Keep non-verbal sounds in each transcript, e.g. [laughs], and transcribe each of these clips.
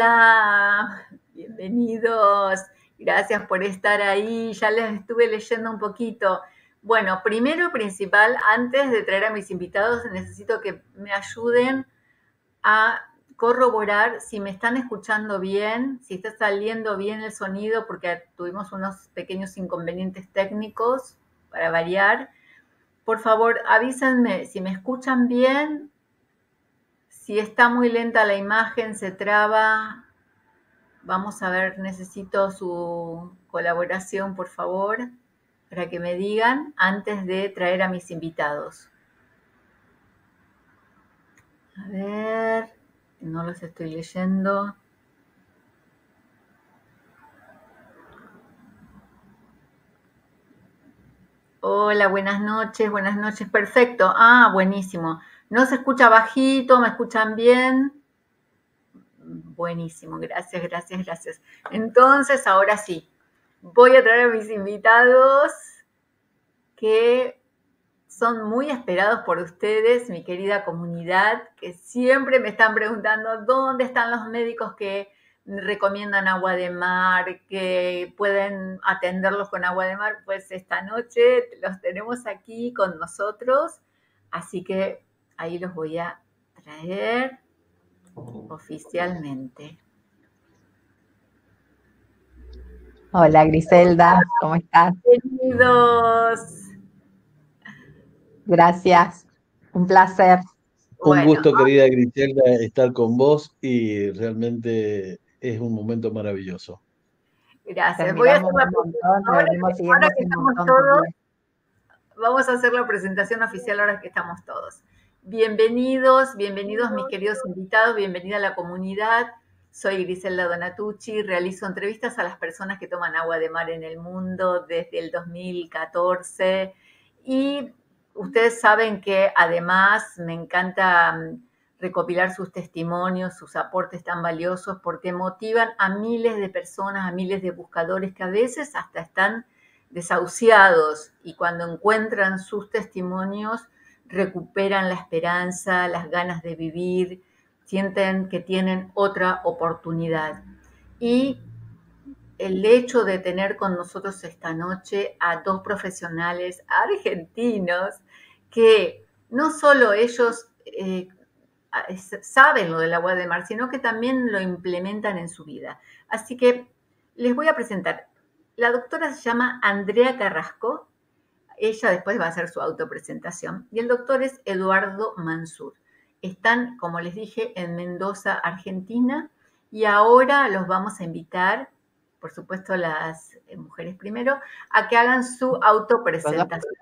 Hola, bienvenidos. Gracias por estar ahí. Ya les estuve leyendo un poquito. Bueno, primero principal, antes de traer a mis invitados, necesito que me ayuden a corroborar si me están escuchando bien, si está saliendo bien el sonido, porque tuvimos unos pequeños inconvenientes técnicos para variar. Por favor, avísenme si me escuchan bien, si está muy lenta la imagen, se traba. Vamos a ver, necesito su colaboración, por favor, para que me digan antes de traer a mis invitados. A ver no los estoy leyendo. Hola, buenas noches, buenas noches, perfecto. Ah, buenísimo. ¿No se escucha bajito? ¿Me escuchan bien? Buenísimo, gracias, gracias, gracias. Entonces, ahora sí, voy a traer a mis invitados que son muy esperados por ustedes, mi querida comunidad, que siempre me están preguntando dónde están los médicos que recomiendan agua de mar, que pueden atenderlos con agua de mar. Pues esta noche los tenemos aquí con nosotros, así que ahí los voy a traer oficialmente. Hola Griselda, ¿cómo estás? Bienvenidos. Gracias, un placer. Un gusto, querida Griselda, estar con vos y realmente es un momento maravilloso. Gracias. Voy a hacer la ahora, que estamos todos, vamos a hacer la presentación oficial ahora que estamos todos. Bienvenidos, bienvenidos mis queridos invitados, bienvenida a la comunidad. Soy Griselda Donatucci, realizo entrevistas a las personas que toman agua de mar en el mundo desde el 2014 y Ustedes saben que además me encanta mm, recopilar sus testimonios, sus aportes tan valiosos, porque motivan a miles de personas, a miles de buscadores que a veces hasta están desahuciados. Y cuando encuentran sus testimonios recuperan la esperanza, las ganas de vivir, sienten que tienen otra oportunidad. Y el hecho de tener con nosotros esta noche a dos profesionales argentinos que no solo ellos eh, saben lo del agua de mar, sino que también lo implementan en su vida. Así que les voy a presentar. La doctora se llama Andrea Carrasco. Ella después va a hacer su autopresentación. Y el doctor es Eduardo Mansur. Están, como les dije, en Mendoza, Argentina. Y ahora los vamos a invitar, por supuesto las eh, mujeres primero, a que hagan su autopresentación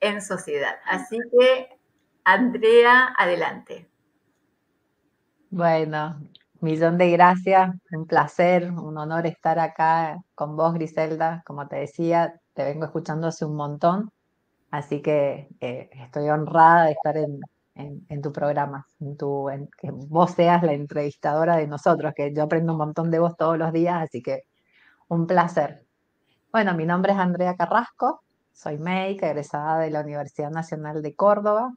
en sociedad. Así que, Andrea, adelante. Bueno, millón de gracias, un placer, un honor estar acá con vos, Griselda. Como te decía, te vengo escuchando hace un montón, así que eh, estoy honrada de estar en, tu programa, en tu, que vos seas la entrevistadora de nosotros, que yo aprendo un montón de vos todos los días, así que un placer. Bueno, mi nombre es Andrea Carrasco, soy médica, egresada de la Universidad Nacional de Córdoba.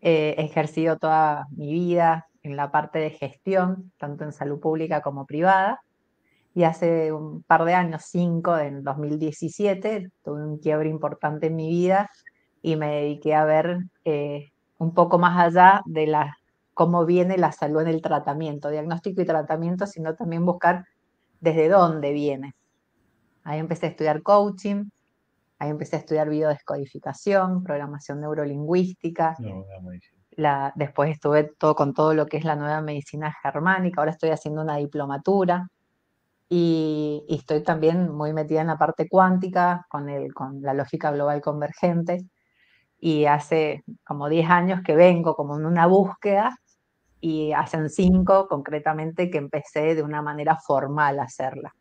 he ejercido toda mi vida en la parte de gestión, tanto en salud pública como privada. Y hace un par de años, cinco, en 2017, tuve un quiebre importante en mi vida y me dediqué a ver eh, un poco más allá de la, cómo viene la salud en el tratamiento, diagnóstico y tratamiento, sino también buscar desde dónde viene. Ahí empecé a estudiar coaching, Ahí empecé a estudiar biodescodificación, programación neurolingüística. la, después estuve todo con todo lo que es la nueva medicina germánica. Ahora estoy haciendo una diplomatura. Y, estoy también muy metida en la parte cuántica con, el, con la lógica global convergente. Y hace como 10 años que vengo como en una búsqueda y hacen 5 concretamente que empecé de una manera formal a hacerla.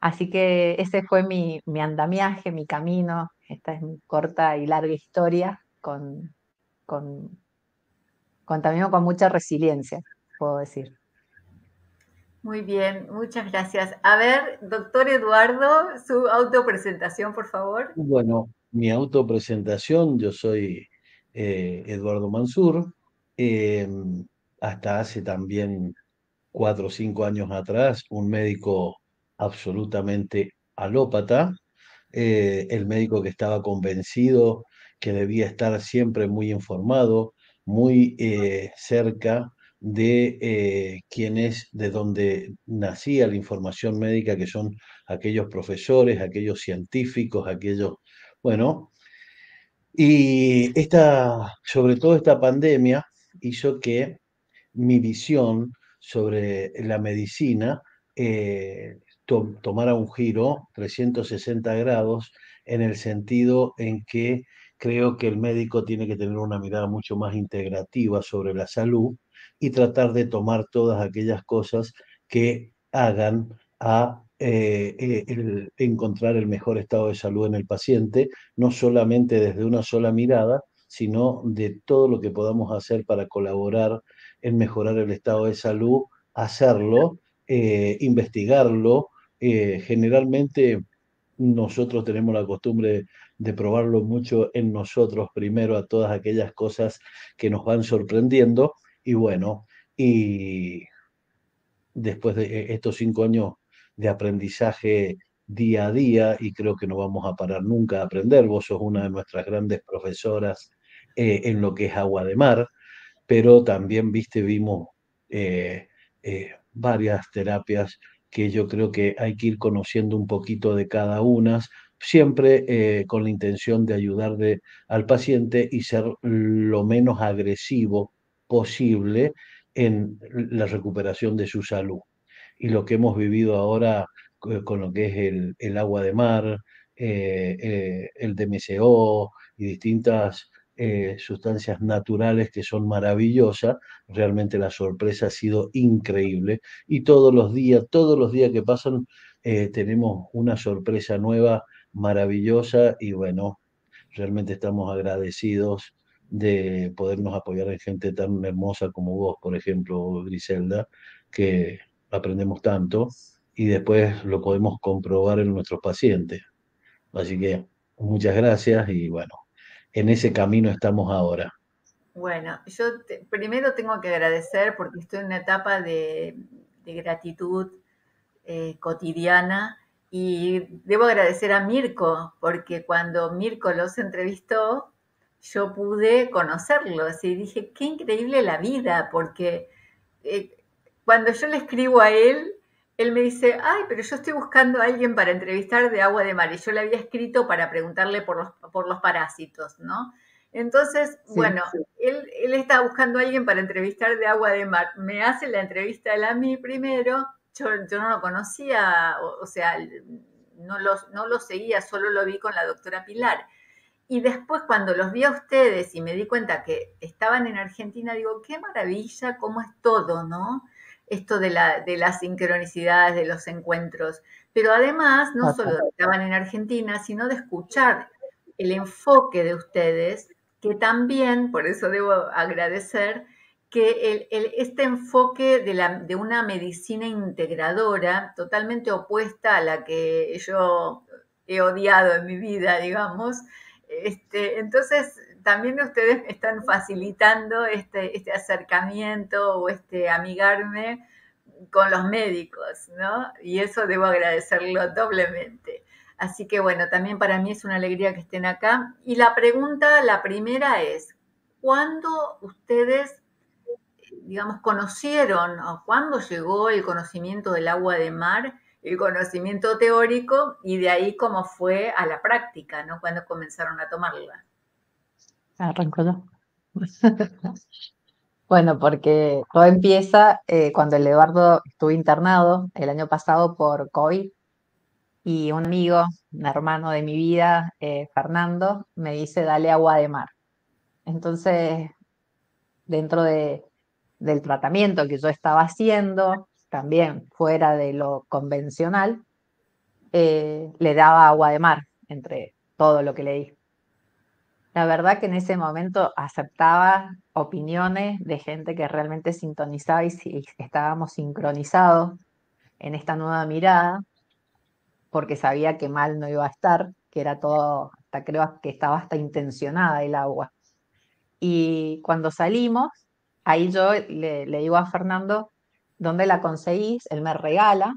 Así que ese fue mi, andamiaje, mi camino. Esta es mi corta y larga historia con, con, también con mucha resiliencia, puedo decir. Muy bien, muchas gracias. A ver, doctor Eduardo, su autopresentación, por favor. Bueno, mi autopresentación, yo soy eh, Eduardo Mansur. Em, hasta hace también cuatro o cinco años atrás, un médico absolutamente alópata, eh, el médico que estaba convencido que debía estar siempre muy informado, muy eh, cerca de eh, quién es, de donde nacía la información médica, que son aquellos profesores, aquellos científicos, aquellos, bueno, y esta, sobre todo esta pandemia hizo que mi visión sobre la medicina eh, tomara un giro 360 grados en el sentido en que creo que el médico tiene que tener una mirada mucho más integrativa sobre la salud y tratar de tomar todas aquellas cosas que hagan a eh, eh, encontrar el mejor estado de salud en el paciente, no solamente desde una sola mirada, sino de todo lo que podamos hacer para colaborar en mejorar el estado de salud, hacerlo, eh, investigarlo. generalmente nosotros tenemos la costumbre de probarlo mucho en nosotros primero a todas aquellas cosas que nos van sorprendiendo y bueno, y después de estos cinco años de aprendizaje día a día, y creo que no vamos a parar nunca a aprender, vos sos una de nuestras grandes profesoras eh, en lo que es agua de mar, pero también, viste, vimos eh, eh, varias terapias que yo creo que hay que ir conociendo un poquito de cada una, siempre con la intención de ayudarle al paciente y ser lo menos agresivo posible en la recuperación de su salud. Y lo que hemos vivido ahora con lo que es el, agua de mar, eh, eh, el DMCO y distintas eh, sustancias naturales que son maravillosas, realmente la sorpresa ha sido increíble. Y todos los días, todos los días que pasan, tenemos una sorpresa nueva, maravillosa y bueno, realmente estamos agradecidos de podernos apoyar en gente tan hermosa como vos, por ejemplo, Griselda, que aprendemos tanto y después lo podemos comprobar en nuestros pacientes. Así que muchas gracias y bueno, en ese camino estamos ahora. Bueno, yo primero tengo que agradecer porque estoy en una etapa de, gratitud eh, cotidiana y debo agradecer a Mirko porque cuando Mirko los entrevistó, yo pude conocerlos y dije, qué increíble la vida, porque eh, cuando yo le escribo a él, él me dice, ay, pero yo estoy buscando a alguien para entrevistar de agua de mar y yo le había escrito para preguntarle por los, por los parásitos, ¿no? Entonces, bueno, Él, él está buscando a alguien para entrevistar de agua de mar. Me hace la entrevista él a mí primero, yo, yo no lo conocía, o, o sea, no lo, no lo seguía, solo lo vi con la doctora Pilar. Y después cuando los vi a ustedes y me di cuenta que estaban en Argentina, digo, qué maravilla, cómo es todo, ¿no? Esto de, la, de las sincronicidades, de los encuentros. Pero además, no solo estaban en Argentina, sino de escuchar el enfoque de ustedes, que también, por eso debo agradecer, que el, este enfoque de, la, de una medicina integradora, totalmente opuesta a la que yo he odiado en mi vida, digamos, este, entonces, también ustedes están facilitando este, este acercamiento o este amigarme con los médicos, ¿no? Y eso debo agradecerlo doblemente. Así que bueno, también para mí es una alegría que estén acá. Y la pregunta, la primera es, ¿cuándo ustedes, digamos, conocieron o cuándo llegó el conocimiento del agua de mar el conocimiento teórico y de ahí cómo fue a la práctica, ¿no? Cuando comenzaron a tomarla. Arrancó yo. [laughs] bueno, porque todo empieza eh, cuando el Eduardo estuvo internado el año pasado por COVID y un amigo, un hermano de mi vida, eh, Fernando, me dice, dale agua de mar. Entonces, dentro de, del tratamiento que yo estaba haciendo, también fuera de lo convencional, eh, le daba agua de mar entre todo lo que leí. La verdad que en ese momento aceptaba opiniones de gente que realmente sintonizaba y, estábamos sincronizados en esta nueva mirada, porque sabía que mal no iba a estar, que era todo, hasta creo que estaba hasta intencionada el agua. Y cuando salimos, ahí yo le digo a Fernando, ¿dónde la conseguís? Él me regala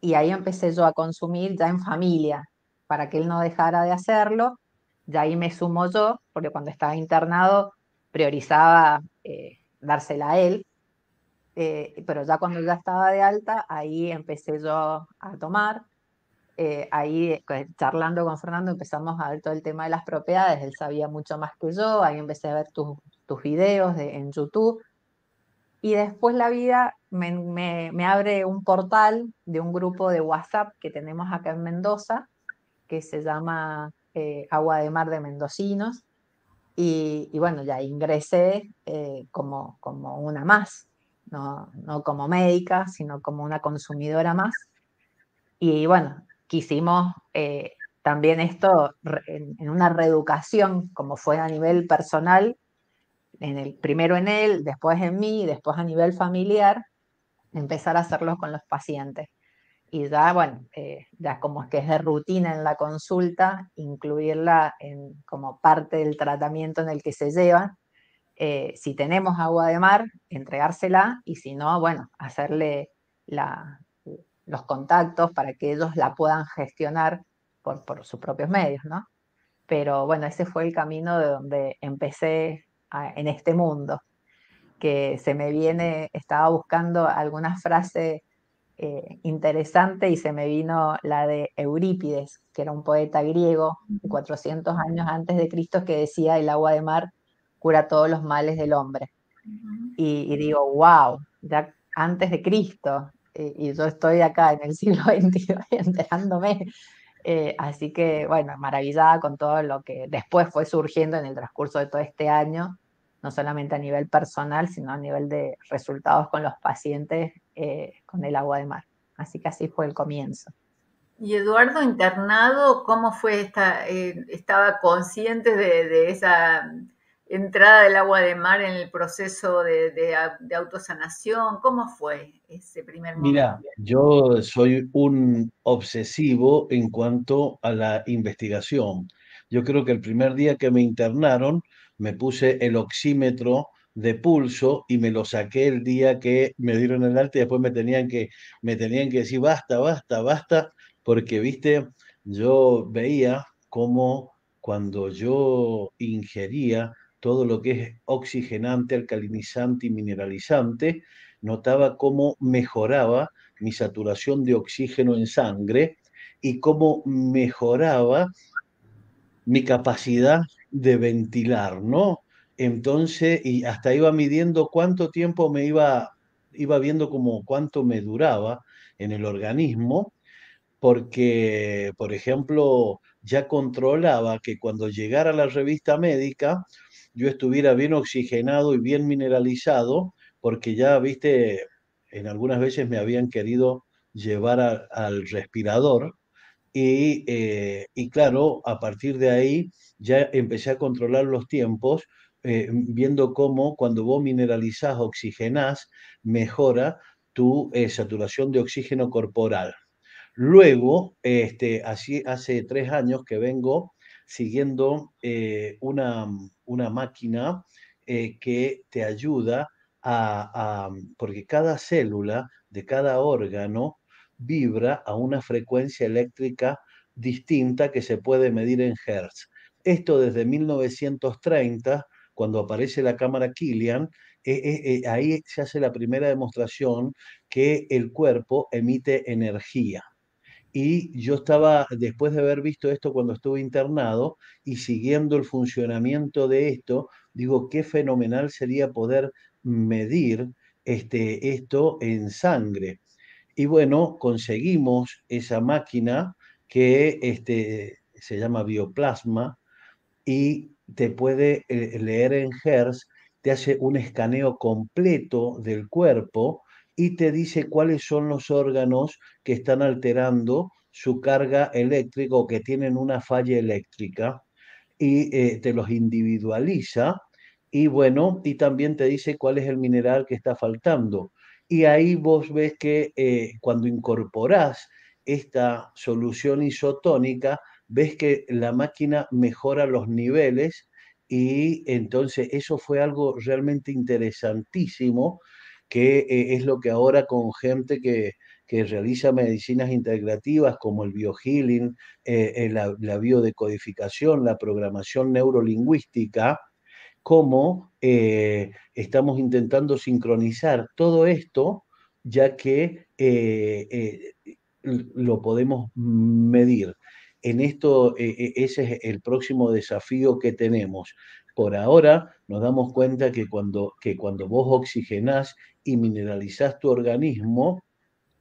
y ahí empecé yo a consumir ya en familia, para que él no dejara de hacerlo. Ya ahí me sumo yo, porque cuando estaba internado priorizaba eh, dársela a él, eh, pero ya cuando ya estaba de alta, ahí empecé yo a tomar. Eh, ahí pues, charlando con Fernando empezamos a ver todo el tema de las propiedades, él sabía mucho más que yo, ahí empecé a ver tus, tus videos de, en YouTube. Y después la vida me, me, abre un portal de un grupo de WhatsApp que tenemos acá en Mendoza, que se llama eh, Agua de Mar de Mendocinos. Y, y bueno, ya ingresé como, como una más no, no como médica, sino como una consumidora más. Y bueno, quisimos eh, también esto en, una reeducación, como fue a nivel personal, en el, primero en él, después en mí, después a nivel familiar, empezar a hacerlo con los pacientes. Y ya, bueno, eh, ya como que es de rutina en la consulta, incluirla en, como parte del tratamiento en el que se lleva, eh, si tenemos agua de mar, entregársela y si no, bueno, hacerle los contactos para que ellos la puedan gestionar por, sus propios medios, ¿no? Pero bueno, ese fue el camino de donde empecé en este mundo, que se me viene, estaba buscando alguna frase eh, interesante y se me vino la de Eurípides, que era un poeta griego 400 años antes de Cristo que decía el agua de mar cura todos los males del hombre. y, digo, wow, ya antes de Cristo, y yo estoy acá en el siglo [laughs] XXI enterándome. Eh, así que, bueno, maravillada con todo lo que después fue surgiendo en el transcurso de todo este año, no solamente a nivel personal, sino a nivel de resultados con los pacientes eh, con el agua de mar. Así que así fue el comienzo. Y Eduardo internado, ¿cómo fue esta? Eh, ¿Estaba consciente de, esa entrada del agua de mar en el proceso de, autosanación? ¿Cómo fue ese primer momento? Mira, yo soy un obsesivo en cuanto a la investigación. Yo creo que el primer día que me internaron me puse el oxímetro de pulso y me lo saqué el día que me dieron el alta y después me tenían que, me tenían que decir basta, basta, basta, porque, viste, yo veía cómo cuando yo ingería todo lo que es oxigenante, alcalinizante y mineralizante, notaba cómo mejoraba mi saturación de oxígeno en sangre y cómo mejoraba mi capacidad de ventilar, ¿no? Entonces, y hasta iba midiendo cuánto tiempo me iba, iba viendo como cuánto me duraba en el organismo, porque, por ejemplo, ya controlaba que cuando llegara la revista médica, yo estuviera bien oxigenado y bien mineralizado, porque ya, viste, en algunas veces me habían querido llevar al respirador eh, y, claro, a partir de ahí ya empecé a controlar los tiempos, eh, viendo cómo cuando vos mineralizás, oxigenás, mejora tu eh, saturación de oxígeno corporal. Luego, este, así hace tres años que vengo siguiendo una, una, máquina que te ayuda a, porque cada célula de cada órgano vibra a una frecuencia eléctrica distinta que se puede medir en hertz. Esto desde 1930, cuando aparece la cámara Killian, eh, ahí se hace la primera demostración que el cuerpo emite energía. Y yo estaba, después de haber visto esto cuando estuve internado y siguiendo el funcionamiento de esto, digo, qué fenomenal sería poder medir este, esto en sangre. Y bueno, conseguimos esa máquina que este, se llama bioplasma y te puede eh, leer en Hertz, te hace un escaneo completo del cuerpo y te dice cuáles son los órganos que están alterando su carga eléctrica o que tienen una falla eléctrica y eh, te los individualiza y bueno, y también te dice cuál es el mineral que está faltando. Y ahí vos ves que eh, cuando incorporás esta solución isotónica, ves que la máquina mejora los niveles y entonces eso fue algo realmente interesantísimo que eh, es lo que ahora con gente que, que realiza medicinas integrativas como el biohealing, eh, la, la, biodecodificación, la programación neurolingüística, cómo estamos intentando sincronizar todo esto, ya que lo podemos medir. En esto, ese es el próximo desafío que tenemos. Por ahora nos damos cuenta que cuando, que cuando vos oxigenás y mineralizás tu organismo,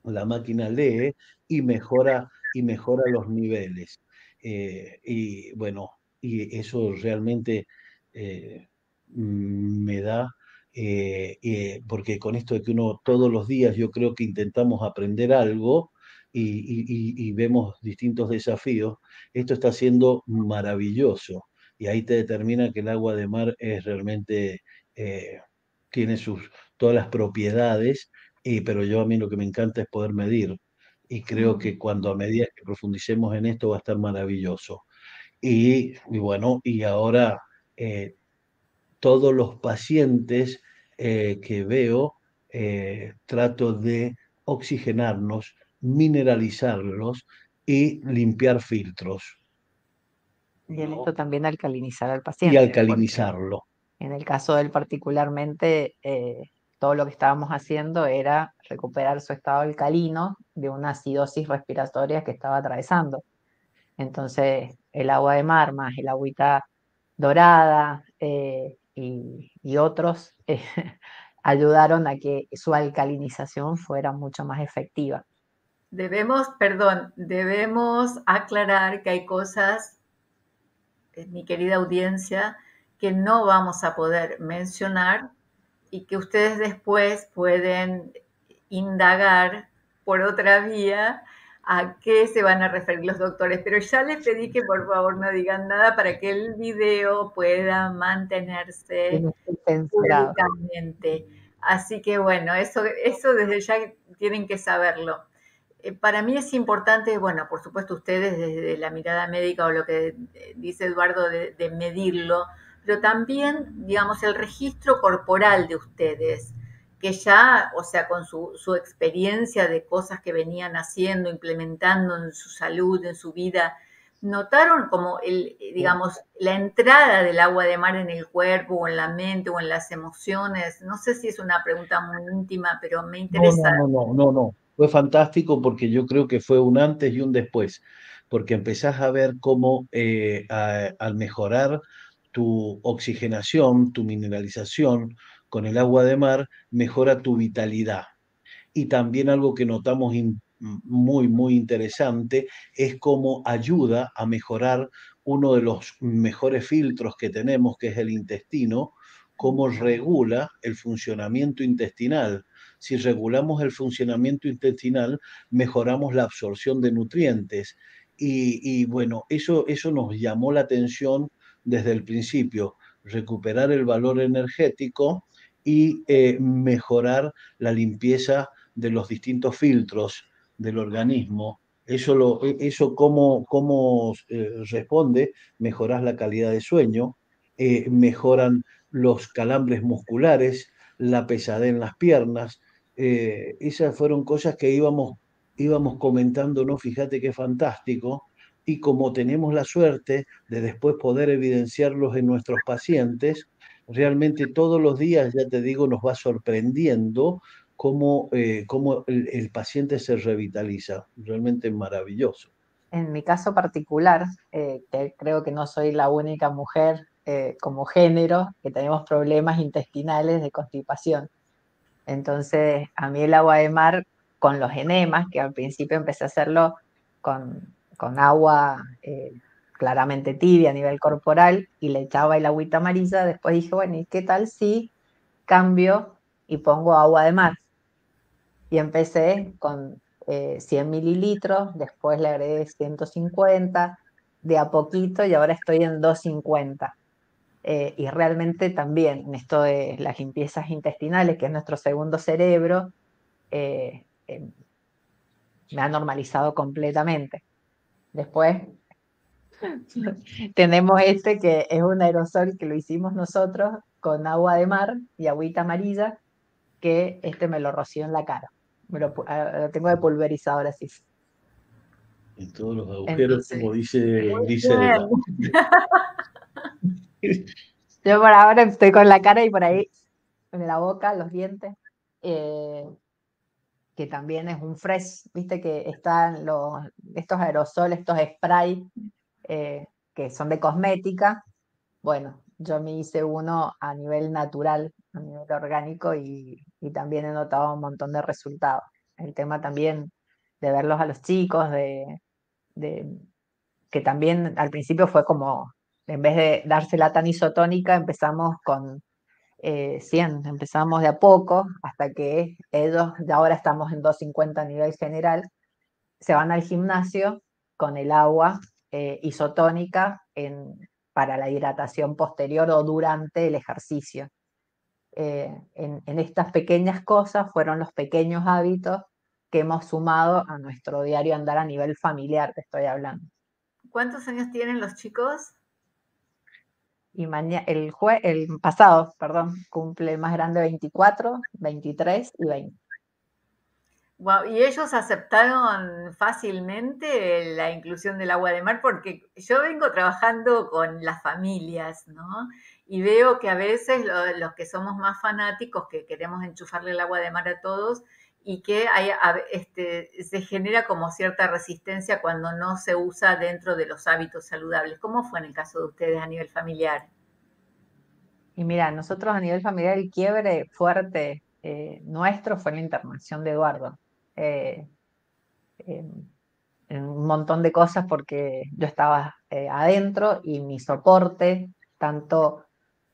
la máquina lee y mejora, y mejora los niveles. Eh, y bueno, y eso realmente eh, me da, eh, porque con esto de que uno todos los días yo creo que intentamos aprender algo y vemos distintos desafíos, esto está siendo maravilloso y ahí te determina que el agua de mar es realmente, eh, tiene sus, todas las propiedades, y, pero yo a mí lo que me encanta es poder medir. Y creo que cuando a medida que profundicemos en esto va a estar maravilloso. Y, bueno, y ahora eh, todos los pacientes eh, que veo, trato de oxigenarnos, mineralizarlos y limpiar filtros. Y en esto también alcalinizar al paciente. Y alcalinizarlo. En el caso de él particularmente, eh, todo lo que estábamos haciendo era recuperar su estado alcalino de una acidosis respiratoria que estaba atravesando. Entonces, el agua de mar más el agüita dorada eh, y, otros eh, [laughs] ayudaron a que su alcalinización fuera mucho más efectiva. Debemos, perdón, debemos aclarar que hay cosas mi querida audiencia, que no vamos a poder mencionar y que ustedes después pueden indagar por otra vía a qué se van a referir los doctores. Pero ya les pedí que por favor no digan nada para que el video pueda mantenerse públicamente. Así que bueno, eso, eso desde ya tienen que saberlo. Eh, para mí es importante, bueno, por supuesto ustedes desde la mirada médica o lo que eh, dice Eduardo de, medirlo, pero también, digamos, el registro corporal de ustedes, que ya, o sea, con su, experiencia de cosas que venían haciendo, implementando en su salud, en su vida, notaron como, el, digamos, la entrada del agua de mar en el cuerpo o en la mente o en las emociones. No sé si es una pregunta muy íntima, pero me interesa. no, no, no, no fue fantástico porque yo creo que fue un antes y un después, porque empezás a ver cómo eh, al mejorar tu oxigenación, tu mineralización con el agua de mar, mejora tu vitalidad. Y también algo que notamos muy, muy interesante es cómo ayuda a mejorar uno de los mejores filtros que tenemos, que es el intestino, cómo regula el funcionamiento intestinal si regulamos el funcionamiento intestinal, mejoramos la absorción de nutrientes. Y, bueno, eso, eso nos llamó la atención desde el principio, recuperar el valor energético y eh, mejorar la limpieza de los distintos filtros del organismo. Eso, lo, eso cómo, cómo eh, responde, mejoras la calidad de sueño, eh, mejoran los calambres musculares, la pesadez en las piernas, esas fueron cosas que íbamos, íbamos comentando, ¿no? Fíjate qué fantástico. Y como tenemos la suerte de después poder evidenciarlos en nuestros pacientes, realmente todos los días, ya te digo, nos va sorprendiendo cómo, eh, cómo el, paciente se revitaliza. Realmente maravilloso. En mi caso particular, eh, que creo que no soy la única mujer como género que tenemos problemas intestinales de constipación. Entonces, a mí el agua de mar con los enemas, que al principio empecé a hacerlo con, agua eh, claramente tibia a nivel corporal y le echaba el agüita amarilla, después dije, bueno, ¿y qué tal si cambio y pongo agua de mar? Y empecé con 100 eh, mililitros, después le agregué 150, de a poquito y ahora estoy en 250. Eh, y realmente también en esto de las limpiezas intestinales, que es nuestro segundo cerebro, eh, eh, me ha normalizado completamente. Después [laughs] tenemos este que es un aerosol que lo hicimos nosotros con agua de mar y agüita amarilla, que este me lo roció en la cara. Me lo, ah, tengo de pulverizador así. En todos los agujeros, como dice Griselda. [laughs] Yo por ahora estoy con la cara y por ahí en la boca, los dientes. Eh, que también es un fresh, viste que están los, estos aerosoles, estos spray eh, que son de cosmética. Bueno, yo me hice uno a nivel natural, a nivel orgánico y, también he notado un montón de resultados. El tema también de verlos a los chicos, de, que también al principio fue como, en vez de darse la tan isotónica, empezamos con 100, eh, empezamos de a poco hasta que ellos, ya ahora estamos en 250 a nivel general, se van al gimnasio con el agua eh, isotónica en, para la hidratación posterior o durante el ejercicio. Eh, en, en, estas pequeñas cosas fueron los pequeños hábitos que hemos sumado a nuestro diario andar a nivel familiar, te estoy hablando. ¿Cuántos años tienen los chicos? y mañana, el, jue, el pasado, perdón, cumple más grande 24, 23 y 20. Wow, y ellos aceptaron fácilmente la inclusión del agua de mar porque yo vengo trabajando con las familias, ¿no? Y veo que a veces los que somos más fanáticos, que queremos enchufarle el agua de mar a todos, y que hay, este, se genera como cierta resistencia cuando no se usa dentro de los hábitos saludables. ¿Cómo fue en el caso de ustedes a nivel familiar? Y mira, nosotros a nivel familiar el quiebre fuerte eh, nuestro fue la internación de Eduardo. Eh, en, un montón de cosas porque yo estaba eh, adentro y mi soporte, tanto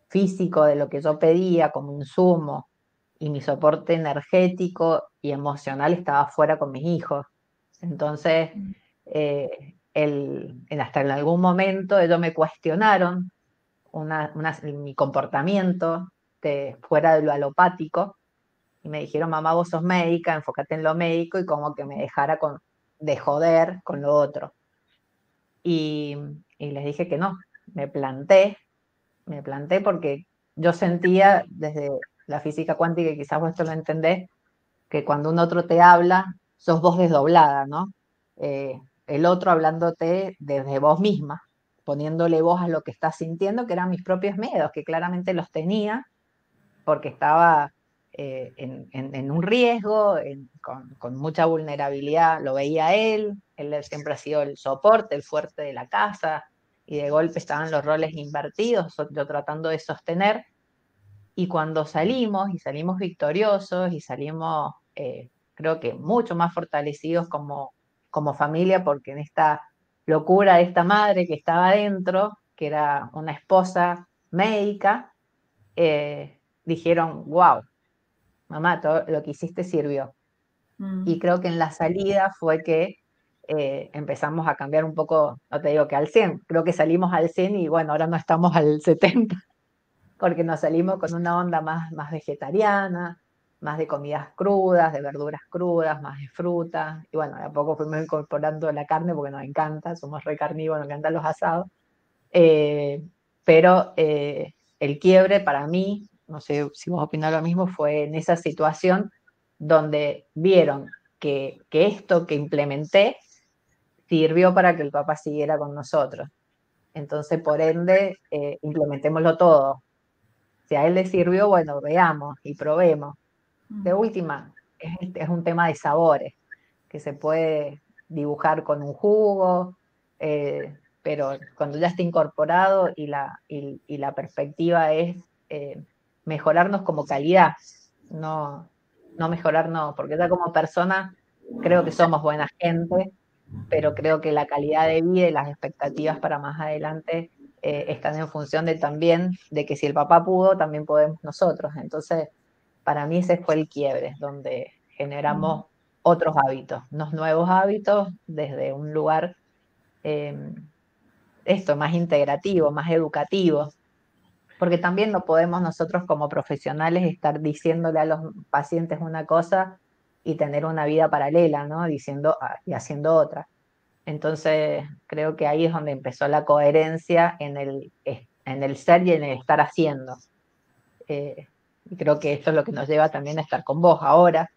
físico de lo que yo pedía como insumo, y mi soporte energético y emocional estaba fuera con mis hijos. Entonces, mm. eh, el, hasta en algún momento ellos me cuestionaron una, mi comportamiento de, fuera de lo alopático y me dijeron, mamá, vos sos médica, enfócate en lo médico y como que me dejara con, de joder con lo otro. Y, y les dije que no, me planté, me planté porque yo sentía desde la física cuántica, y quizás vos esto lo entendés, que cuando un otro te habla, sos vos desdoblada, ¿no? Eh, el otro hablándote desde vos misma, poniéndole voz a lo que estás sintiendo, que eran mis propios miedos, que claramente los tenía, porque estaba eh, en, un riesgo, con, con, mucha vulnerabilidad, lo veía él, él siempre ha sido el soporte, el fuerte de la casa, y de golpe estaban los roles invertidos, yo tratando de sostener, y cuando salimos, y salimos victoriosos, y salimos, eh, creo que mucho más fortalecidos como, como familia, porque en esta locura de esta madre que estaba adentro, que era una esposa médica, eh, dijeron, wow, mamá, todo lo que hiciste sirvió. Mm. Y creo que en la salida fue que eh, empezamos a cambiar un poco, no te digo que al 100, creo que salimos al 100 y bueno, ahora no estamos al 70 [laughs] porque nos salimos con una onda más, más vegetariana, más de comidas crudas, de verduras crudas, más de frutas. Y bueno, de a poco fuimos incorporando la carne porque nos encanta, somos re carnívoros, nos encantan los asados. Eh, pero eh, el quiebre para mí, no sé si vos opinás lo mismo, fue en esa situación donde vieron que, que esto que implementé sirvió para que el papá siguiera con nosotros. Entonces, por ende, eh, implementémoslo todo, si a él le sirvió, bueno, veamos y probemos. De última, es, un tema de sabores, que se puede dibujar con un jugo, eh, pero cuando ya está incorporado y la, y, la perspectiva es eh, mejorarnos como calidad, no, no mejorarnos, porque ya como persona creo que somos buena gente, pero creo que la calidad de vida y las expectativas para más adelante eh, están en función de también de que si el papá pudo, también podemos nosotros. Entonces, para mí ese fue el quiebre, donde generamos otros hábitos, unos nuevos hábitos desde un lugar, em, esto, más integrativo, más educativo, porque también no podemos nosotros como profesionales estar diciéndole a los pacientes una cosa y tener una vida paralela, ¿no? Diciendo ah, y haciendo otra. Entonces, creo que ahí es donde empezó la coherencia en el, en el ser y en el estar haciendo. Eh, Y creo que esto es lo que nos lleva también a estar con vos ahora,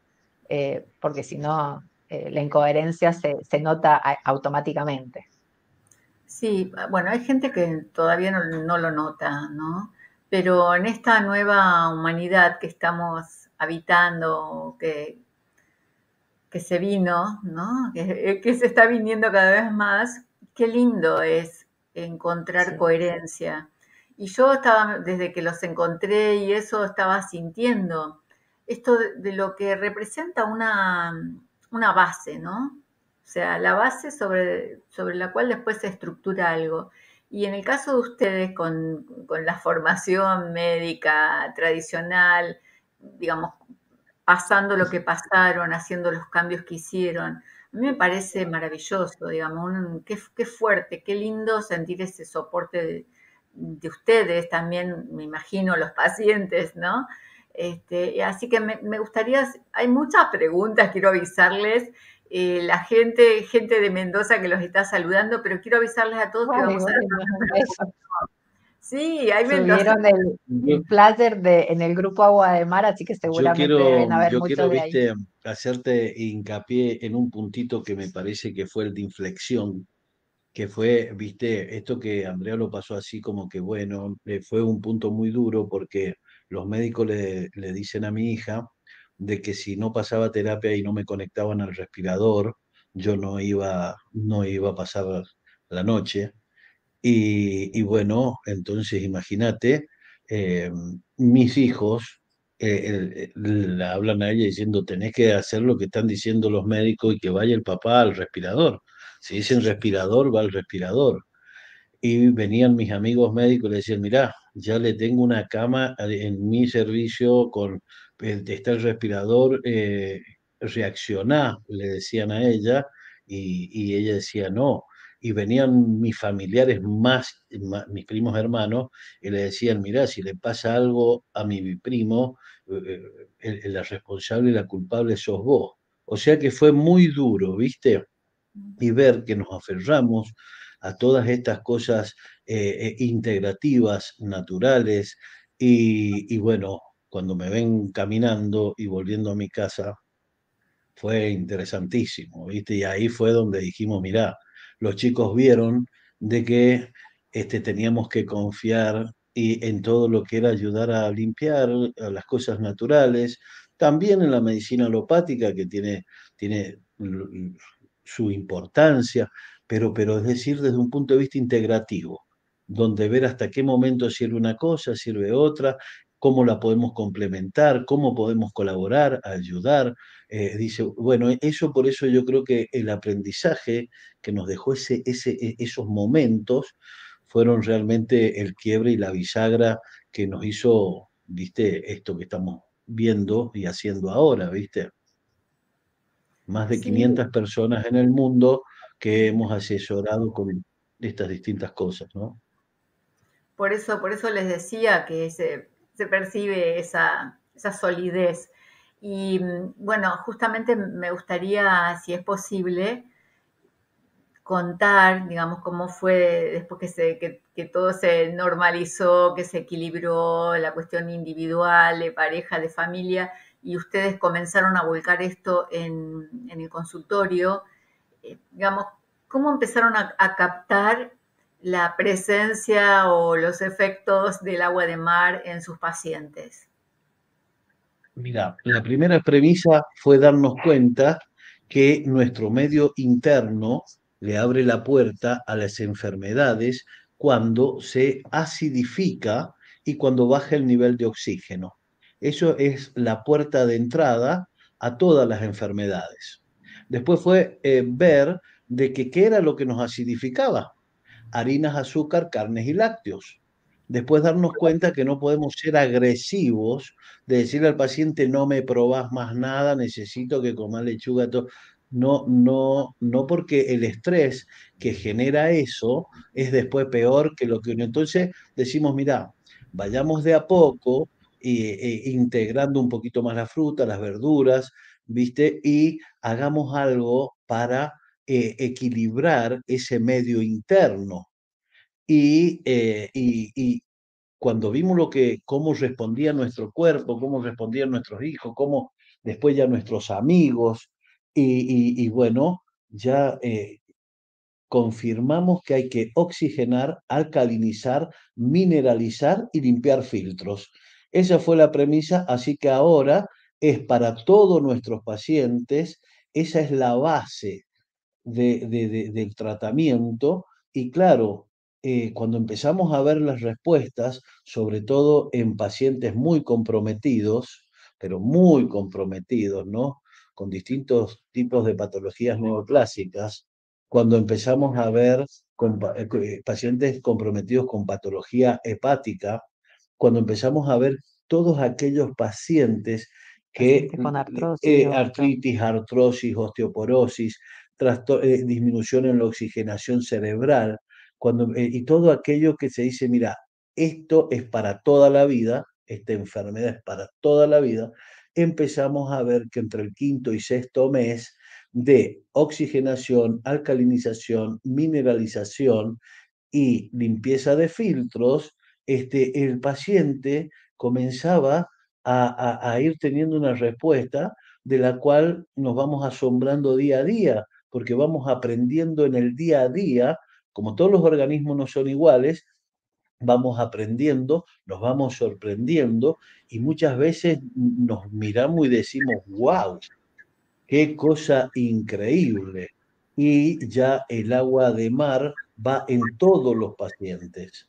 eh, porque si no, eh, la incoherencia se, nota automáticamente. Sí, bueno, hay gente que todavía no, lo nota, ¿no? Pero en esta nueva humanidad que estamos habitando, que, que se vino, ¿no? Que, que, se está viniendo cada vez más, qué lindo es encontrar coherencia. Y yo estaba, desde que los encontré y eso, estaba sintiendo esto de, lo que representa una, una, base, ¿no? O sea, la base sobre, sobre la cual después se estructura algo. Y en el caso de ustedes, con, con la formación médica tradicional, digamos, pasando lo que pasaron, haciendo los cambios que hicieron, a mí me parece maravilloso, digamos, qué, fuerte, qué lindo sentir ese soporte de, ustedes, también me imagino los pacientes, ¿no? Este, así que me, gustaría, hay muchas preguntas, quiero avisarles, eh, la gente, gente de Mendoza que los está saludando, pero quiero avisarles a todos que vamos a [laughs] Sí, hay Subieron el, placer de, en el grupo Agua de Mar, así que seguramente yo quiero, deben haber yo quiero, viste, hacerte hincapié en un puntito que me parece que fue el de inflexión, que fue, viste, esto que Andrea lo pasó así como que, bueno, eh, fue un punto muy duro porque los médicos le, le dicen a mi hija de que si no pasaba terapia y no me conectaban al respirador, yo no iba, no iba a pasar la noche. Y, bueno, entonces imagínate, eh, mis hijos eh, le hablan a ella diciendo, tenés que hacer lo que están diciendo los médicos y que vaya el papá al respirador. Si dicen respirador, va al respirador. Y venían mis amigos médicos y le decían, mirá, ya le tengo una cama en mi servicio con, eh, está el respirador, reaccioná, le decían a ella, y, y ella decía, no, y venían mis familiares más, mis primos hermanos, y le decían, mira, si le pasa algo a mi primo, eh, eh, la responsable y la culpable sos vos. O sea que fue muy duro, ¿viste? Y ver que nos aferramos a todas estas cosas eh, integrativas, naturales, y, y bueno, cuando me ven caminando y volviendo a mi casa, fue interesantísimo, ¿viste? Y ahí fue donde dijimos, mira, los chicos vieron de que este, teníamos que confiar y en todo lo que era ayudar a limpiar las cosas naturales, también en la medicina alopática que tiene, tiene su importancia, pero, pero es decir, desde un punto de vista integrativo, donde ver hasta qué momento sirve una cosa, sirve otra, cómo la podemos complementar, cómo podemos colaborar, ayudar. Eh, dice, bueno, eso por eso yo creo que el aprendizaje que nos dejó ese, ese, e, esos momentos fueron realmente el quiebre y la bisagra que nos hizo, viste, esto que estamos viendo y haciendo ahora, viste. Más de 500 personas en el mundo que hemos asesorado con estas distintas cosas, ¿no? Por eso, por eso les decía que ese se percibe esa, solidez. Y mm, bueno, justamente me gustaría, si es posible, contar, digamos, cómo fue después que, se, que, todo se normalizó, que se equilibró la cuestión individual, de pareja, de familia, y ustedes comenzaron a volcar esto en, el consultorio, eh, digamos, ¿cómo empezaron a captar la presencia o los efectos del agua de mar en sus pacientes? Mira, la primera premisa fue darnos cuenta que nuestro medio interno le abre la puerta a las enfermedades cuando se acidifica y cuando baja el nivel de oxígeno. Eso es la puerta de entrada a todas las enfermedades. Después fue eh, ver de qué era lo que nos acidificaba harinas, azúcar, carnes y lácteos. Después darnos cuenta que no podemos ser agresivos de decirle al paciente no me probás más nada, necesito que coma lechuga. No, no, no porque el estrés que genera eso es después peor que lo que uno. Entonces decimos, mira, vayamos de a poco e, integrando un poquito más la fruta, las verduras, ¿viste? Y hagamos algo para eh, equilibrar ese medio interno. Y, eh, y, cuando vimos lo que, cómo respondía nuestro cuerpo, cómo respondían nuestros hijos, cómo después ya nuestros amigos, y, bueno, ya eh, confirmamos que hay que oxigenar, alcalinizar, mineralizar y limpiar filtros. Esa fue la premisa, así que ahora es para todos nuestros pacientes, esa es la base del tratamiento. Y claro, eh, cuando empezamos a ver las respuestas, sobre todo en pacientes muy comprometidos, pero muy comprometidos, ¿no? Con distintos tipos de patologías neoclásicas, cuando empezamos a ver eh, eh, pacientes comprometidos con patología hepática, cuando empezamos a ver todos aquellos pacientes que con artrosis, eh, artritis, artrosis, osteoporosis, disminución en la oxigenación cerebral, cuando, y todo aquello que se dice, mira, esto es para toda la vida, esta enfermedad es para toda la vida, empezamos a ver que entre el quinto y sexto mes de oxigenación, alcalinización, mineralización y limpieza de filtros, este, el paciente comenzaba a, ir teniendo una respuesta de la cual nos vamos asombrando día a día, porque vamos aprendiendo en el día a día, como todos los organismos no son iguales, vamos aprendiendo, nos vamos sorprendiendo y muchas veces nos miramos y decimos, wow, Qué cosa increíble. Y ya el agua de mar va en todos los pacientes,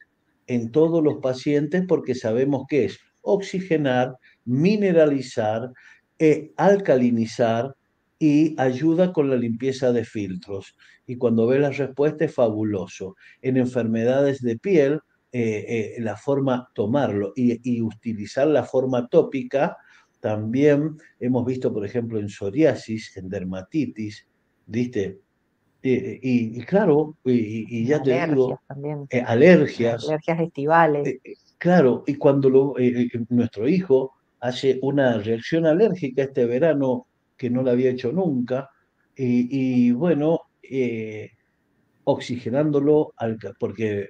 en todos los pacientes porque sabemos que es oxigenar, mineralizar, e alcalinizar y ayuda con la limpieza de filtros. Y cuando ve la respuesta es fabuloso. En enfermedades de piel, eh, eh, la forma tomarlo y, utilizar la forma tópica también hemos visto, por ejemplo, en psoriasis, en dermatitis, ¿viste? y, claro, y, ya te digo, también. Eh, alergias. Alergias estivales. Eh, eh, claro, y cuando lo, nuestro hijo hace una reacción alérgica este verano que no la había hecho nunca, y, bueno, oxigenándolo, porque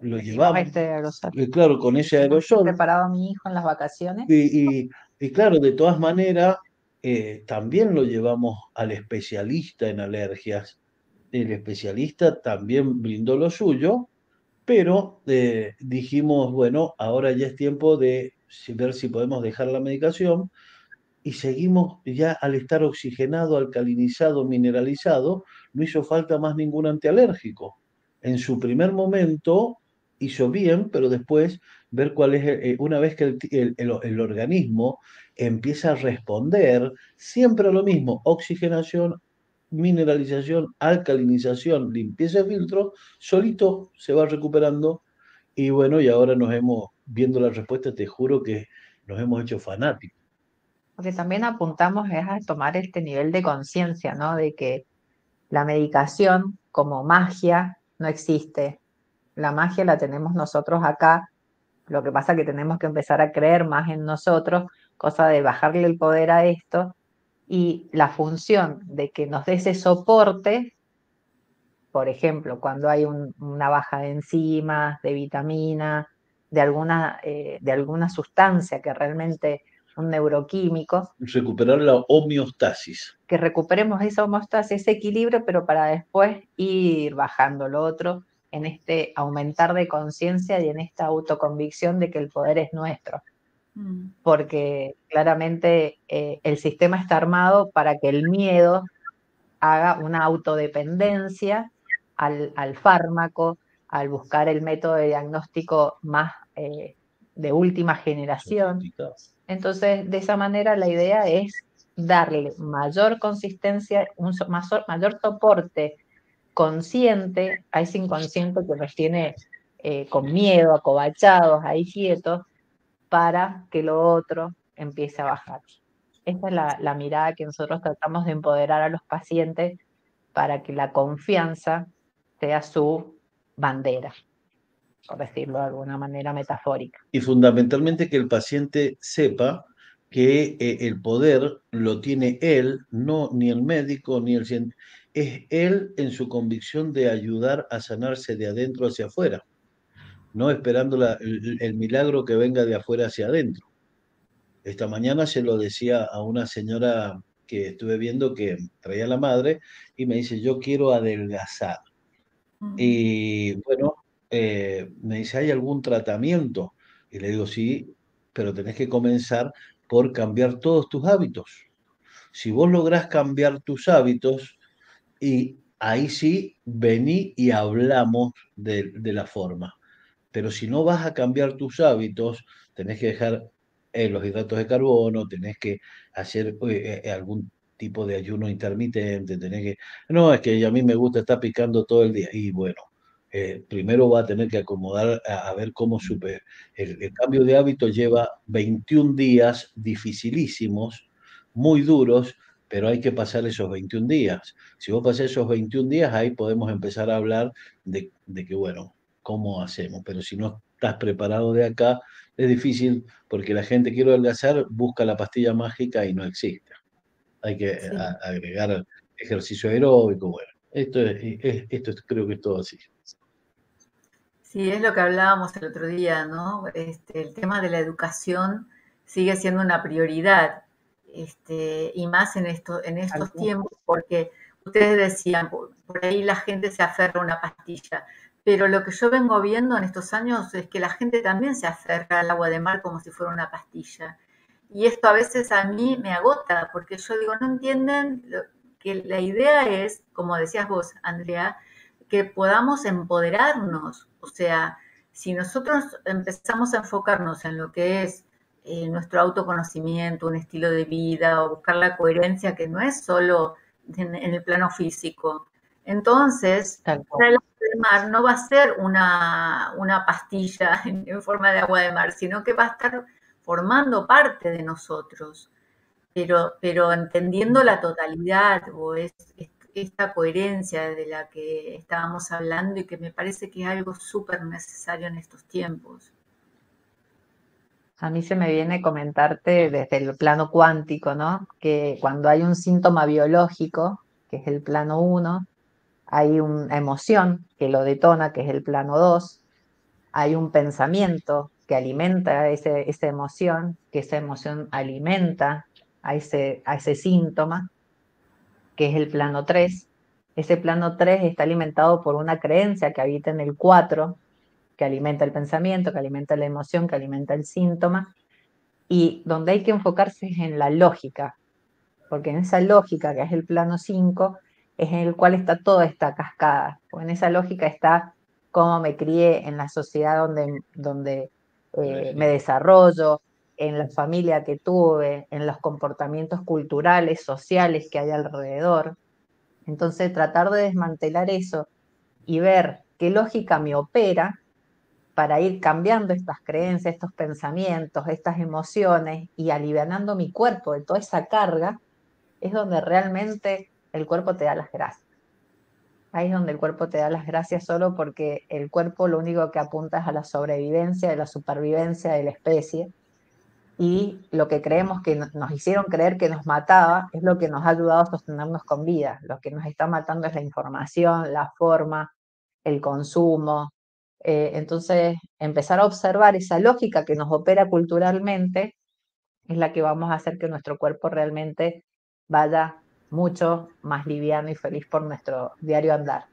lo llevamos. Este claro, con ese aerosol. preparado a mi hijo en las vacaciones. y, y claro, de todas maneras, eh, también lo llevamos al especialista en alergias. El especialista también brindó lo suyo, pero eh, dijimos, bueno, ahora ya es tiempo de ver si podemos dejar la medicación y seguimos ya al estar oxigenado, alcalinizado, mineralizado, no hizo falta más ningún antialérgico. En su primer momento hizo bien, pero después ver cuál es, eh, una vez que el, organismo empieza a responder siempre a lo mismo, oxigenación, mineralización, alcalinización, limpieza de filtro, solito se va recuperando y bueno, y ahora nos hemos, viendo la respuesta, te juro que nos hemos hecho fanáticos. Porque también apuntamos a tomar este nivel de conciencia, ¿no? De que la medicación como magia no existe. La magia la tenemos nosotros acá lo que pasa es que tenemos que empezar a creer más en nosotros, cosa de bajarle el poder a esto y la función de que nos dé ese soporte, por ejemplo, cuando hay una baja de enzimas, de vitamina, de alguna, eh, de alguna sustancia que realmente un neuroquímico. Recuperar la homeostasis. Que recuperemos esa homeostasis, ese equilibrio, pero para después ir bajando lo otro en este aumentar de conciencia y en esta autoconvicción de que el poder es nuestro. Mm. Porque claramente eh, el sistema está armado para que el miedo haga una autodependencia al, fármaco, al buscar el método de diagnóstico más eh, de última generación. Entonces, de esa manera la idea es darle mayor consistencia, un mayor, soporte consciente a ese inconsciente que nos tiene eh, con miedo, acobachados, ahí quietos, para que lo otro empiece a bajar. Esta es la, mirada que nosotros tratamos de empoderar a los pacientes para que la confianza sea su bandera, por decirlo de alguna manera metafórica. Y fundamentalmente que el paciente sepa que eh, el poder lo tiene él, no ni el médico ni el científico es él en su convicción de ayudar a sanarse de adentro hacia afuera. no esperando el, milagro que venga de afuera hacia adentro. Esta mañana se lo decía a una señora que estuve viendo que traía la madre y me dice, yo quiero adelgazar. Y bueno, eh, me dice, ¿hay algún tratamiento? Y le digo, sí, pero tenés que comenzar por cambiar todos tus hábitos. Si vos lográs cambiar tus hábitos, y ahí sí vení y hablamos de, la forma. Pero si no vas a cambiar tus hábitos, tenés que dejar eh, los hidratos de carbono, tenés que hacer eh, eh, algún tipo de ayuno intermitente, tenés que... No, es que a mí me gusta estar picando todo el día. Y bueno, primero va a tener que acomodar a, ver cómo supe. El, el, cambio de hábito lleva 21 días dificilísimos, muy duros, pero hay que pasar esos 21 días. Si vos pasás esos 21 días, ahí podemos empezar a hablar de, que, bueno, ¿cómo hacemos? Pero si no estás preparado de acá, es difícil porque la gente quiere adelgazar, busca la pastilla mágica y no existe. Hay que agregar ejercicio aeróbico, bueno, esto, es, esto creo que es todo así. Sí, es lo que hablábamos el otro día, ¿no? Este, el tema de la educación sigue siendo una prioridad este, y más en, esto, en estos tiempos, porque ustedes decían, por, ahí la gente se aferra a una pastilla, pero lo que yo vengo viendo en estos años es que la gente también se aferra al agua de mar como si fuera una pastilla. Y esto a veces a mí me agota, porque yo digo, no entienden que la idea es, como decías vos, Andrea, que podamos empoderarnos. O sea, si nosotros empezamos a enfocarnos en lo que es eh, nuestro autoconocimiento, un estilo de vida o buscar la coherencia que no es solo en, el plano físico. Entonces, el agua de mar no va a ser una, pastilla [laughs] en, forma de agua de mar, sino que va a estar formando parte de nosotros, pero, pero entendiendo la totalidad o es, esta coherencia de la que estábamos hablando y que me parece que es algo súper necesario en estos tiempos. A mí se me viene comentarte desde el plano cuántico, ¿no? Que cuando hay un síntoma biológico, que es el plano 1, hay una emoción que lo detona, que es el plano 2, hay un pensamiento que alimenta ese, esa emoción, que esa emoción alimenta a ese, a ese síntoma, que es el plano 3. Ese plano 3 está alimentado por una creencia que habita en el 4, que alimenta el pensamiento, que alimenta la emoción, que alimenta el síntoma, y donde hay que enfocarse es en la lógica, porque en esa lógica, que es el plano 5, es en el cual está toda esta cascada, o en esa lógica está cómo me crié en la sociedad donde, donde eh, me desarrollo, en la familia que tuve, en los comportamientos culturales, sociales que hay alrededor. Entonces, tratar de desmantelar eso y ver qué lógica me opera para ir cambiando estas creencias, estos pensamientos, estas emociones y alivianando mi cuerpo de toda esa carga, es donde realmente el cuerpo te da las gracias. Ahí es donde el cuerpo te da las gracias solo porque el cuerpo lo único que apunta es a la sobrevivencia, a la supervivencia de la especie. Y lo que creemos que nos hicieron creer que nos mataba es lo que nos ha ayudado a sostenernos con vida. Lo que nos está matando es la información, la forma, el consumo, eh, entonces, empezar a observar esa lógica que nos opera culturalmente es la que vamos a hacer que nuestro cuerpo realmente vaya mucho más liviano y feliz por nuestro diario andar.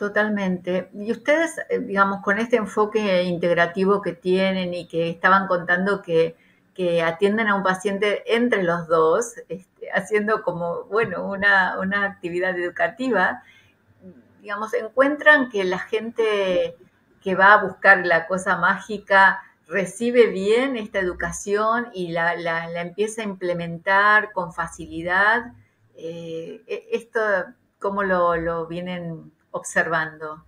Totalmente. Y ustedes, eh, digamos, con este enfoque integrativo que tienen y que estaban contando que, atienden a un paciente entre los dos, este, haciendo como, bueno, una, actividad educativa, digamos, encuentran que la gente que va a buscar la cosa mágica recibe bien esta educación y la, empieza a implementar con facilidad. Eh, e, ¿Esto cómo lo, vienen observando?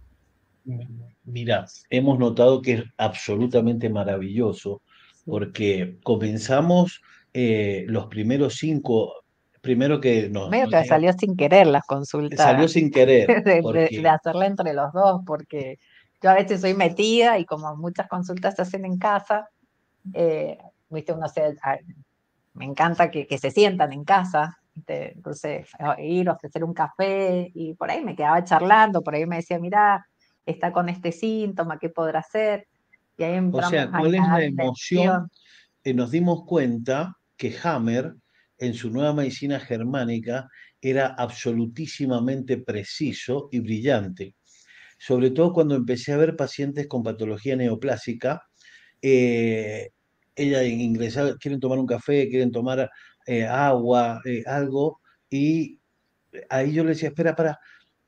Mira, hemos notado que es absolutamente maravilloso porque comenzamos eh, los primeros cinco primero que nos... Medio que salió sin querer las consultas. Salió sin querer. [laughs] De, hacerla entre los dos, porque yo a veces soy metida y como muchas consultas se hacen en casa, eh, viste, uno se, me encanta que, se sientan en casa, entonces ir, ofrecer un café y por ahí me quedaba charlando, por ahí me decía, mira, está con este síntoma, ¿qué podrá hacer? Y ahí o sea, ¿cuál es la emoción? Eh, nos dimos cuenta que Hammer, en su nueva medicina germánica, era absolutísimamente preciso y brillante. Sobre todo cuando empecé a ver pacientes con patología neoplásica, eh, ella ingresaba, quieren tomar un café, quieren tomar eh, agua, algo, y ahí yo le decía, espera, para,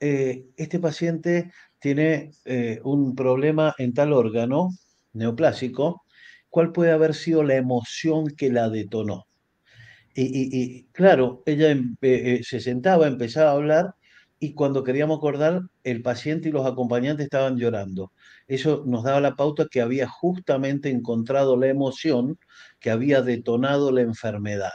este paciente tiene un problema en tal órgano, neoplásico, cuál puede haber sido la emoción que la detonó. Y, claro, ella eh, eh, se sentaba, empezaba a hablar y cuando queríamos acordar, el paciente y los acompañantes estaban llorando. Eso nos daba la pauta que había justamente encontrado la emoción que había detonado la enfermedad.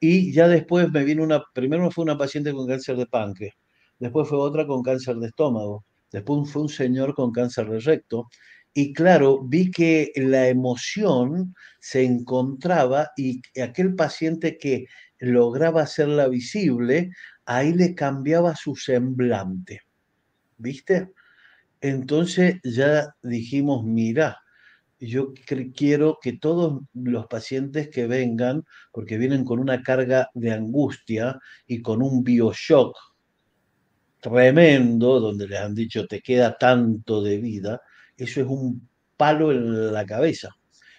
Y ya después me vino una, primero fue una paciente con cáncer de páncreas, después fue otra con cáncer de estómago, después fue un señor con cáncer de recto, y claro, vi que la emoción se encontraba y aquel paciente que lograba hacerla visible, ahí le cambiaba su semblante. ¿Viste? Entonces ya dijimos, mira, yo quiero que todos los pacientes que vengan, porque vienen con una carga de angustia y con un bioshock tremendo, donde les han dicho te queda tanto de vida, eso es un palo en la cabeza.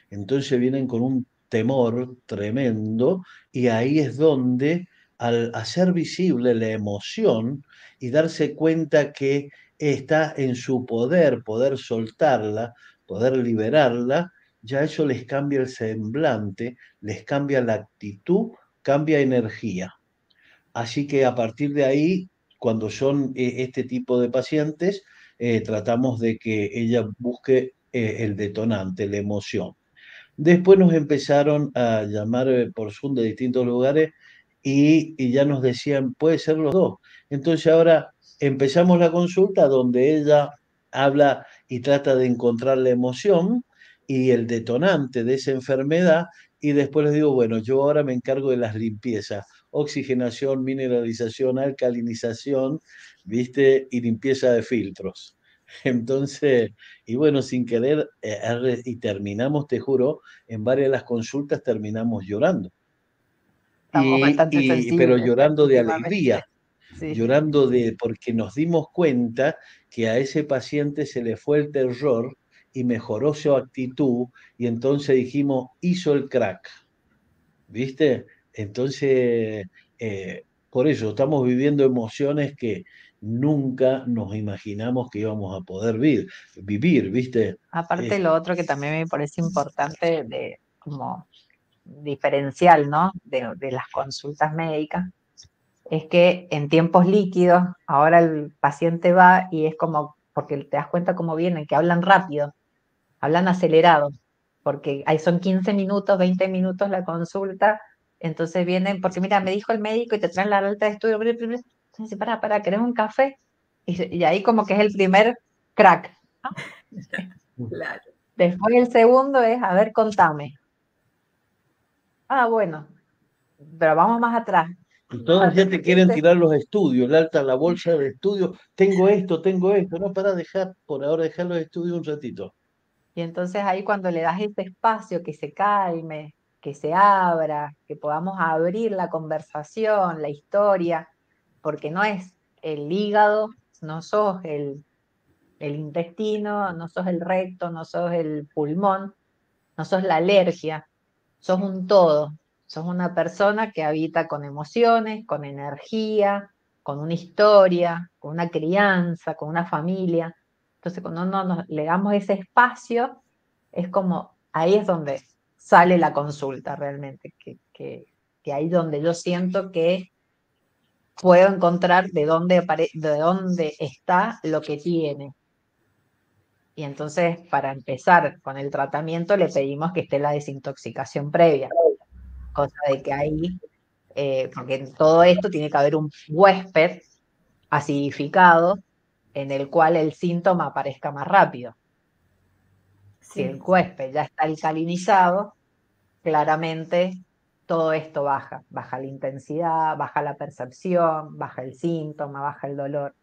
Entonces vienen con un temor tremendo y ahí es donde al hacer visible la emoción y darse cuenta que está en su poder, poder soltarla, poder liberarla, ya eso les cambia el semblante, les cambia la actitud, cambia energía. Así que a partir de ahí, cuando son eh, este tipo de pacientes, eh, tratamos de que ella busque eh, el detonante, la emoción. Después nos empezaron a llamar por Zoom de distintos lugares y, ya nos decían, puede ser los dos. Entonces ahora empezamos la consulta donde ella habla y trata de encontrar la emoción y el detonante de esa enfermedad y después les digo, bueno, yo ahora me encargo de las limpiezas, oxigenación, mineralización, alcalinización, ¿viste? Y limpieza de filtros. [laughs] Entonces, y bueno, sin querer, eh, y terminamos, te juro, en varias de las consultas terminamos llorando. pero llorando de alegría, llorando de, porque nos dimos cuenta que a ese paciente se le fue el terror y mejoró su actitud y entonces dijimos, hizo el crack. ¿Viste? Entonces, eh, por eso estamos viviendo emociones que nunca nos imaginamos que íbamos a poder vivir, vivir ¿viste? Aparte, lo otro que también me parece importante de como diferencial, ¿no? De, de las consultas médicas, es que en tiempos líquidos, ahora el paciente va y es como, porque te das cuenta cómo vienen, que hablan rápido, hablan acelerado, porque ahí son 15 minutos, 20 minutos la consulta, entonces vienen, porque mira, me dijo el médico y te traen la alta de estudio, entonces, para, para, ¿querés un café? Y, ahí como que es el primer crack. [laughs] Claro. Después el segundo es, a ver, contame. Ah, bueno, pero vamos más atrás. Y todos ya te quieren tirar los estudios, la alta, la bolsa de estudios, tengo esto, tengo esto, no para dejar, por ahora dejar los estudios un ratito. Y entonces ahí cuando le das ese espacio que se calme, que se abra, que podamos abrir la conversación, la historia, porque no es el hígado, no sos el, el intestino, no sos el recto, no sos el pulmón, no sos la alergia, sos un todo, sos una persona que habita con emociones, con energía, con una historia, con una crianza, con una familia. Entonces, cuando no le damos ese espacio, es como ahí es donde sale la consulta realmente, que, que, que ahí donde yo siento que puedo encontrar de dónde, de dónde está lo que tiene. Y entonces, para empezar con el tratamiento, le pedimos que esté la desintoxicación previa, cosa de que ahí, eh, porque en todo esto tiene que haber un huésped acidificado en el cual el síntoma aparezca más rápido. Si el huésped ya está alcalinizado, claramente todo esto baja, baja la intensidad, baja la percepción, baja el síntoma, baja el dolor.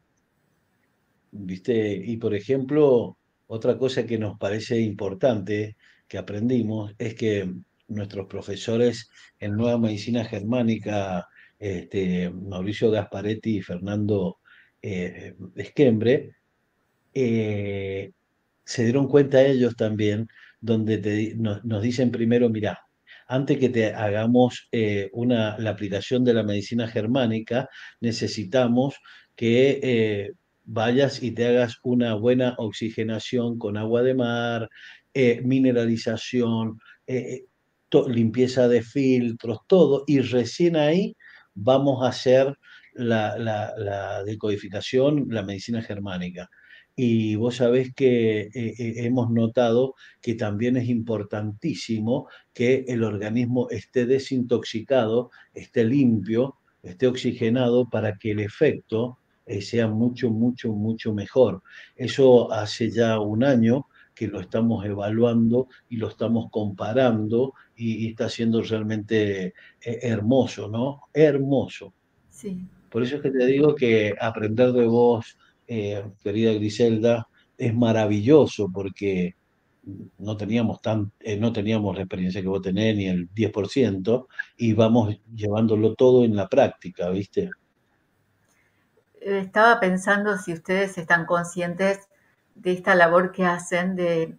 ¿viste? Y por ejemplo, otra cosa que nos parece importante que aprendimos es que nuestros profesores en Nueva Medicina Germánica, este, Mauricio Gasparetti y Fernando eh, Esquembre, eh, se dieron cuenta ellos también, donde nos, dicen primero, mira, antes que te hagamos eh, una, la aplicación de la medicina germánica, necesitamos que vayas y te hagas una buena oxigenación con agua de mar, mineralización, limpieza de filtros, todo, y recién ahí vamos a hacer la, decodificación, la medicina germánica. Y vos sabés que eh, eh, hemos notado que también es importantísimo que el organismo esté desintoxicado, esté limpio, esté oxigenado para que el efecto eh, sea mucho, mucho, mucho mejor. Eso hace ya un año que lo estamos evaluando y lo estamos comparando y, está siendo realmente eh, hermoso, ¿no? Hermoso. Sí. Por eso es que te digo que aprender de vos, eh, querida Griselda, es maravilloso porque no teníamos, tan, eh, no teníamos la experiencia que vos tenés, ni el 10%, y vamos llevándolo todo en la práctica, ¿viste? Estaba pensando si ustedes están conscientes de esta labor que hacen de,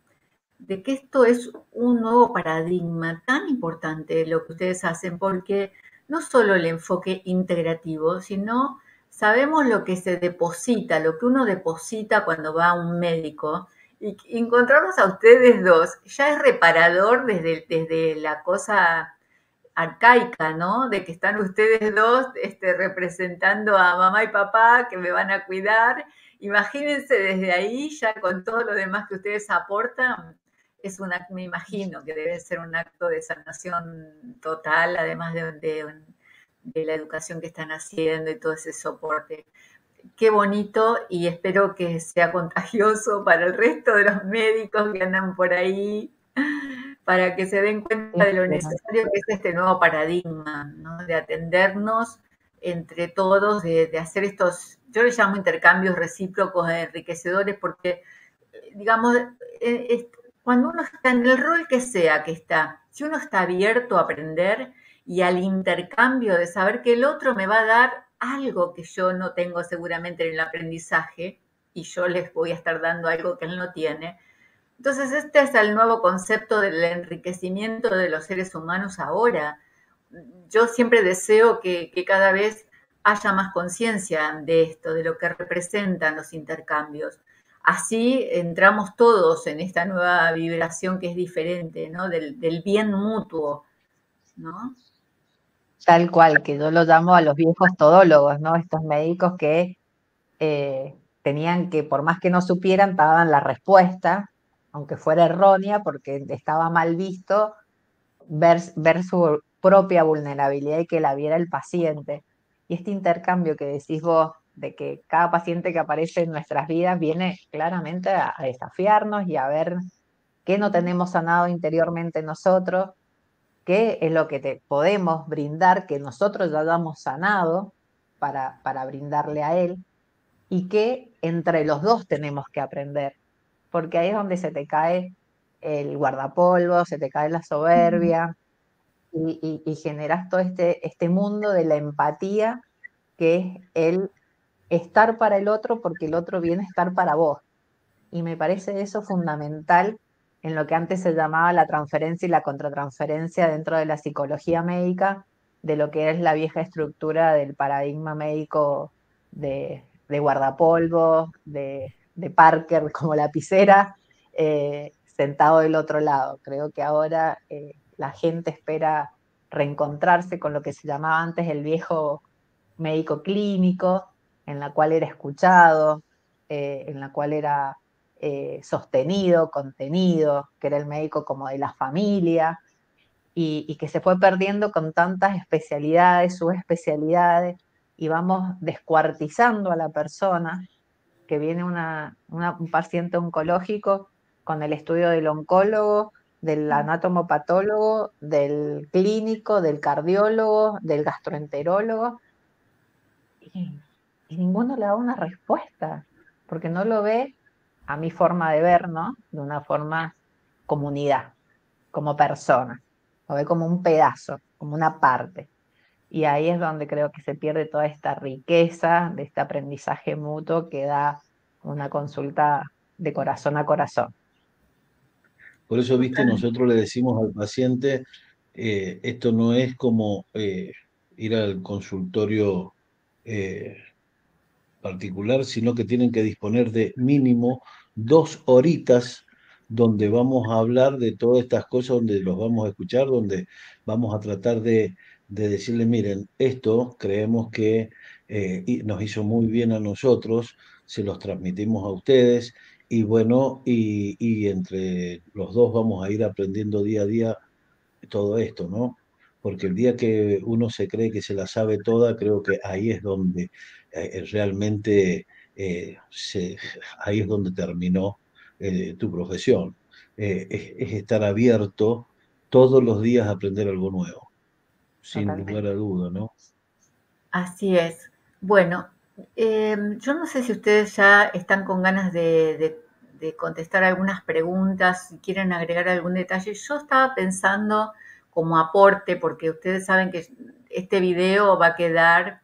que esto es un nuevo paradigma tan importante lo que ustedes hacen, porque no solo el enfoque integrativo, sino sabemos lo que se deposita, lo que uno deposita cuando va a un médico. Y encontrarlos a ustedes dos ya es reparador desde, desde la cosa arcaica, ¿no? De que están ustedes dos este, representando a mamá y papá que me van a cuidar Imagínense desde ahí, ya con todo lo demás que ustedes aportan, es una, me imagino que debe ser un acto de sanación total, además de, la educación que están haciendo y todo ese soporte. Qué bonito y espero que sea contagioso para el resto de los médicos que andan por ahí, para que se den cuenta de lo necesario que es este nuevo paradigma, de atendernos entre todos, de hacer estos yo le llamo intercambios recíprocos enriquecedores porque, digamos, eh, cuando uno está en el rol que sea que está, si uno está abierto a aprender y al intercambio de saber que el otro me va a dar algo que yo no tengo seguramente en el aprendizaje y yo les voy a estar dando algo que él no tiene. Entonces, este es el nuevo concepto del enriquecimiento de los seres humanos ahora. Yo siempre deseo que cada vez haya más conciencia de esto, de lo que representan los intercambios. Así entramos todos en esta nueva vibración que es diferente, ¿no? Del, bien mutuo, ¿no? Tal cual, que yo lo llamo a los viejos todólogos, ¿no? Estos médicos que eh, tenían que, por más que no supieran, daban la respuesta, aunque fuera errónea, porque estaba mal visto ver, ver su propia vulnerabilidad y que la viera el paciente. Y este intercambio que decís vos, de que cada paciente que aparece en nuestras vidas viene claramente a, desafiarnos y a ver qué no tenemos sanado interiormente nosotros, qué es lo que te podemos brindar, que nosotros ya hayamos sanado para, para brindarle a él, y que entre los dos tenemos que aprender, porque ahí es donde se te cae el guardapolvo, se te cae la soberbia, y, generas todo este, este mundo de la empatía que es el estar para el otro porque el otro viene a estar para vos. Y me parece eso fundamental en lo que antes se llamaba la transferencia y la contratransferencia dentro de la psicología médica, de lo que es la vieja estructura del paradigma médico de, guardapolvo, de, Parker como lapicera, eh, sentado del otro lado. Creo que ahora eh, la gente espera reencontrarse con lo que se llamaba antes el viejo médico clínico, en la cual era escuchado, eh, en la cual era eh, sostenido, contenido, que era el médico como de la familia, y, que se fue perdiendo con tantas especialidades, subespecialidades, y vamos descuartizando a la persona, que viene un paciente oncológico con el estudio del oncólogo, del anatomopatólogo, del clínico, del cardiólogo, del gastroenterólogo, y, ninguno le da una respuesta. porque no lo ve a mi forma de ver, ¿no? De una forma comunidad, como persona, lo ve como un pedazo, como una parte. Y ahí es donde creo que se pierde toda esta riqueza de este aprendizaje mutuo que da una consulta de corazón a corazón. Por eso, viste, nosotros le decimos al paciente, eh, esto no es como eh, ir al consultorio eh, particular, sino que tienen que disponer de mínimo dos horitas donde vamos a hablar de todas estas cosas, donde los vamos a escuchar, donde vamos a tratar de, de decirle, miren, esto creemos que nos hizo muy bien a nosotros, se los transmitimos a ustedes y bueno, y, entre los dos vamos a ir aprendiendo día a día todo esto, ¿no? Porque el día que uno se cree que se la sabe toda, creo que ahí es donde eh, realmente, eh, ahí es donde terminó eh, tu profesión. Es, estar abierto todos los días a aprender algo nuevo, sin lugar a duda, ¿no? Así es. Bueno, Em, yo no sé si ustedes ya están con ganas de, contestar algunas preguntas, si quieren agregar algún detalle. Yo estaba pensando como aporte, porque ustedes saben que este video va a quedar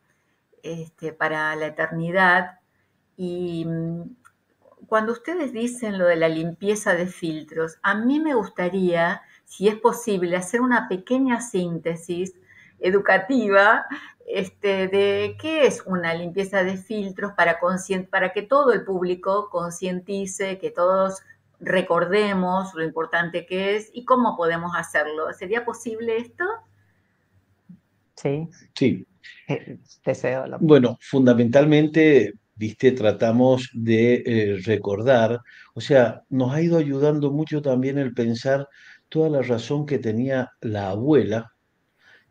este, para la eternidad. Y mm, cuando ustedes dicen lo de la limpieza de filtros, a mí me gustaría, si es posible, hacer una pequeña síntesis educativa este, de qué es una limpieza de filtros para, para que todo el público concientice, que todos recordemos lo importante que es y cómo podemos hacerlo. ¿Sería posible esto? Sí. Sí. Eh, deseo Bueno, fundamentalmente, viste, tratamos de eh, recordar, o sea, nos ha ido ayudando mucho también el pensar toda la razón que tenía la abuela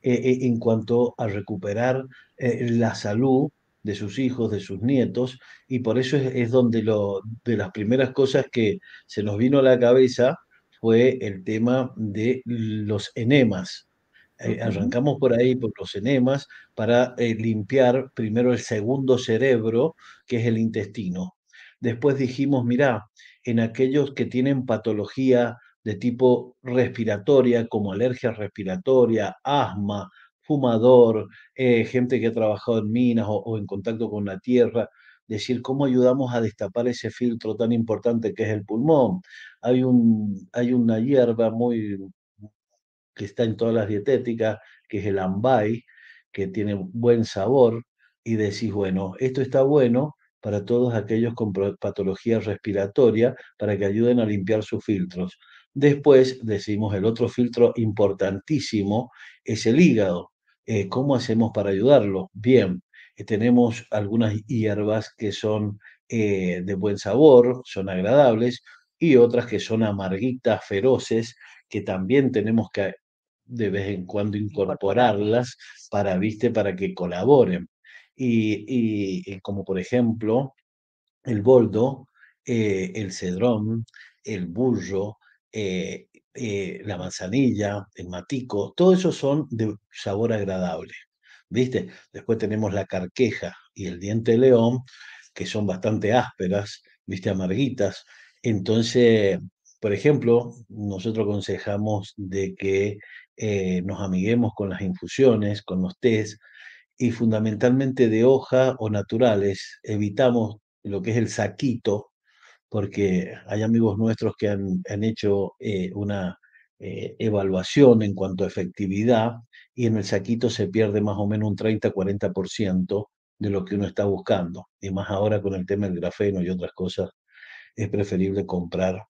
eh, eh, en cuanto a recuperar eh, la salud de sus hijos, de sus nietos, y por eso es, donde lo, de las primeras cosas que se nos vino a la cabeza fue el tema de los enemas. arrancamos por ahí, por los enemas, para limpiar primero el segundo cerebro, que es el intestino. Después dijimos, mira, en aquellos que tienen patología de tipo respiratoria, como alergia respiratoria, asma, fumador, eh, gente que ha trabajado en minas o, en contacto con la tierra, decir cómo ayudamos a destapar ese filtro tan importante que es el pulmón. Hay, un, hay una hierba muy que está en todas las dietéticas, que es el ambay, que tiene buen sabor, y decís, bueno, esto está bueno para todos aquellos con patología respiratoria, para que ayuden a limpiar sus filtros. Después decimos el otro filtro importantísimo es el hígado. Eh, ¿Cómo hacemos para ayudarlo? Bien, eh, tenemos algunas hierbas que son eh, de buen sabor, son agradables, y otras que son amarguitas, feroces, que también tenemos que de vez en cuando incorporarlas para, ¿viste? para que colaboren. Y, como por ejemplo el boldo, el cedrón, el burro, eh, eh, la manzanilla, el matico, todo eso son de sabor agradable. ¿Viste? Después tenemos la carqueja y el diente de león, que son bastante ásperas, ¿viste? Amarguitas. Entonces, por ejemplo, nosotros aconsejamos de que eh, nos amiguemos con las infusiones, con los tés, y fundamentalmente de hoja o naturales. Evitamos lo que es el saquito, porque hay amigos nuestros que han, hecho eh, una eh, evaluación en cuanto a efectividad y en el saquito se pierde más o menos un 30-40% de lo que uno está buscando. Y más ahora con el tema del grafeno y otras cosas, es preferible comprar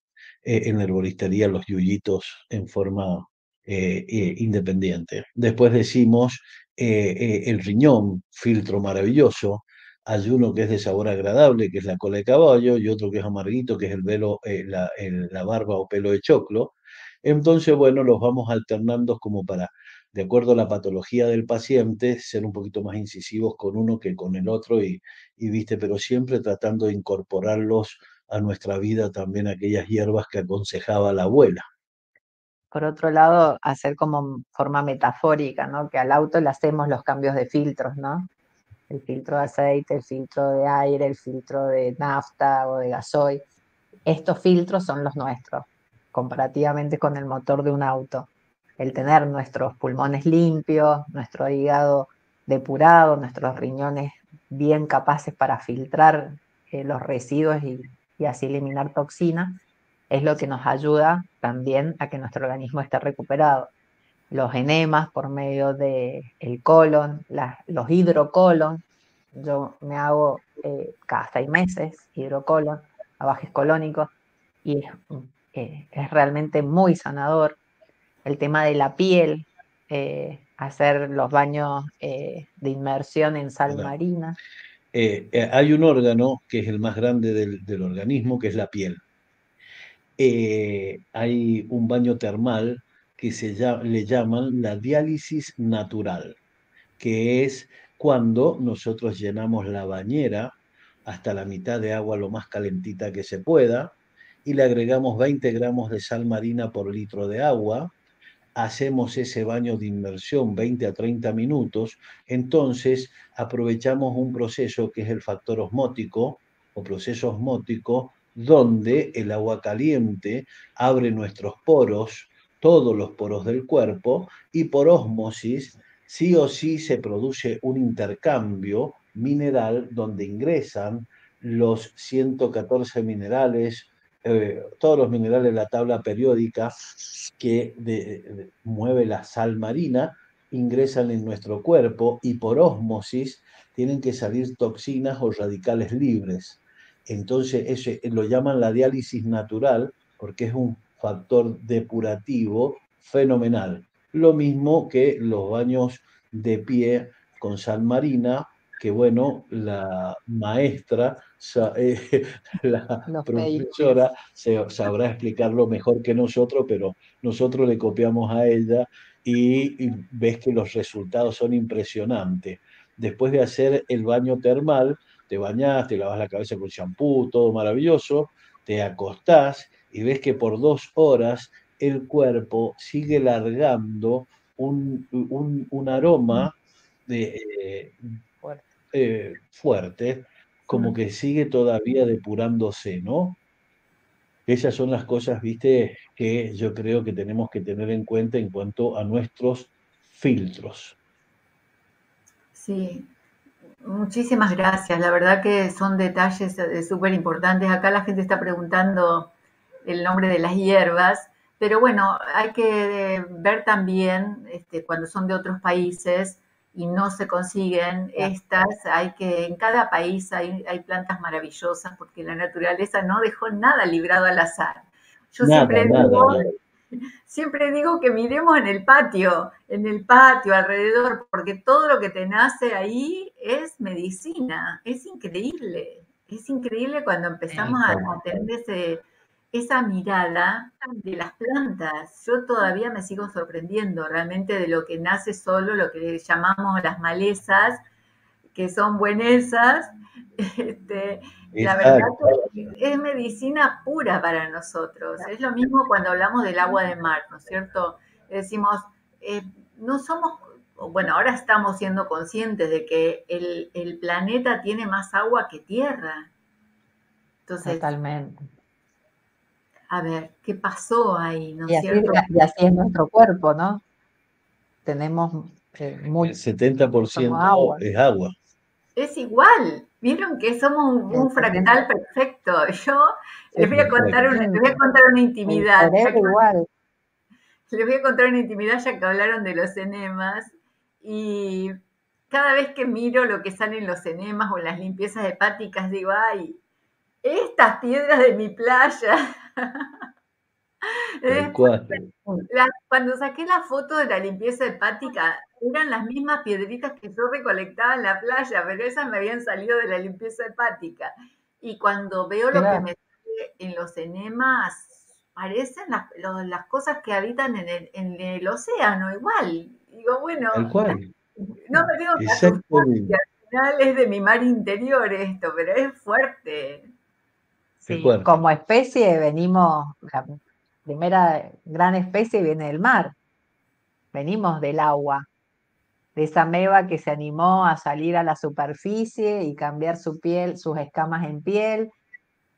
eh, en la herboristería los yuyitos en forma independiente. Después decimos el riñón, filtro maravilloso, hay uno que es de sabor agradable, que es la cola de caballo, y otro que es amarguito, que es el velo, eh, la, barba o pelo de choclo. Entonces, bueno, los vamos alternando como para, de acuerdo a la patología del paciente, ser un poquito más incisivos con uno que con el otro, y viste, pero siempre tratando de incorporarlos a nuestra vida también aquellas hierbas que aconsejaba la abuela. Por otro lado, hacer como forma metafórica, ¿no? Que al auto le hacemos los cambios de filtros, ¿no? El filtro de aceite, el filtro de aire, el filtro de nafta o de gasoil. Estos filtros son los nuestros, comparativamente con el motor de un auto. El tener nuestros pulmones limpios, nuestro hígado depurado, nuestros riñones bien capaces para filtrar eh, los residuos y, y así eliminar toxinas, es lo que nos ayuda también a que nuestro organismo esté recuperado. Los enemas por medio del el colon, los hidrocolon, yo me hago eh, cada seis meses hidrocolon, abajes colónicos, y eh, es, realmente muy sanador. El tema de la piel, eh, hacer los baños de inmersión en sal marina. hay un órgano que es el más grande del, del organismo, que es la piel hay un baño termal que se le llaman la diálisis natural, que es cuando nosotros llenamos la bañera hasta la mitad de agua lo más calentita que se pueda y le agregamos 20 gramos de sal marina por litro de agua, hacemos ese baño de inmersión 20 a 30 minutos, entonces aprovechamos un proceso que es el factor osmótico o proceso osmótico donde el agua caliente abre nuestros poros, todos los poros del cuerpo, y por ósmosis sí o sí se produce un intercambio mineral donde ingresan los 114 minerales, eh, todos los minerales de la tabla periódica que mueve la sal marina, ingresan en nuestro cuerpo y por ósmosis tienen que salir toxinas o radicales libres. Entonces, ese, lo llaman la diálisis natural porque es un factor depurativo fenomenal. Lo mismo que los baños de pie con sal marina, que bueno, la maestra, [laughs] eh, la profesora sabrá explicarlo mejor que nosotros, pero nosotros le copiamos a ella y, y ves que los resultados son impresionantes. Después de hacer el baño termal, te bañás, te lavas la cabeza con champú, todo maravilloso, te acostás y ves que por dos horas el cuerpo sigue largando un, aroma de, eh, fuerte, como que sigue todavía depurándose, ¿no? Esas son las cosas, viste, que yo creo que tenemos que tener en cuenta en cuanto a nuestros filtros. Sí, Muchísimas gracias. La verdad que son detalles eh, súper importantes. Acá la gente está preguntando el nombre de las hierbas, pero bueno, hay que ver también este, cuando son de otros países y no se consiguen estas, hay que, en cada país hay, plantas maravillosas porque la naturaleza no dejó nada librado al azar. Yo siempre digo, [laughs] Siempre digo que miremos en el patio, en el patio, alrededor, porque todo lo que te nace ahí es medicina, es increíble. Es increíble cuando empezamos a, tener esa mirada de las plantas. Yo todavía me sigo sorprendiendo realmente de lo que nace solo, lo que llamamos las malezas, que son buenesas. [laughs] Este, la verdad que es medicina pura para nosotros. Es lo mismo cuando hablamos del agua de mar, ¿no es cierto? Decimos, eh, no somos, bueno, ahora estamos siendo conscientes de que el, planeta tiene más agua que tierra. Entonces, Totalmente. A ver, ¿qué pasó ahí? ¿no y, así, y así es nuestro cuerpo, ¿no? Tenemos eh, muy, El 70% es agua. Es igual, Vieron que somos un, fractal perfecto. [laughs] Yo les voy a contar una, les voy a contar una intimidad. Les voy a contar una intimidad ya que hablaron de los enemas. Y cada vez que miro lo que sale en los enemas o en las limpiezas hepáticas, digo, ay, estas piedras de mi playa. [laughs] [laughs] cuando saqué la foto de la limpieza hepática, eran las mismas piedritas que yo recolectaba en la playa, pero esas me habían salido de la limpieza hepática. Y cuando veo lo que me sale en los enemas, parecen las, las cosas que habitan en el, en el, océano, igual. Digo, bueno, no me digo que al final es de mi mar interior esto, pero es fuerte. Sí, como especie venimos, la primera gran especie viene del mar, venimos del agua de esa meba que se animó a salir a la superficie y cambiar su piel, sus escamas en piel,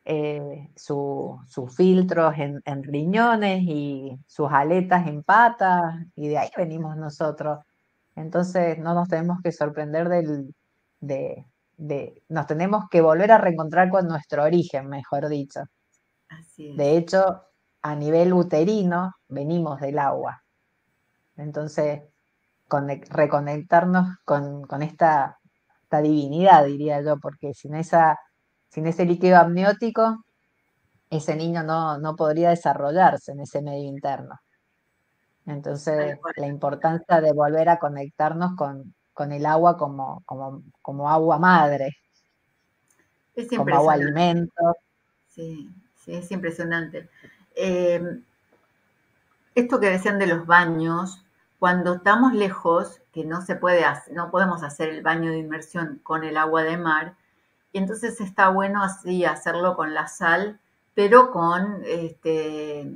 eh, sus filtros en, riñones y sus aletas en patas, y de ahí venimos nosotros. Entonces no nos tenemos que sorprender del, de, nos tenemos que volver a reencontrar con nuestro origen, mejor dicho. De hecho, a nivel uterino venimos del agua. Entonces, reconectarnos con, esta, esta, divinidad, diría yo, porque sin, esa, sin ese líquido amniótico, ese niño no, no podría desarrollarse en ese medio interno. Entonces, la importancia de volver a conectarnos con, con el agua como, como, como, agua madre, es como agua alimento. Sí, sí, es impresionante. Eh, esto que decían de los baños, cuando estamos lejos, que no se puede hacer, no podemos hacer el baño de inmersión con el agua de mar, y entonces está bueno así hacerlo con la sal, pero con este,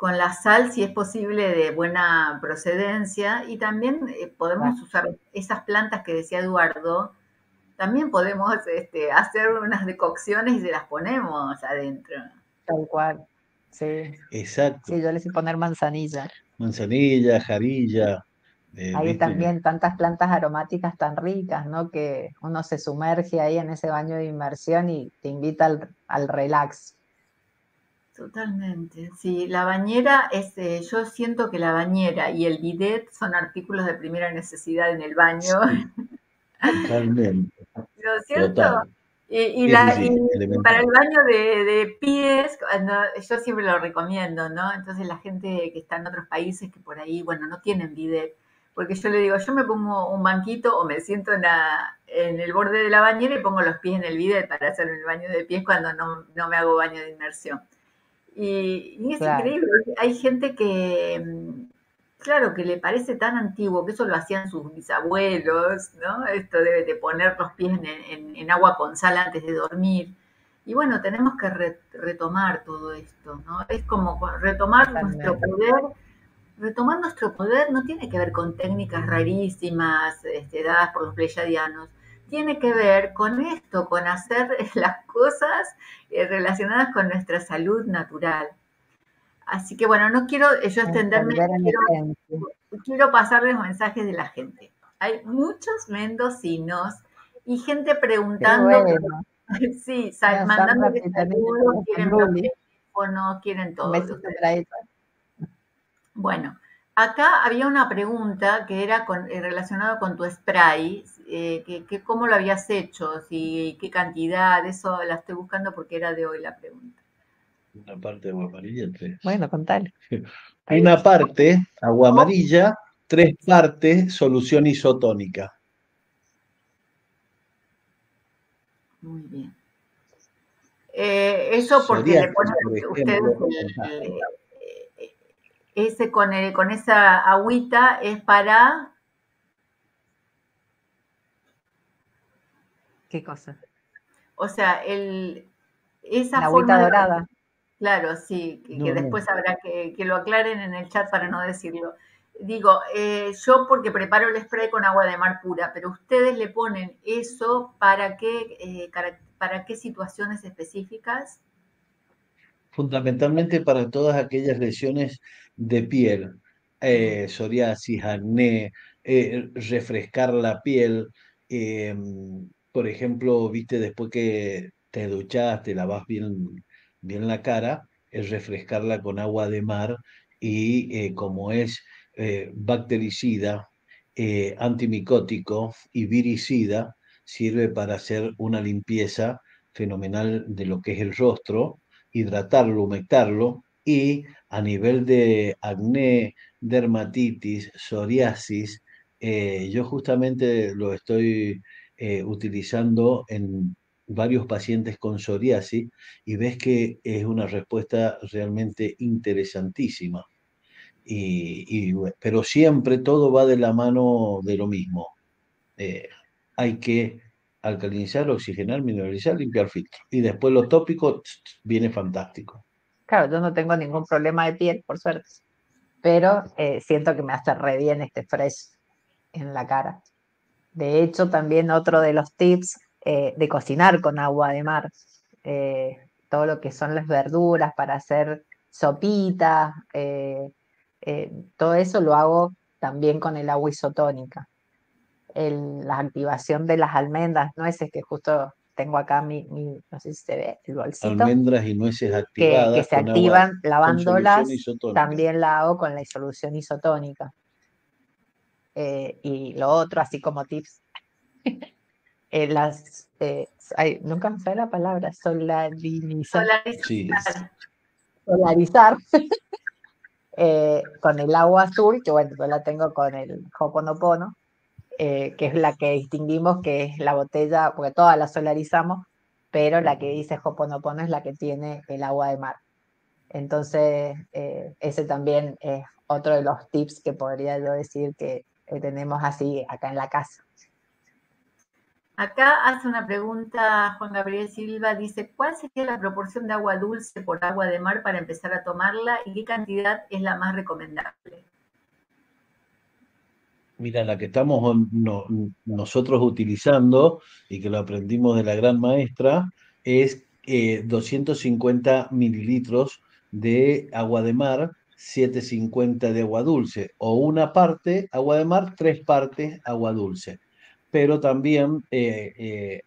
con la sal, si es posible, de buena procedencia, y también eh, podemos usar esas plantas que decía Eduardo, también podemos este, hacer unas decocciones y se las ponemos adentro. Tal cual, sí. Exacto. Sí, yo les hice poner manzanilla manzanilla, jarilla. Eh, Hay también tantas plantas aromáticas tan ricas, ¿no? Que uno se sumerge ahí en ese baño de inmersión y te invita al, relax. Totalmente, sí, la bañera, es, eh, yo siento que la bañera y el bidet son artículos de primera necesidad en el baño. totalmente. ¿No cierto? Y, para el baño de, pies, yo siempre lo recomiendo, ¿no? Entonces la gente que está en otros países que por ahí, bueno, no tienen bidet, porque yo le digo, yo me pongo un banquito o me siento en, en el borde de la bañera y pongo los pies en el bidet para hacer el baño de pies cuando no, me hago baño de inmersión. Y, es increíble, hay gente que, claro, que le parece tan antiguo, que eso lo hacían sus bisabuelos, ¿no? Esto de, de poner los pies en, agua con sal antes de dormir. Y bueno, tenemos que retomar todo esto, ¿no? Es como retomar nuestro poder. Retomar nuestro poder no tiene que ver con técnicas rarísimas este, dadas por los pleyadianos, tiene que ver con esto, con hacer [laughs] las cosas eh, relacionadas con nuestra salud natural. Así que bueno, no quiero yo extenderme, quiero, pasarles mensajes de la gente. Hay muchos mendocinos y gente preguntando, [laughs] sí, mandando saludos, quieren no quieren todo. Bueno, acá había una pregunta que era con, eh, relacionada con tu spray, eh, que, cómo lo habías hecho, si qué cantidad, eso la estoy buscando porque era de hoy la pregunta. Una parte de agua amarilla, tres. Bueno, contale. [laughs] Una parte, agua amarilla, tres partes, solución isotónica. Muy bien. Eh, eso porque le ponen ustedes eh, ese con, con esa agüita es para ¿Qué cosa? O sea, el, esa La agüita dorada. Claro, sí, que, después habrá que, que, lo aclaren en el chat para no decirlo. Digo, eh, yo porque preparo el spray con agua de mar pura, pero ustedes le ponen eso para qué, eh, para qué situaciones específicas? Fundamentalmente para todas aquellas lesiones de piel, eh, psoriasis, acné, refrescar la piel. Por ejemplo, viste, después que te duchaste, lavas bien bien la cara, es refrescarla con agua de mar y eh, como es eh, bactericida, eh, antimicótico y viricida, sirve para hacer una limpieza fenomenal de lo que es el rostro, hidratarlo, humectarlo y a nivel de acné, dermatitis, psoriasis, yo justamente lo estoy utilizando en varios pacientes con psoriasis y ves que es una respuesta realmente interesantísima. Y, pero siempre todo va de la mano de lo mismo. Eh, hay que alcalinizar, oxigenar, mineralizar, limpiar filtro. Y después lo tópico viene fantástico. Claro, yo no tengo ningún problema de piel, por suerte. Pero eh, siento que me hace re bien este fresh. en la cara. De hecho, también otro de los tips eh, de cocinar con agua de mar, eh, todo lo que son las verduras para hacer sopita, eh, todo eso lo hago también con el agua isotónica. la activación de las almendras, nueces, que justo tengo acá mi, no sé si se ve, el bolsito. Almendras y nueces activadas. Que, se activan lavándolas, también la hago con la disolución isotónica. Eh, y lo otro, así como tips, [laughs] eh, las, eh, nunca me sale la palabra, solarizar. Solarizar. [laughs] con el agua azul, que bueno, yo la tengo con el Hoponopono, que es la que distinguimos, que es la botella, porque todas las solarizamos, pero la que dice Hoponopono es la que tiene el agua de mar. Entonces, ese también es otro de los tips que podría yo decir que tenemos así acá en la casa. Acá hace una pregunta Juan Gabriel Silva, dice, ¿cuál sería la proporción de agua dulce por agua de mar para empezar a tomarla y qué cantidad es la más recomendable? Mira, la que estamos nosotros utilizando y que lo aprendimos de la gran maestra es 250 eh, mililitros de agua de mar 750 de agua dulce, o una parte agua de mar, tres partes agua dulce. Pero también eh, eh,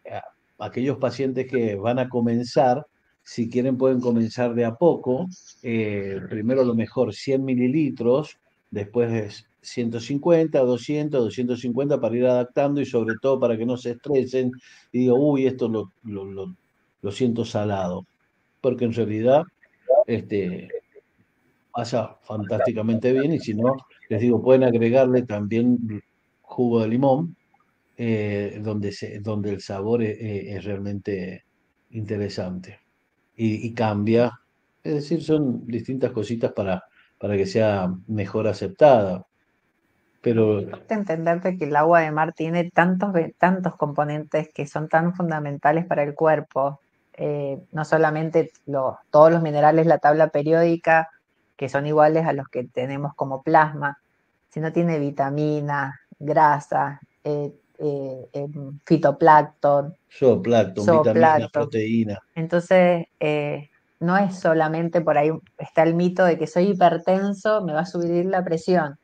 aquellos pacientes que van a comenzar, si quieren pueden comenzar de a poco, eh, primero lo mejor 100 mililitros, después 150, 200, 250 para ir adaptando y sobre todo para que no se estresen y digo, uy, esto lo, lo, lo siento salado, porque en realidad este, pasa fantásticamente bien y si no, les digo, pueden agregarle también jugo de limón, eh, donde, se, donde el sabor es, realmente interesante y, cambia. Es decir, son distintas cositas para, para que sea mejor aceptada. Pero... Entenderte que el agua de mar tiene tantos, tantos componentes que son tan fundamentales para el cuerpo, eh, no solamente todos los minerales, la tabla periódica, que son iguales a los que tenemos como plasma, sino tiene vitamina, grasa, eh, eh, em, fitoplancton. Zooplancton, vitamina, proteína. Entonces, eh, no es solamente por ahí, está el mito de que soy hipertenso, me va a subir la presión.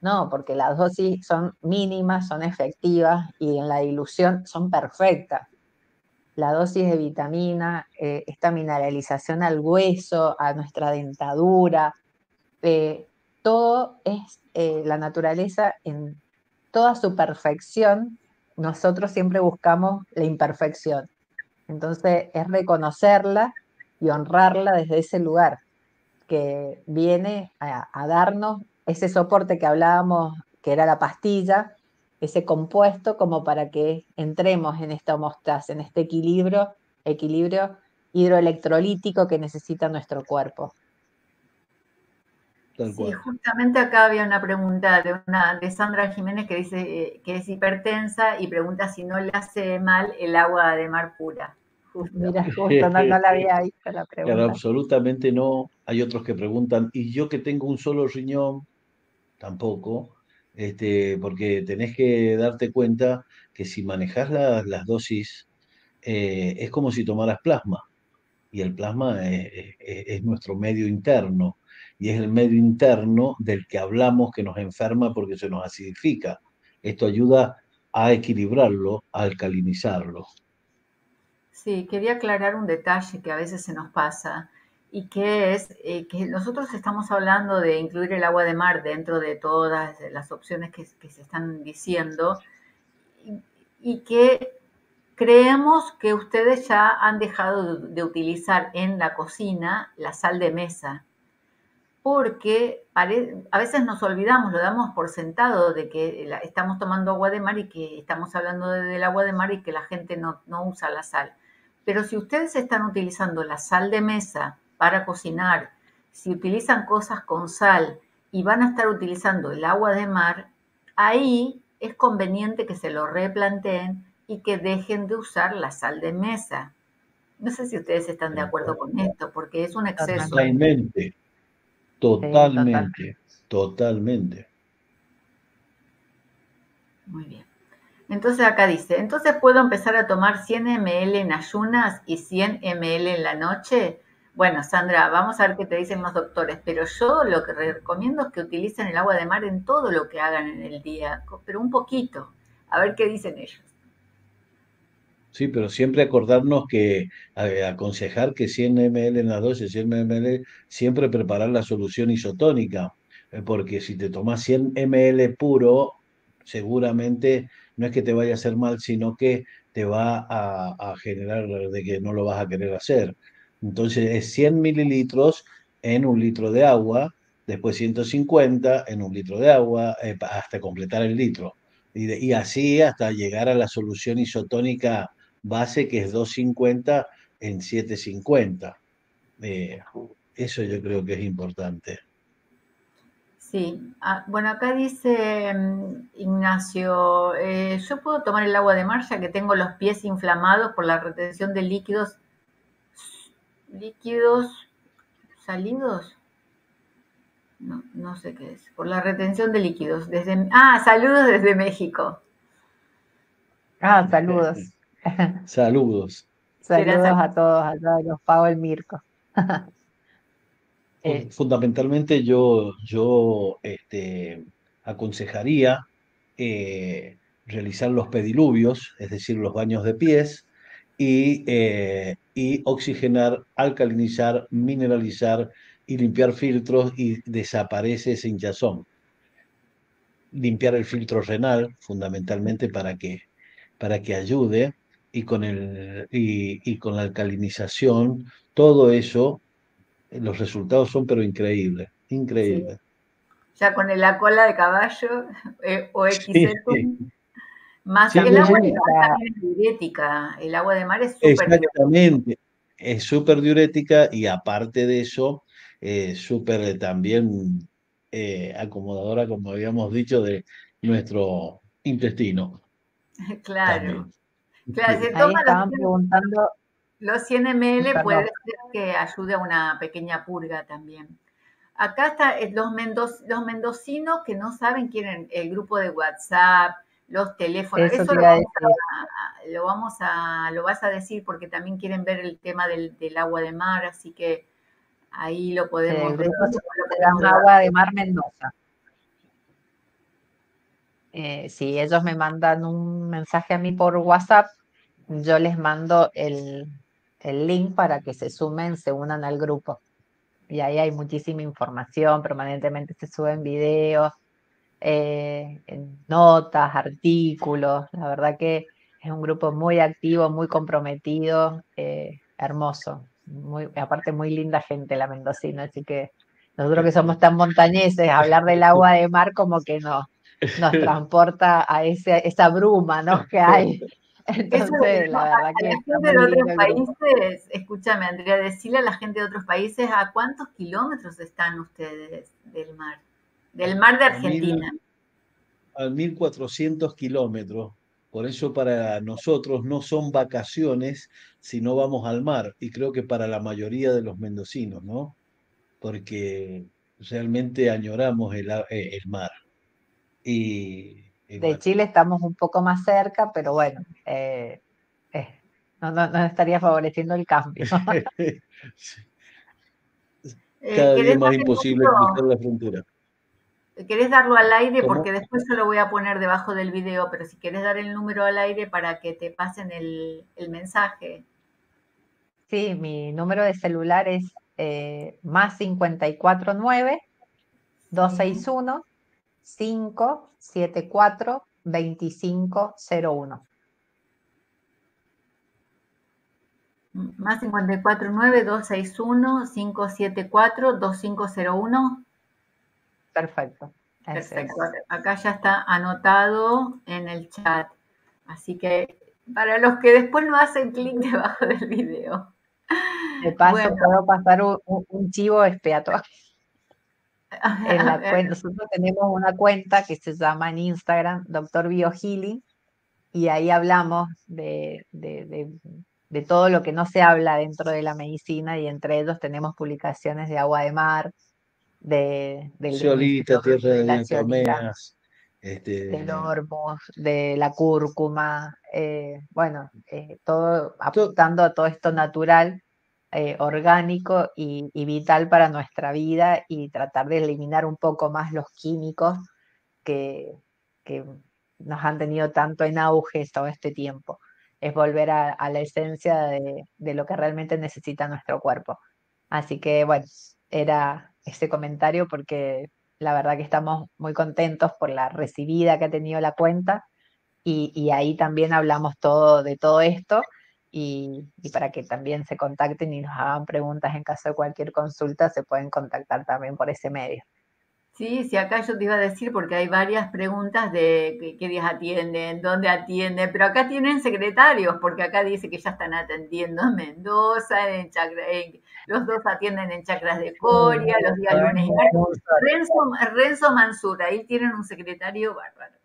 No, porque las dosis son mínimas, son efectivas y en la dilución son perfectas la dosis de vitamina, eh, esta mineralización al hueso, a nuestra dentadura, eh, todo es eh, la naturaleza en toda su perfección. Nosotros siempre buscamos la imperfección. Entonces es reconocerla y honrarla desde ese lugar que viene a darnos ese soporte que hablábamos, que era la pastilla, ese compuesto como para que entremos en esta homeostasis, en este equilibrio, equilibrio hidroelectrolítico que necesita nuestro cuerpo. Sí, justamente acá había una pregunta de, una, de Sandra Jiménez que dice eh, que es hipertensa y pregunta si no le hace mal el agua de mar pura. Mira, justo no, la [laughs] había visto la pregunta. Claro, absolutamente no. Hay otros que preguntan, ¿y yo que tengo un solo riñón? Tampoco este, porque tenés que darte cuenta que si manejas las dosis, eh, es como si tomaras plasma. Y el plasma es, nuestro medio interno. Y es el medio interno del que hablamos que nos enferma porque se nos acidifica. Esto ayuda a equilibrarlo, a alcalinizarlo. Sí, quería aclarar un detalle que a veces se nos pasa y que es eh, que nosotros estamos hablando de incluir el agua de mar dentro de todas las opciones que, se están diciendo y, que creemos que ustedes ya han dejado de, utilizar en la cocina la sal de mesa, porque a veces nos olvidamos, lo damos por sentado de que estamos tomando agua de mar y que estamos hablando del agua de mar y que la gente no, no usa la sal. Pero si ustedes están utilizando la sal de mesa, para cocinar, si utilizan cosas con sal y van a estar utilizando el agua de mar, ahí es conveniente que se lo replanteen y que dejen de usar la sal de mesa. No sé si ustedes están de acuerdo con esto, porque es un exceso. Totalmente, totalmente, totalmente. Muy bien. Entonces acá dice, entonces puedo empezar a tomar 100 ml en ayunas y 100 ml en la noche. Bueno, Sandra, vamos a ver qué te dicen los doctores, pero yo lo que recomiendo es que utilicen el agua de mar en todo lo que hagan en el día, pero un poquito, a ver qué dicen ellos. Sí, pero siempre acordarnos que aconsejar que 100 ml en la dosis, 100 ml, siempre preparar la solución isotónica, eh, porque si te tomas 100 ml puro, seguramente no es que te vaya a hacer mal, sino que te va a, generar de que no lo vas a querer hacer. Entonces es 100 mililitros en un litro de agua, después 150 en un litro de agua, eh, hasta completar el litro. Y, así hasta llegar a la solución isotónica base que es 250 en 750. Eh, eso yo creo que es importante. Sí, ah, bueno, acá dice mm, Ignacio, eh, yo puedo tomar el agua de mar ya que tengo los pies inflamados por la retención de líquidos, líquidos salidos. No, no sé qué es, por la retención de líquidos. Desde, ah, saludos desde México. Ah, saludos. [laughs] Saludos. Saludos a todos, a todos los pago el Mirko. [laughs] Eh, fundamentalmente yo, yo este, aconsejaría eh, realizar los pediluvios, es decir, los baños de pies, y, eh, y, oxigenar, alcalinizar, mineralizar y limpiar filtros y desaparece ese hinchazón. Limpiar el filtro renal, fundamentalmente para que, para que ayude, y con, el, y, y con la alcalinización, todo eso los resultados son pero increíbles, increíbles. Ya con la cola de caballo eh, o XL, más el agua de mar también es diurética, el agua de mar es súper Exactamente, es súper diurética y aparte de eso, eh, súper también eh, acomodadora, como habíamos dicho, de nuestro intestino. [laughs] Claro. Claro, se toma estaban preguntando los 100 ml puede ser que ayude a una pequeña purga también. Acá está eh, los, los mendocinos que no saben quieren el grupo de WhatsApp, los teléfonos. Eso, lo, vamos a, lo, vas a decir porque también quieren ver el tema del, agua de mar, así que ahí lo podemos ver. agua de mar Mendoza. Eh, si ellos me mandan un mensaje a mí por WhatsApp, yo les mando el, el link para que se sumen, se unan al grupo. Y ahí hay muchísima información, permanentemente se suben videos, eh, notas, artículos. La verdad que es un grupo muy activo, muy comprometido, eh, hermoso. Muy, aparte, muy linda gente la mendocina, así que nosotros que somos tan montañeses, hablar del agua de mar como que nos, nos [laughs] transporta a ese, esa bruma ¿no? que hay [laughs] entonces, la verdad que. La gente de otros países, escúchame, Andrea, decirle a la gente de otros países a cuántos kilómetros están ustedes del mar, del mar de Argentina. A 1400 kilómetros. Por eso para nosotros no son vacaciones si no vamos al mar. Y creo que para la mayoría de los mendocinos, ¿no? Porque realmente añoramos el, eh, el mar. Y de Chile estamos un poco más cerca, pero bueno, eh, eh, no, estaría favoreciendo el cambio. [laughs] Eh, Cada día más imposible cruzar la frontera. ¿Querés darlo al aire? Porque después se lo voy a poner debajo del video, pero si querés dar el número al aire para que te pasen el, mensaje. Sí, mi número de celular es más 549 261 574 2501. Más 549 261 574 2501. Perfecto. Perfecto. Acá ya está anotado en el chat. Así que para los que después no hacen clic [laughs] debajo del video. De paso, puedo pasar un, un chivo expiatorio. [laughs] En la cuenta, nosotros tenemos una cuenta que se llama en Instagram Doctor Biohealing y ahí hablamos de, de, todo lo que no se habla dentro de la medicina y entre ellos tenemos publicaciones de agua de mar, de, de tierra de, este... del hormuz, de la cúrcuma, eh, bueno, eh, todo apuntando a todo esto natural, eh, orgánico y, vital para nuestra vida y tratar de eliminar un poco más los químicos que, que nos han tenido tanto en auge todo este tiempo. Es volver a, la esencia de, de, lo que realmente necesita nuestro cuerpo. Así que bueno, era ese comentario porque la verdad que estamos muy contentos por la recibida que ha tenido la cuenta y, ahí también hablamos todo de todo esto y, para que también se contacten y nos hagan preguntas en caso de cualquier consulta, se pueden contactar también por ese medio. Sí, sí, acá yo te iba a decir porque hay varias preguntas de qué, días atienden, dónde atienden, pero acá tienen secretarios, porque acá dice que ya están atendiendo en Mendoza, en, Chacra, los dos atienden en Chacras de Coria, los días lunes y martes. Renzo, Renzo Mansur, ahí tienen un secretario bárbaro.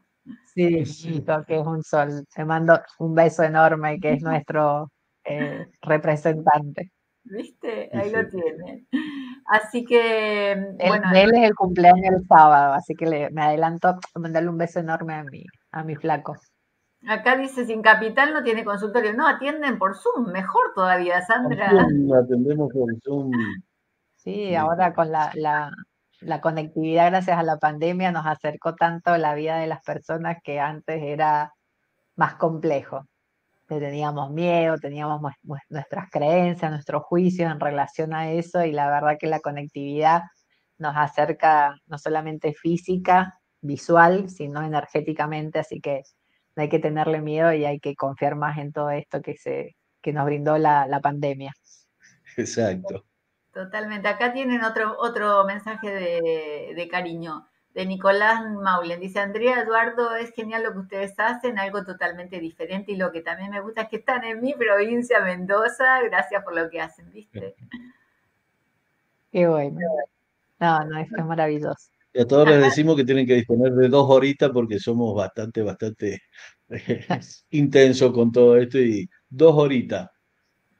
Sí, que es un sol. Te mando un beso enorme, que es nuestro eh, representante. ¿Viste? Ahí lo tienen. Así que, bueno. Él es el cumpleaños el sábado, así que me adelanto a mandarle un beso enorme a mi, a mi flaco. Acá dice, sin capital no tiene consultorio. No, atienden por Zoom, mejor todavía, Sandra. atendemos por Zoom. Sí, ahora con la, la, la, conectividad gracias a la pandemia nos acercó tanto la vida de las personas que antes era más complejo. Teníamos miedo, teníamos nuestras creencias, nuestros juicios en relación a eso y la verdad que la conectividad nos acerca no solamente física, visual, sino energéticamente, así que no hay que tenerle miedo y hay que confiar más en todo esto que, se, que nos brindó la, pandemia. Exacto. Totalmente. Acá tienen otro, otro mensaje de, cariño de Nicolás Maulen. Dice, Andrea Eduardo, es genial lo que ustedes hacen, algo totalmente diferente y lo que también me gusta es que están en mi provincia, Mendoza. Gracias por lo que hacen, ¿viste? [laughs] Qué bueno. No, no, esto es maravilloso. Y a todos les decimos que tienen que disponer de dos horitas porque somos bastante, bastante [laughs] intensos con todo esto y dos horitas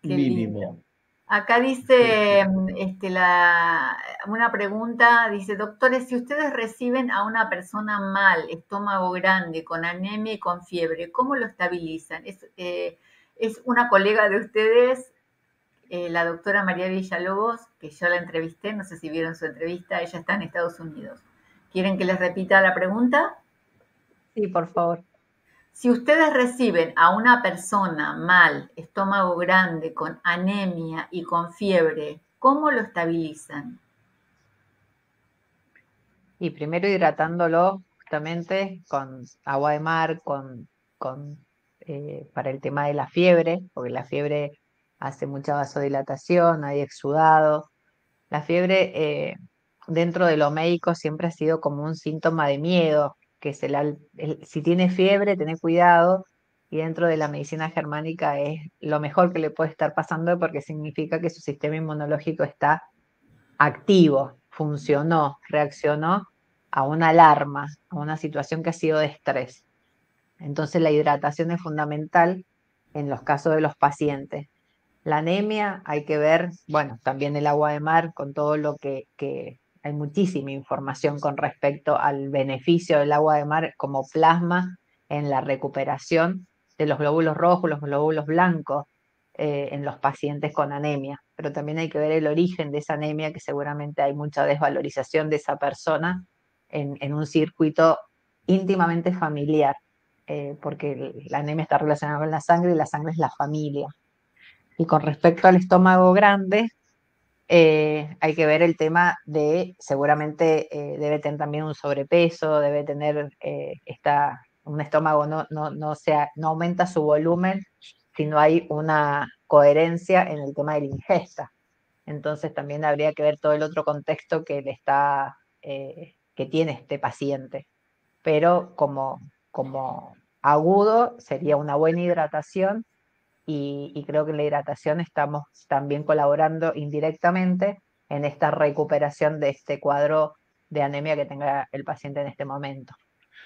mínimo. Acá dice este, la, una pregunta, dice, doctores, si ustedes reciben a una persona mal, estómago grande, con anemia y con fiebre, ¿cómo lo estabilizan? Es, eh, es una colega de ustedes, eh, la doctora María Villalobos, que yo la entrevisté, no sé si vieron su entrevista, ella está en Estados Unidos. ¿Quieren que les repita la pregunta? Sí, por favor. Si ustedes reciben a una persona mal, estómago grande, con anemia y con fiebre, ¿cómo lo estabilizan? Y primero hidratándolo justamente con agua de mar, con, eh, para el tema de la fiebre, porque la fiebre hace mucha vasodilatación, hay exudado. La fiebre eh, dentro de lo médico siempre ha sido como un síntoma de miedo, que es el, si tiene fiebre, tener cuidado, y dentro de la medicina germánica es lo mejor que le puede estar pasando porque significa que su sistema inmunológico está activo, funcionó, reaccionó a una alarma, a una situación que ha sido de estrés. Entonces la hidratación es fundamental en los casos de los pacientes. La anemia hay que ver, bueno, también el agua de mar con todo lo que, que hay muchísima información con respecto al beneficio del agua de mar como plasma en la recuperación de los glóbulos rojos, los glóbulos blancos eh, en los pacientes con anemia. Pero también hay que ver el origen de esa anemia, que seguramente hay mucha desvalorización de esa persona en, un circuito íntimamente familiar, eh, porque la anemia está relacionada con la sangre y la sangre es la familia. Y con respecto al estómago grande, eh, hay que ver el tema de, seguramente eh, debe tener también un sobrepeso, debe tener eh, un estómago, no, no, no, sea, no aumenta su volumen si no hay una coherencia en el tema de la ingesta. Entonces también habría que ver todo el otro contexto que le está, que tiene este paciente. Pero como, como agudo sería una buena hidratación y, creo que en la hidratación estamos también colaborando indirectamente en esta recuperación de este cuadro de anemia que tenga el paciente en este momento.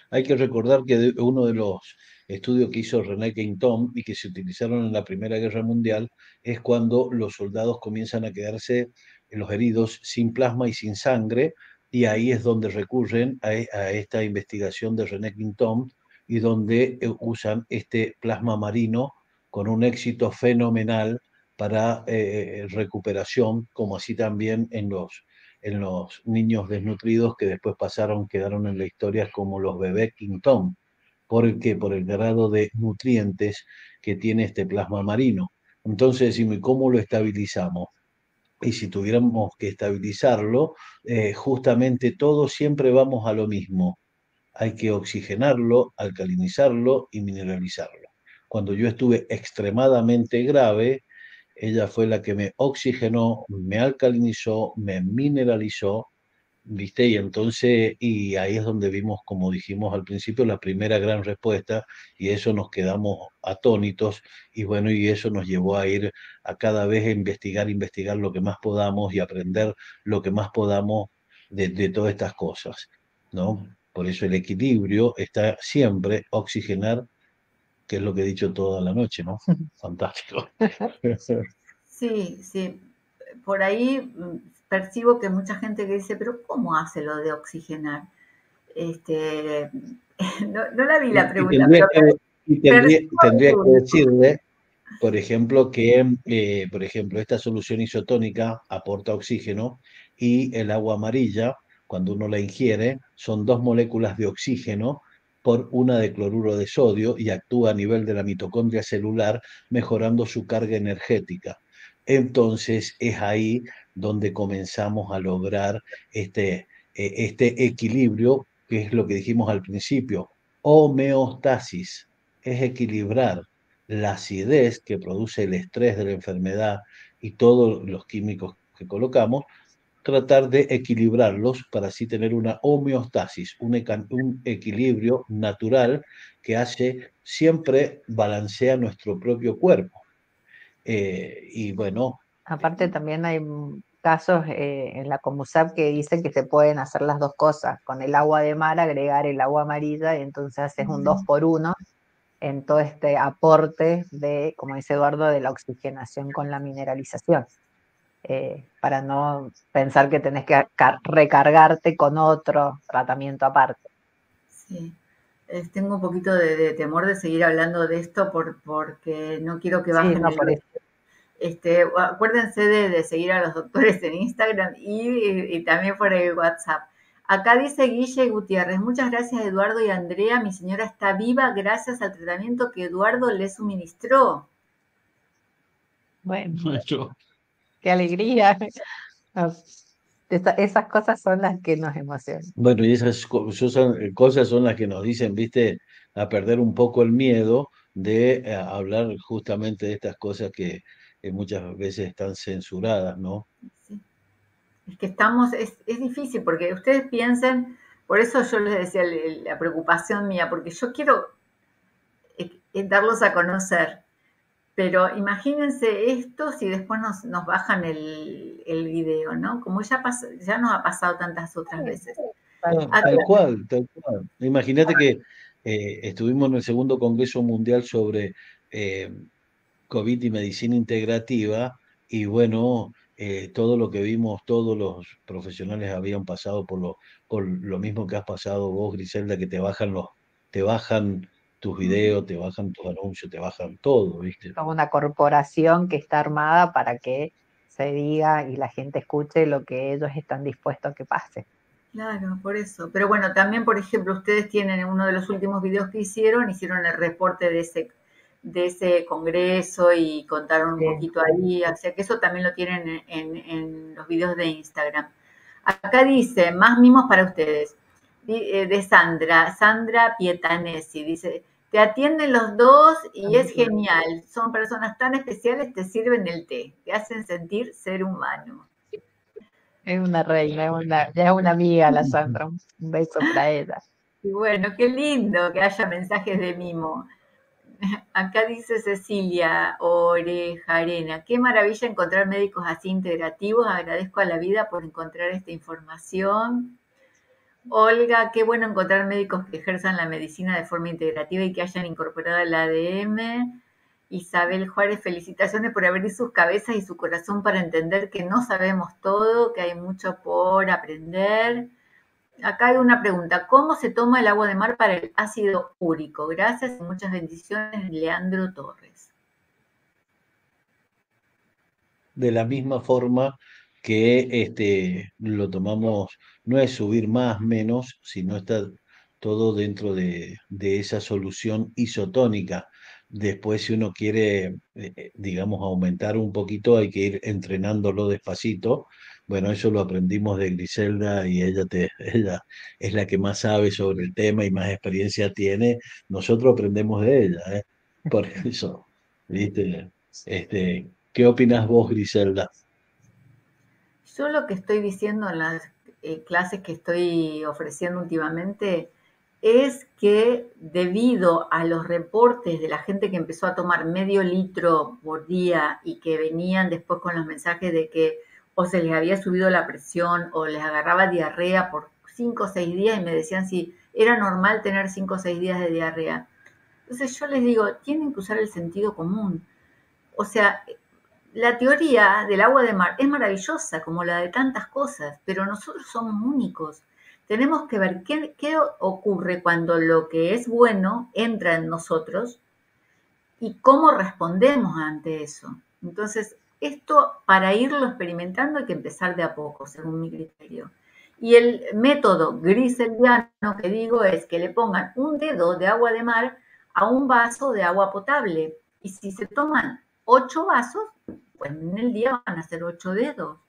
Hay que recordar que uno de los estudios que hizo René Quinton y que se utilizaron en la Primera Guerra Mundial es cuando los soldados comienzan a quedarse, los heridos, sin plasma y sin sangre, y ahí es donde recurren a, esta investigación de René Quinton y donde eh, usan este plasma marino con un éxito fenomenal para eh, recuperación, como así también en los, en los niños desnutridos que después pasaron, quedaron en la historia como los bebés Quinton, porque por el grado de nutrientes que tiene este plasma marino. Entonces decimos, ¿cómo lo estabilizamos? Y si tuviéramos que estabilizarlo, eh, justamente todos siempre vamos a lo mismo. Hay que oxigenarlo, alcalinizarlo y mineralizarlo. Cuando yo estuve extremadamente grave, ella fue la que me oxigenó, me alcalinizó, me mineralizó ¿viste? Y entonces, y ahí es donde vimos, como dijimos al principio, la primera gran respuesta, y eso nos quedamos atónitos, y bueno, y eso nos llevó a ir a cada vez a investigar, investigar lo que más podamos y aprender lo que más podamos de, de todas estas cosas, ¿no? Por eso el equilibrio está siempre oxigenar, que es lo que he dicho toda la noche, ¿no? [laughs] Fantástico. Sí, sí. Por ahí mm, percibo que mucha gente que dice, pero ¿cómo hace lo de oxigenar? Este, [laughs] no, la vi la pregunta. Y tendría, que decirle, por ejemplo, que eh, por ejemplo, esta solución isotónica aporta oxígeno y el agua amarilla, cuando uno la ingiere, son dos moléculas de oxígeno por una de cloruro de sodio y actúa a nivel de la mitocondria celular, mejorando su carga energética. Entonces es ahí donde comenzamos a lograr este, e, este equilibrio, que es lo que dijimos al principio. Homeostasis es equilibrar la acidez que produce el estrés de la enfermedad y todos los químicos que colocamos, tratar de equilibrarlos para así tener una homeostasis, un, un equilibrio natural que hace siempre balancea nuestro propio cuerpo. Eh, y bueno. Aparte también hay casos eh, en la Comusap que dicen que se pueden hacer las dos cosas, con el agua de mar agregar el agua amarilla y entonces haces un dos por uno en todo este aporte de, como dice Eduardo, de la oxigenación con la mineralización, eh, para no pensar que tenés que recargarte con otro tratamiento aparte. Sí, tengo un poquito de, temor de seguir hablando de esto por, porque no quiero que bajen este, acuérdense de, seguir a los doctores en Instagram y, también por el WhatsApp. Acá dice Guille Gutiérrez, muchas gracias Eduardo y Andrea, mi señora está viva gracias al tratamiento que Eduardo le suministró. Bueno, [laughs] qué alegría. [laughs] esas cosas son las que nos emocionan. Bueno, y esas cosas son las que nos dicen, viste, a perder un poco el miedo de eh, hablar justamente de estas cosas que, que muchas veces están censuradas, ¿no? Sí. Es que estamos, es, difícil porque ustedes piensen, por eso yo les decía la preocupación mía, porque yo quiero eh, eh, darlos a conocer, pero imagínense esto si después nos, bajan el, el, video, ¿no? Como ya, ya nos ha pasado tantas otras veces. tal cual, tal cual. Imagínate que eh, estuvimos en el segundo Congreso Mundial sobre COVID y medicina integrativa, y bueno, eh, todo lo que vimos, todos los profesionales habían pasado por lo, por lo mismo que has pasado vos, Griselda, que te bajan los, te bajan tus videos, te bajan tus anuncios, te bajan todo, ¿viste? Como una corporación que está armada para que se diga y la gente escuche lo que ellos están dispuestos a que pase. Claro, por eso. Pero bueno, también, por ejemplo, ustedes tienen uno de los últimos videos que hicieron, hicieron el reporte de ese de ese congreso y contaron un poquito ahí, o sea que eso también lo tienen en, los videos de Instagram. Acá dice, más mimos para ustedes, eh, de Sandra, Sandra Pietanesi, dice, te atienden los dos y es genial, son personas tan especiales, te sirven el té, te hacen sentir ser humano. Es una reina, es una, ya es una amiga la [laughs] Sandra, un beso para ella. Y bueno, qué lindo que haya mensajes de mimo. Acá dice Cecilia Orejarena, qué maravilla encontrar médicos así integrativos, agradezco a la vida por encontrar esta información. Olga, qué bueno encontrar médicos que ejerzan la medicina de forma integrativa y que hayan incorporado el ADM. Isabel Juárez, felicitaciones por abrir sus cabezas y su corazón para entender que no sabemos todo, que hay mucho por aprender. acá hay una pregunta. ¿Cómo se toma el agua de mar para el ácido úrico? Gracias y muchas bendiciones, Leandro Torres. De la misma forma que este, lo tomamos, no es subir más, menos, sino está todo dentro de, de esa solución isotónica. Después, si uno quiere, eh, eh, digamos, aumentar un poquito, hay que ir entrenándolo despacito. Bueno, eso lo aprendimos de Griselda y ella, te, [laughs] ella es la que más sabe sobre el tema y más experiencia tiene. Nosotros aprendemos de ella, ¿eh? Por [laughs] eso, ¿viste? Este, ¿Qué opinas vos, Griselda? Yo lo que estoy diciendo en las eh, clases que estoy ofreciendo últimamente es que debido a los reportes de la gente que empezó a tomar medio litro por día y que venían después con los mensajes de que o se les había subido la presión o les agarraba diarrea por cinco o seis días y me decían si era normal tener cinco o seis días de diarrea. Entonces yo les digo, tienen que usar el sentido común. O sea, la teoría del agua de mar es maravillosa como la de tantas cosas, pero nosotros somos únicos. Tenemos que ver qué, ocurre cuando lo que es bueno entra en nosotros y cómo respondemos ante eso. Entonces, esto para irlo experimentando hay que empezar de a poco, según mi criterio. Y el método griseldiano que digo es que le pongan un dedo de agua de mar a un vaso de agua potable. Y si se toman ocho vasos, pues en el día van a ser ocho dedos.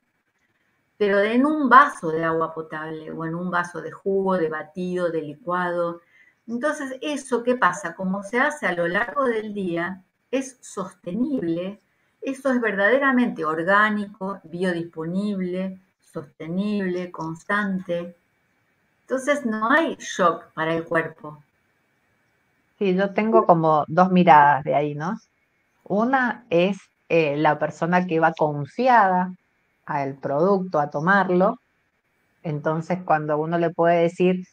Pero en un vaso de agua potable o en un vaso de jugo, de batido, de licuado. Entonces, eso qué pasa, como se hace a lo largo del día, es sostenible. Eso es verdaderamente orgánico, biodisponible, sostenible, constante. Entonces no hay shock para el cuerpo. Sí, yo tengo como dos miradas de ahí, ¿no? Una es eh, la persona que va confiada al producto, a tomarlo. Entonces, cuando uno le puede decir,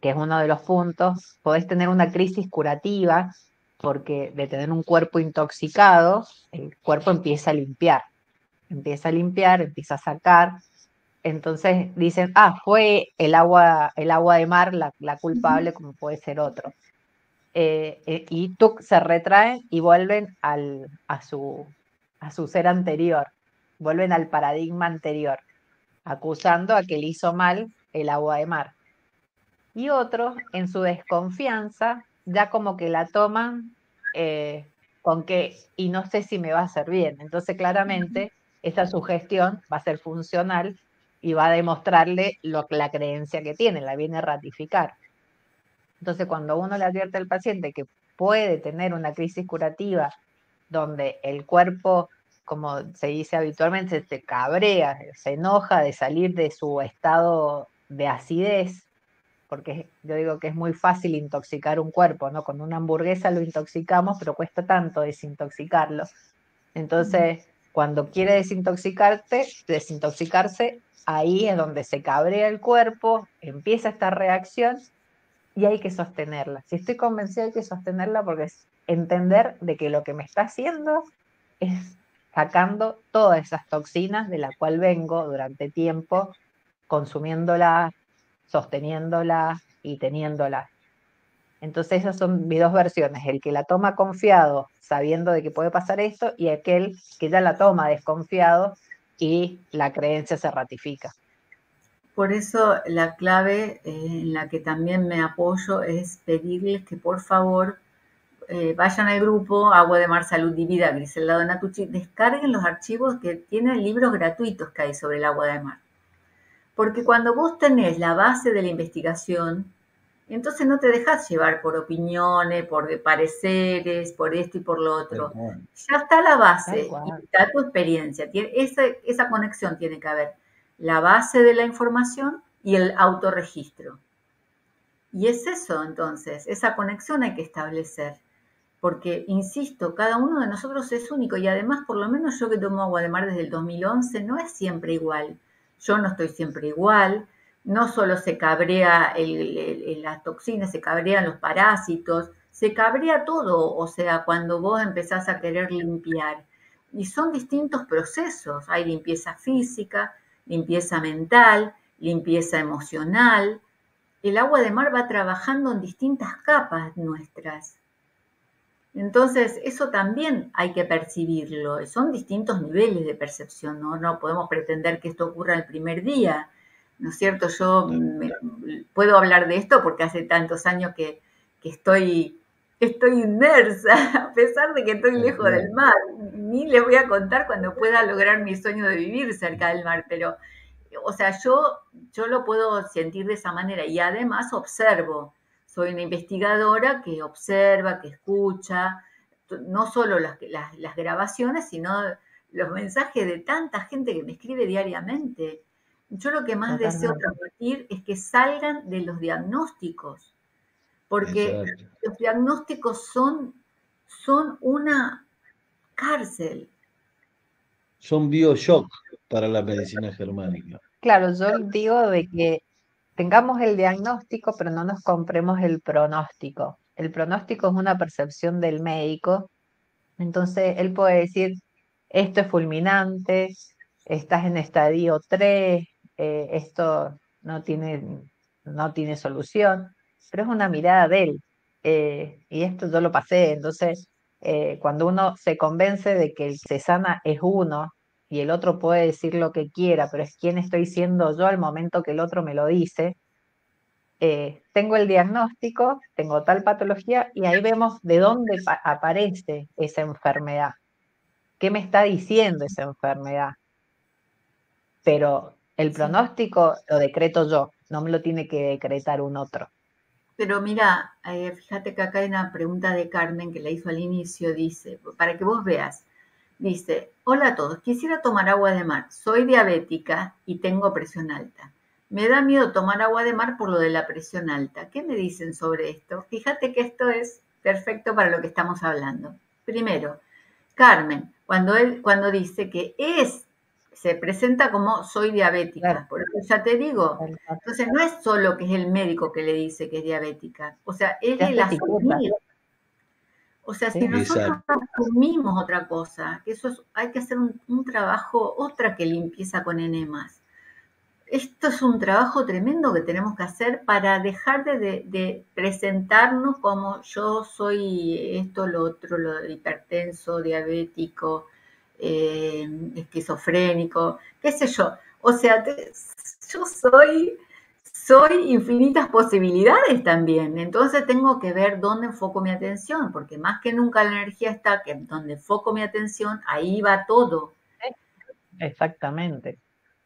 que es uno de los puntos, podés tener una crisis curativa, porque de tener un cuerpo intoxicado, el cuerpo empieza a limpiar, empieza a limpiar, empieza a sacar. Entonces dicen, ah, fue el agua, el agua de mar la, la culpable, como puede ser otro. Eh, eh, y se retraen y vuelven al, a, su, a su ser anterior, vuelven al paradigma anterior, acusando a que le hizo mal el agua de mar. Y otros, en su desconfianza, ya como que la toman eh, con que, y no sé si me va a hacer bien. Entonces, claramente, esa sugestión va a ser funcional y va a demostrarle lo, la creencia que tiene, la viene a ratificar. Entonces, cuando uno le advierte al paciente que puede tener una crisis curativa donde el cuerpo, como se dice habitualmente, se cabrea, se enoja de salir de su estado de acidez, porque yo digo que es muy fácil intoxicar un cuerpo, ¿no? Con una hamburguesa lo intoxicamos, pero cuesta tanto desintoxicarlo. Entonces, cuando quiere desintoxicarte, desintoxicarse, ahí es donde se cabrea el cuerpo, empieza esta reacción y hay que sostenerla. Si estoy convencida hay que sostenerla porque es entender de que lo que me está haciendo es sacando todas esas toxinas de la cual vengo durante tiempo consumiéndolas, sosteniéndolas y teniéndolas. Entonces esas son mis dos versiones, el que la toma confiado sabiendo de que puede pasar esto y aquel que ya la toma desconfiado y la creencia se ratifica. Por eso la clave eh, en la que también me apoyo es pedirles que por favor eh, vayan al grupo Agua de Mar Salud y Vida Griselda Donatucci, descarguen los archivos que tienen libros gratuitos que hay sobre el agua de mar. Porque cuando vos tenés la base de la investigación, entonces no te dejas llevar por opiniones, por pareceres, por esto y por lo otro. Ya está la base y está tu experiencia. esa, esa conexión tiene que haber la base de la información y el autorregistro. Y es eso entonces, esa conexión hay que establecer, porque, insisto, cada uno de nosotros es único y además, por lo menos yo que tomo agua de mar desde el 2011, no es siempre igual. Yo no estoy siempre igual, no solo se cabrea las toxinas, se cabrean los parásitos, se cabrea todo, o sea, cuando vos empezás a querer limpiar. Y son distintos procesos, hay limpieza física, limpieza mental, limpieza emocional. El agua de mar va trabajando en distintas capas nuestras. Entonces, eso también hay que percibirlo. Son distintos niveles de percepción, ¿no? No podemos pretender que esto ocurra el primer día, ¿no es cierto? Yo puedo hablar de esto porque hace tantos años que, estoy, estoy inmersa, [laughs] a pesar de que estoy lejos del mar. Ni les voy a contar cuando pueda lograr mi sueño de vivir cerca del mar, pero, o sea, yo, yo lo puedo sentir de esa manera y además observo soy una investigadora que observa, que escucha, no solo las, grabaciones, sino los mensajes de tanta gente que me escribe diariamente. Yo lo que más deseo transmitir es que salgan de los diagnósticos, porque los diagnósticos son, son una cárcel. Son bioshock para la medicina germánica. Claro, yo digo de que tengamos el diagnóstico, pero no nos compremos el pronóstico. El pronóstico es una percepción del médico, entonces él puede decir, esto es fulminante, estás en estadio 3, eh, esto no tiene, no tiene solución, pero es una mirada de él. Eh, y esto yo lo pasé, entonces eh, cuando uno se convence de que el se sana es uno y el otro puede decir lo que quiera, pero es quién estoy siendo yo al momento que el otro me lo dice. Eh, tengo el diagnóstico, tengo tal patología y ahí vemos de dónde aparece esa enfermedad. ¿Qué me está diciendo esa enfermedad? Pero el pronóstico lo decreto yo, no me lo tiene que decretar un otro. Pero mira, eh, fíjate que acá hay una pregunta de Carmen que la hizo al inicio, dice, para que vos veas, Dice, hola a todos, quisiera tomar agua de mar. Soy diabética y tengo presión alta. Me da miedo tomar agua de mar por lo de la presión alta. ¿Qué me dicen sobre esto? Fíjate que esto es perfecto para lo que estamos hablando. Primero, Carmen, cuando él cuando dice que es se presenta como soy diabética, por eso ya te digo. Entonces no es solo que es el médico que le dice que es diabética, o sea, es el asumir o sea, si nosotros asumimos otra cosa, que eso hay que hacer un, trabajo, otra que limpieza con enemas. Esto es un trabajo tremendo que tenemos que hacer para dejar de, presentarnos como yo soy esto, lo otro, lo hipertenso, diabético, eh, esquizofrénico, qué sé yo. O sea, yo soy soy infinitas posibilidades también. Entonces tengo que ver dónde enfoco mi atención, porque más que nunca la energía está que donde enfoco mi atención, ahí va todo. Exactamente,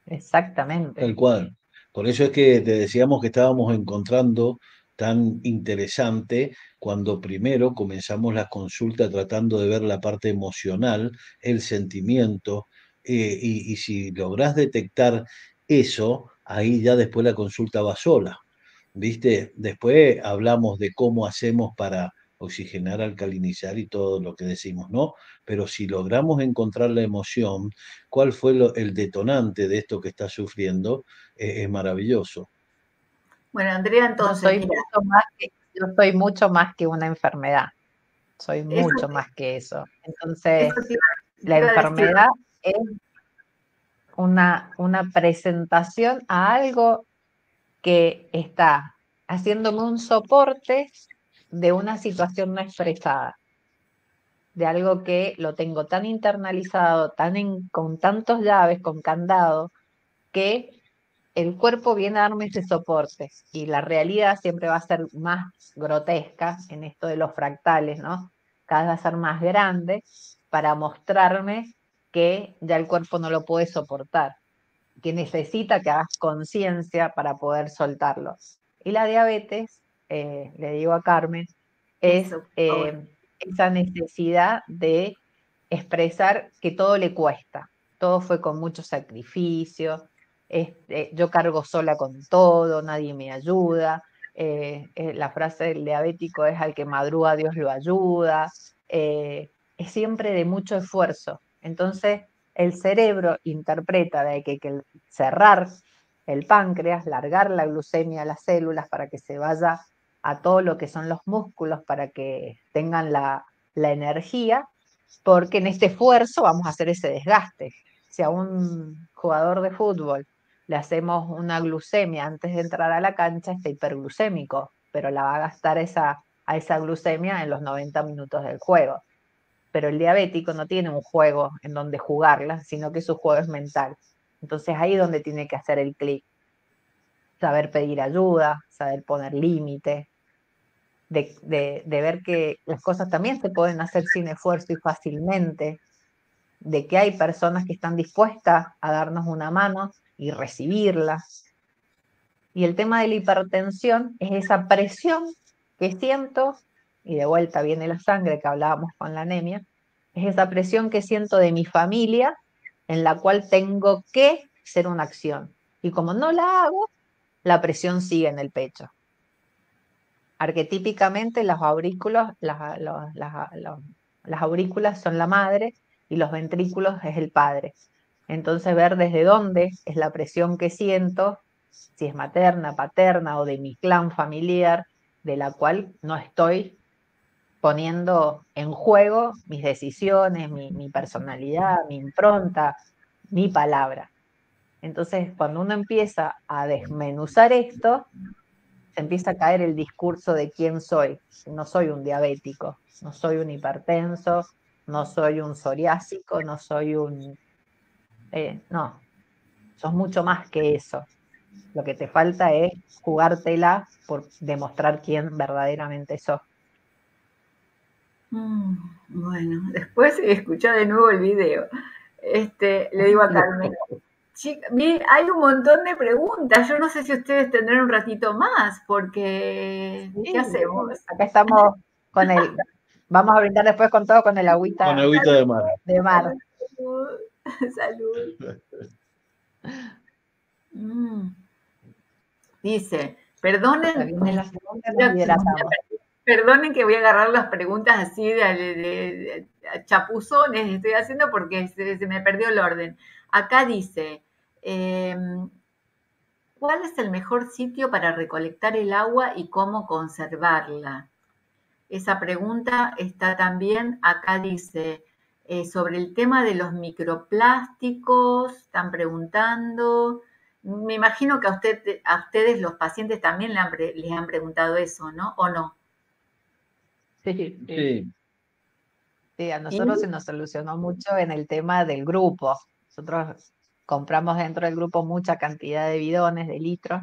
exactamente. El cual. Por eso es que te decíamos que estábamos encontrando tan interesante cuando primero comenzamos la consulta tratando de ver la parte emocional, el sentimiento, eh, y, si logras detectar eso, ahí ya después la consulta va sola. ¿Viste? Después hablamos de cómo hacemos para oxigenar, alcalinizar y todo lo que decimos, ¿no? Pero si logramos encontrar la emoción, cuál fue el detonante de esto que está sufriendo, eh, es maravilloso. Bueno, Andrea, entonces... Yo soy, mucho más que, yo soy mucho más que una enfermedad, soy mucho más que eso. Entonces, la enfermedad es una, una presentación a algo que está haciéndome un soporte de una situación no expresada, de algo que lo tengo tan internalizado, tan con tantos llaves, con candado, que el cuerpo viene a darme ese soporte y la realidad siempre va a ser más grotesca en esto de los fractales, ¿no? Cada vez va a ser más grande para mostrarme que ya el cuerpo no lo puede soportar, que necesita que hagas conciencia para poder soltarlo. Y la diabetes, eh, le digo a Carmen, es eh, esa necesidad de expresar que todo le cuesta, todo fue con mucho sacrificio, este, yo cargo sola con todo, nadie me ayuda, eh, la frase del diabético es al que madruga Dios lo ayuda, es siempre de mucho esfuerzo, entonces, el cerebro interpreta de que que cerrar el páncreas, largar la glucemia a las células para que se vaya a todo lo que son los músculos para que tengan la, energía, porque en este esfuerzo vamos a hacer ese desgaste. Si a un jugador de fútbol le hacemos una glucemia antes de entrar a la cancha, está hiperglucémico, pero la va a gastar esa, a esa glucemia en los 90 minutos del juego. Pero el diabético no tiene un juego en donde jugarla, sino que su juego es mental. Entonces ahí es donde tiene que hacer el clic. Saber pedir ayuda, saber poner límite, de, de, ver que las cosas también se pueden hacer sin esfuerzo y fácilmente, de que hay personas que están dispuestas a darnos una mano y recibirla. Y el tema de la hipertensión es esa presión que siento, y de vuelta viene la sangre que hablábamos con la anemia, es esa presión que siento de mi familia en la cual tengo que hacer una acción. Y como no la hago, la presión sigue en el pecho. Arquetípicamente los aurículos, las, las aurículas son la madre y los ventrículos es el padre. Entonces ver desde dónde es la presión que siento, si es materna, paterna o de mi clan familiar, de la cual no estoy poniendo en juego mis decisiones, mi, personalidad, mi impronta, mi palabra. Entonces, cuando uno empieza a desmenuzar esto, se empieza a caer el discurso de quién soy. No soy un diabético, no soy un hipertenso, no soy un psoriásico, no soy un... Eh, no, sos mucho más que eso. Lo que te falta es jugártela por demostrar quién verdaderamente sos. Mm, bueno, después escuchar de nuevo el video. Este, le digo a Carmen, hay un montón de preguntas. Yo no sé si ustedes tendrán un ratito más, porque ¿qué hacemos? Acá estamos con el. Vamos a brindar después con todo con el agüita. Con agüita de mar. De mar. [laughs] Salud. Mm. Dice, perdonen. Perdonen que voy a agarrar las preguntas así de, chapuzones, estoy haciendo porque se, me perdió el orden. Acá dice, em, ¿cuál es el mejor sitio para recolectar el agua y cómo conservarla? Esa pregunta está también, acá dice, eh, sobre el tema de los microplásticos, están preguntando. Me imagino que a, usted, a ustedes los pacientes también les han preguntado eso, ¿no? ¿O no? Sí, sí. a nosotros se nos solucionó mucho en el tema del grupo. Nosotros compramos dentro del grupo mucha cantidad de bidones, de litros.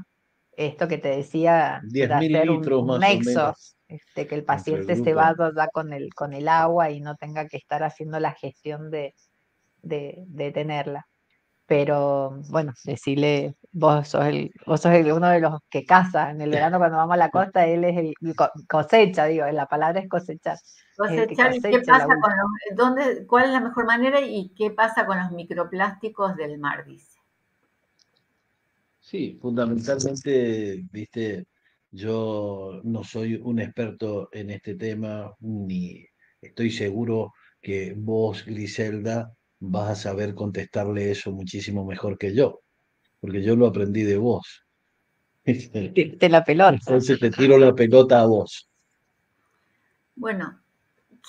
Esto que te decía, de hacer un, nexo, este, que el paciente se va ya con el, con el agua y no tenga que estar haciendo la gestión de, de, de tenerla pero bueno, decirle, vos sos, el, vos sos uno de los que caza en el verano cuando vamos a la costa, él es el cosecha, digo, la palabra es cosechar. Cosechar, ¿qué pasa con los, dónde, cuál es la mejor manera y qué pasa con los microplásticos del mar, dice? Sí, fundamentalmente, viste, yo no soy un experto en este tema, ni estoy seguro que vos, Griselda, vas a saber contestarle eso muchísimo mejor que yo, porque yo lo aprendí de vos. [laughs] Te la pelota. Entonces te tiro la pelota a vos. Bueno,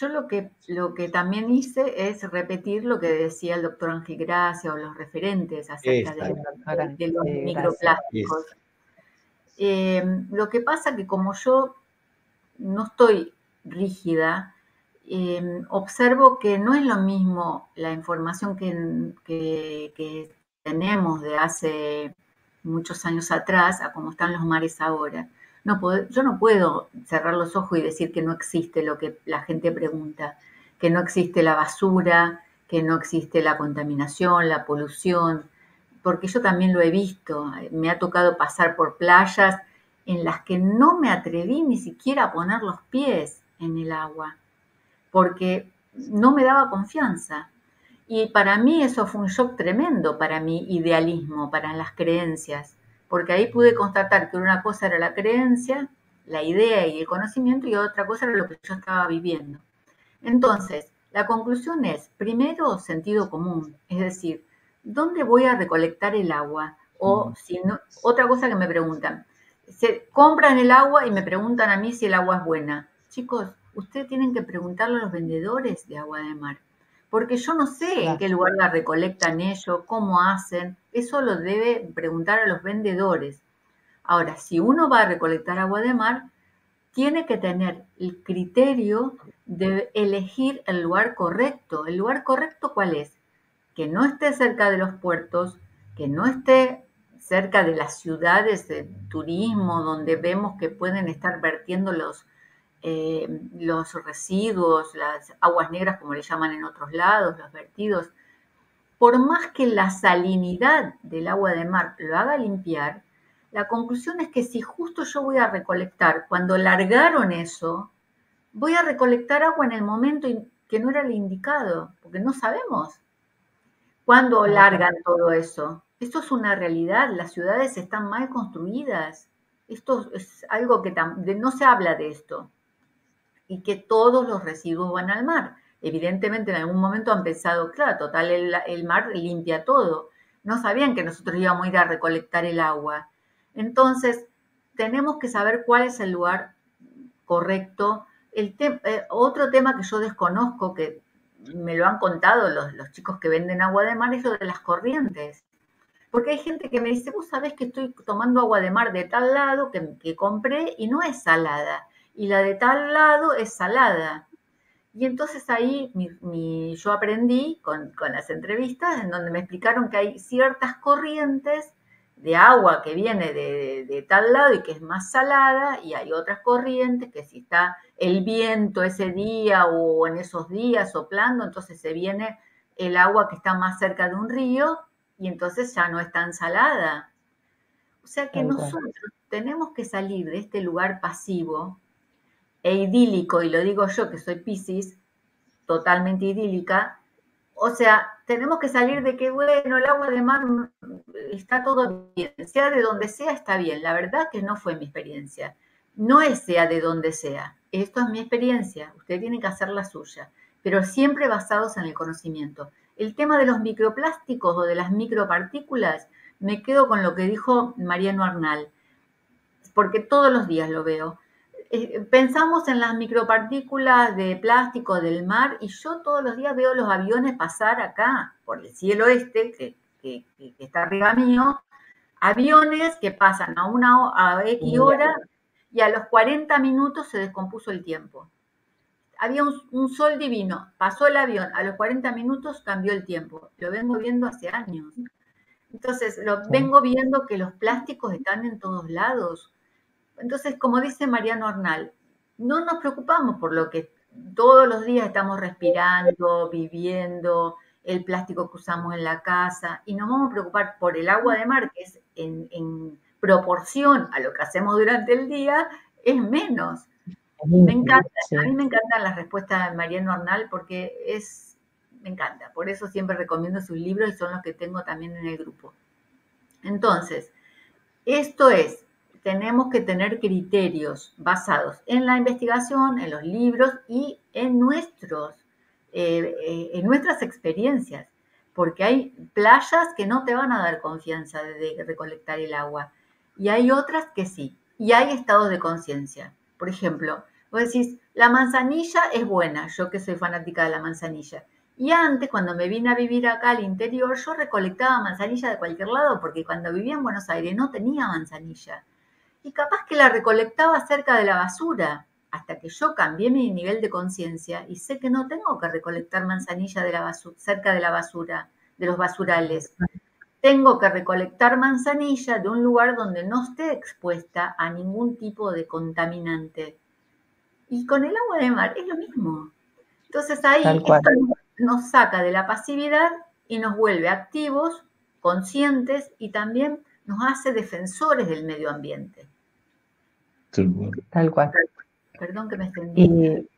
yo lo que, lo que también hice es repetir lo que decía el doctor Ángel Gracia o los referentes acerca de, los microplásticos. Eh, lo que pasa que como yo no estoy rígida, Em, observo que no es lo mismo la información que, tenemos de hace muchos años atrás a cómo están los mares ahora. No yo no puedo cerrar los ojos y decir que no existe lo que la gente pregunta, que no existe la basura, que no existe la contaminación, la polución, porque yo también lo he visto. Me ha tocado pasar por playas en las que no me atreví ni siquiera a poner los pies en el agua porque no me daba confianza. Y para mí eso fue un shock tremendo para mi idealismo, para las creencias, porque ahí pude constatar que una cosa era la creencia, la idea y el conocimiento y otra cosa era lo que yo estaba viviendo. Entonces, la conclusión es, primero, sentido común, es decir, ¿dónde voy a recolectar el agua? O si no, otra cosa que me preguntan, se compran el agua y me preguntan a mí si el agua es buena. Chicos, ustedes tienen que preguntarle a los vendedores de agua de mar, porque yo no sé en qué lugar la recolectan ellos, cómo hacen, eso lo debe preguntar a los vendedores. Ahora, si uno va a recolectar agua de mar, tiene que tener el criterio de elegir el lugar correcto. ¿El lugar correcto cuál es? Que no esté cerca de los puertos, que no esté cerca de las ciudades de turismo donde vemos que pueden estar vertiendo los, eh, los residuos, las aguas negras como le llaman en otros lados, los vertidos. Por más que la salinidad del agua de mar lo haga limpiar, la conclusión es que si justo yo voy a recolectar, cuando largaron eso, voy a recolectar agua en el momento que no era el indicado, porque no sabemos cuándo largan todo eso. Esto es una realidad, las ciudades están mal construidas. Esto es algo que no se habla de esto. Y que todos los residuos van al mar. Evidentemente en algún momento han pensado, claro, total, el, mar limpia todo. No sabían que nosotros íbamos a ir a recolectar el agua. Entonces, tenemos que saber cuál es el lugar correcto. El eh, otro tema que yo desconozco, que me lo han contado los, los, chicos que venden agua de mar, es lo de las corrientes. Porque hay gente que me dice, vos sabés que estoy tomando agua de mar de tal lado que, compré y no es salada. Y la de tal lado es salada. Y entonces ahí yo aprendí con, las entrevistas en donde me explicaron que hay ciertas corrientes de agua que viene de, de, tal lado y que es más salada, y hay otras corrientes que si está el viento ese día o en esos días soplando, entonces se viene el agua que está más cerca de un río y entonces ya no es tan salada. O sea que nosotros tenemos que salir de este lugar pasivo e idílico, y lo digo yo que soy Pisces, totalmente idílica, o sea, tenemos que salir de que, bueno, el agua de mar está todo bien, sea de donde sea, está bien. La verdad que no fue mi experiencia. No es sea de donde sea. Esto es mi experiencia. Usted tiene que hacer la suya, pero siempre basados en el conocimiento. El tema de los microplásticos o de las micropartículas, me quedo con lo que dijo Mariano Arnal, porque todos los días lo veo. Eh, pensamos en las micropartículas de plástico del mar y yo todos los días veo los aviones pasar acá, por el cielo este, que, está arriba mío, aviones que pasan a una a X hora y a los 40 minutos se descompuso el tiempo había un, sol divino, pasó el avión, a los 40 minutos cambió el tiempo. Lo vengo viendo hace años. Entonces, lo vengo viendo que los plásticos están en todos lados. Entonces, como dice Mariano Arnal, no nos preocupamos por lo que todos los días estamos respirando, viviendo, el plástico que usamos en la casa, y nos vamos a preocupar por el agua de mar, que es en, en proporción a lo que hacemos durante el día, es menos. Me encanta, a mí me encantan las respuestas de Mariano Arnal porque es, me encanta, por eso siempre recomiendo sus libros y son los que tengo también en el grupo. Entonces, esto es, tenemos que tener criterios basados en la investigación, en los libros y en, nuestros, eh, eh, en nuestras experiencias, porque hay playas que no te van a dar confianza de recolectar el agua y hay otras que sí, y hay estados de conciencia. Por ejemplo, vos decís, la manzanilla es buena, yo que soy fanática de la manzanilla. Y antes, cuando me vine a vivir acá al interior, yo recolectaba manzanilla de cualquier lado, porque cuando vivía en Buenos Aires no tenía manzanilla. Y capaz que la recolectaba cerca de la basura, hasta que yo cambié mi nivel de conciencia y sé que no tengo que recolectar manzanilla de la cerca de la basura, de los basurales. Tengo que recolectar manzanilla de un lugar donde no esté expuesta a ningún tipo de contaminante. Y con el agua de mar es lo mismo. Entonces ahí nos saca de la pasividad y nos vuelve activos, conscientes y también nos hace defensores del medio ambiente. Tal cual. Perdón que me extendí.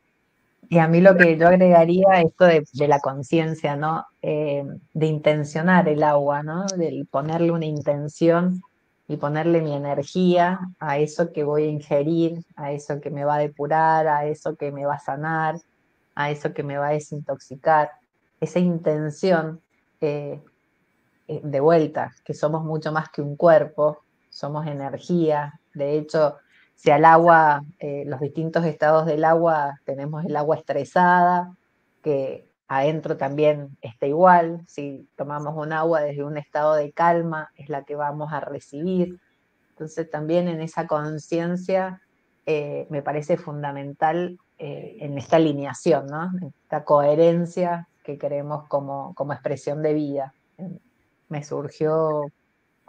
Y, a mí lo que yo agregaría esto de, de la conciencia, ¿no? Eh, de intencionar el agua, ¿no? De ponerle una intención y ponerle mi energía a eso que voy a ingerir, a eso que me va a depurar, a eso que me va a sanar, a eso que me va a desintoxicar. Esa intención eh, de vuelta, que somos mucho más que un cuerpo, somos energía. De hecho, si al agua, eh, los distintos estados del agua, tenemos el agua estresada, que adentro también está igual. Si tomamos un agua desde un estado de calma, es la que vamos a recibir. Entonces también en esa conciencia eh, me parece fundamental eh, en esta alineación, ¿no? esta coherencia que queremos como, como expresión de vida. Me surgió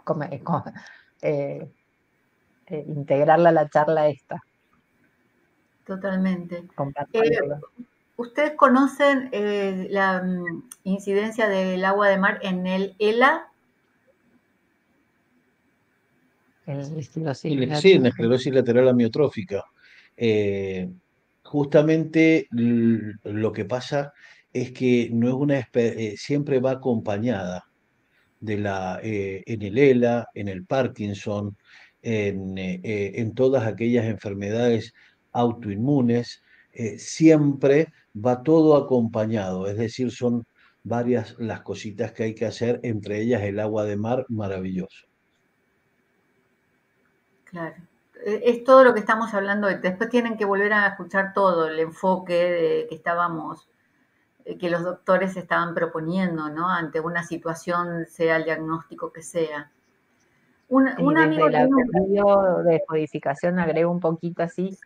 [laughs] eh, integrarla a la charla esta. Totalmente. ¿Ustedes conocen la mm, incidencia del agua de mar en el ELA? sí, en la esclerosis lateral amiotrófica. Eh, justamente lo que pasa es que no es una eh, siempre va acompañada de la eh, en el ELA, en el Parkinson, en, en todas aquellas enfermedades autoinmunes, siempre va todo acompañado, es decir, son varias las cositas que hay que hacer, entre ellas el agua de mar maravilloso. Claro. Es todo lo que estamos hablando. Después tienen que volver a escuchar todo el enfoque de que estábamos, eh, que los doctores estaban proponiendo, ¿no? Ante una situación, sea el diagnóstico que sea. Un, amigo la de codificación agrego un poquito así,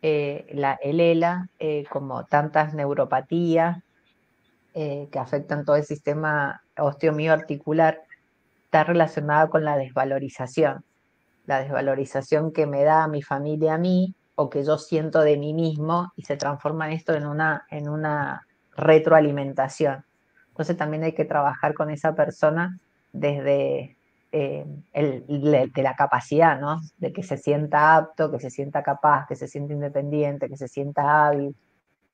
eh, la, el ELA, eh, como tantas neuropatías que afectan todo el sistema osteomioarticular, está relacionada con la desvalorización la desvalorización que me da mi familia a mí o que yo siento de mí mismo y se transforma esto en una, en una retroalimentación. Entonces también hay que trabajar con esa persona desde eh, el, de la capacidad, ¿no? De que se sienta apto, que se sienta capaz, que se sienta independiente, que se sienta hábil,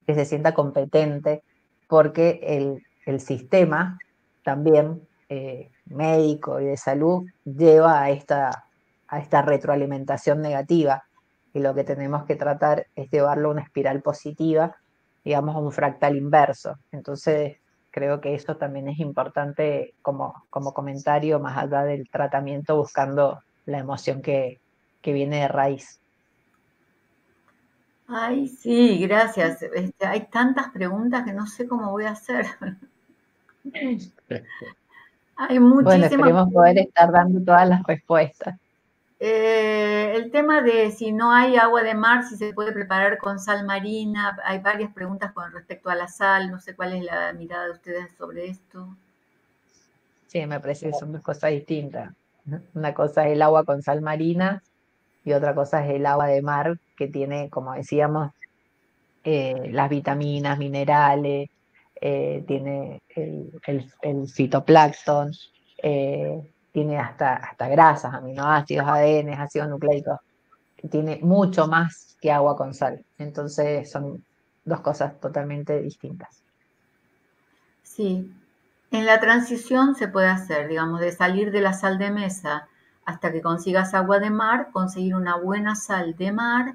que se sienta competente, porque el, sistema también eh, médico y de salud lleva a esta a esta retroalimentación negativa. Y lo que tenemos que tratar es llevarlo a una espiral positiva, digamos, a un fractal inverso. Entonces, creo que eso también es importante como, como comentario, más allá del tratamiento, buscando la emoción que, que viene de raíz. Ay, sí, gracias. Este, hay tantas preguntas que no sé cómo voy a hacer. [laughs] hay muchísimas. Bueno, esperemos poder estar dando todas las respuestas. Eh, el tema de si no hay agua de mar, si se puede preparar con sal marina, hay varias preguntas con respecto a la sal, no sé cuál es la mirada de ustedes sobre esto. Sí, me parece que son dos cosas distintas. Una cosa es el agua con sal marina y otra cosa es el agua de mar que tiene, como decíamos, eh, las vitaminas, minerales, eh, tiene el, el fitoplancton, tiene hasta, hasta grasas, aminoácidos, ADN, ácidos nucleicos, tiene mucho más que agua con sal. Entonces son dos cosas totalmente distintas. Sí, en la transición se puede hacer, digamos, de salir de la sal de mesa hasta que consigas agua de mar, conseguir una buena sal de mar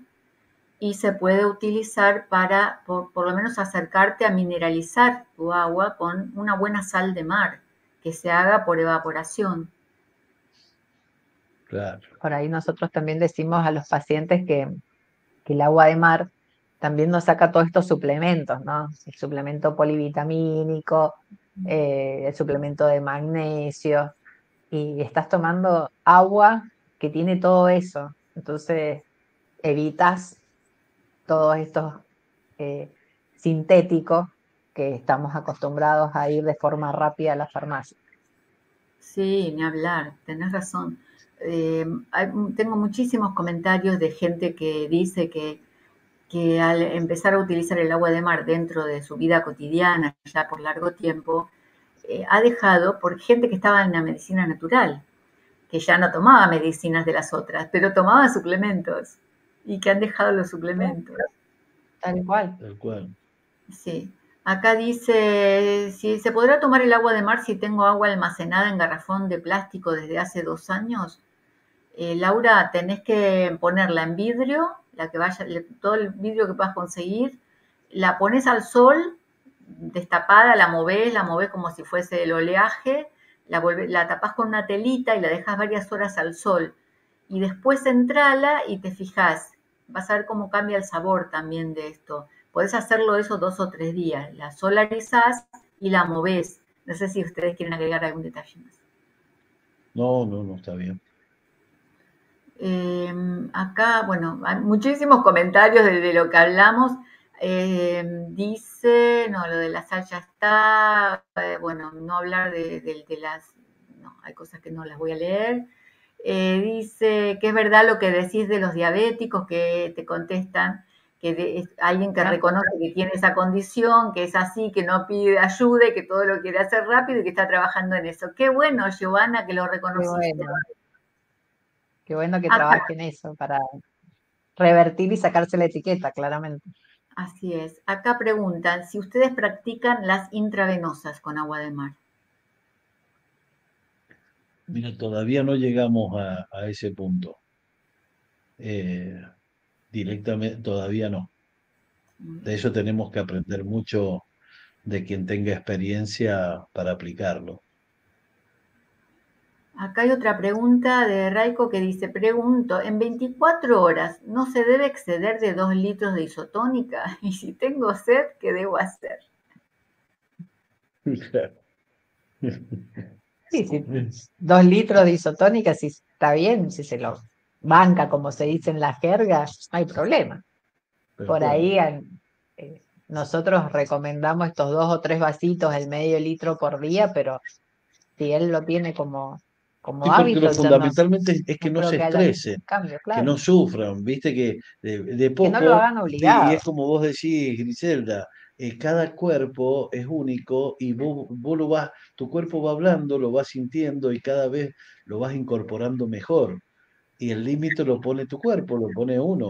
y se puede utilizar para por, por, lo menos acercarte a mineralizar tu agua con una buena sal de mar que se haga por evaporación. Por ahí nosotros también decimos a los pacientes que, el agua de mar también nos saca todos estos suplementos, ¿no? El suplemento polivitamínico, eh, el suplemento de magnesio, y estás tomando agua que tiene todo eso. Entonces evitas todos estos eh, sintéticos que estamos acostumbrados a ir de forma rápida a la farmacia. Sí, ni hablar, tenés razón. Eh, tengo muchísimos comentarios de gente que dice que, que al empezar a utilizar el agua de mar dentro de su vida cotidiana, ya por largo tiempo, eh, ha dejado por gente que estaba en la medicina natural, que ya no tomaba medicinas de las otras, pero tomaba suplementos y que han dejado los suplementos. Tal cual. Tal cual. Sí. Acá dice, si se podrá tomar el agua de mar si tengo agua almacenada en garrafón de plástico desde hace dos años. Eh, Laura, tenés que ponerla en vidrio, la que vaya, todo el vidrio que puedas conseguir, la pones al sol, destapada, la movés, la movés como si fuese el oleaje, la, la tapás con una telita y la dejas varias horas al sol. Y después entrala y te fijas, vas a ver cómo cambia el sabor también de esto. Podés hacerlo eso dos o tres días. La solarizás y la movés. No sé si ustedes quieren agregar algún detalle más. No, no, no, está bien. Em, acá, bueno, hay muchísimos comentarios de, lo que hablamos. Em, dice, no, lo de la sal ya está. Eh, bueno, no hablar de, de, las. No, hay cosas que no las voy a leer. Eh, dice que es verdad lo que decís de los diabéticos que te contestan que es alguien que reconoce que tiene esa condición, que es así, que no pide ayuda y que todo lo quiere hacer rápido y que está trabajando en eso. Qué bueno, Giovanna, que lo reconociste. Qué bueno, que trabaje en eso para revertir y sacarse la etiqueta, claramente. Así es. Acá preguntan si ustedes practican las intravenosas con agua de mar. Mira, todavía no llegamos a, ese punto. Eh, directamente, todavía no. De eso tenemos que aprender mucho de quien tenga experiencia para aplicarlo. Acá hay otra pregunta de Raico que dice, pregunto, en 24 horas no se debe exceder de 2 litros de isotónica [laughs] y si tengo sed, ¿qué debo hacer? [laughs] Sí, sí, [laughs] dos litros de isotónica, si está bien, si se lo banca, como se dice en la jerga, no hay problema. Por ahí eh, nosotros recomendamos estos dos o tres vasitos, el medio litro por día, pero si él lo tiene como, como. Lo fundamentalmente es que no, se estresen, que no sufran, viste que de, poco. Que no lo hagan obligado. Y es como vos decís, Griselda, eh, cada cuerpo es único y vos, vos, lo vas, tu cuerpo va hablando, lo vas sintiendo y cada vez lo vas incorporando mejor y el límite lo pone tu cuerpo, lo pone uno.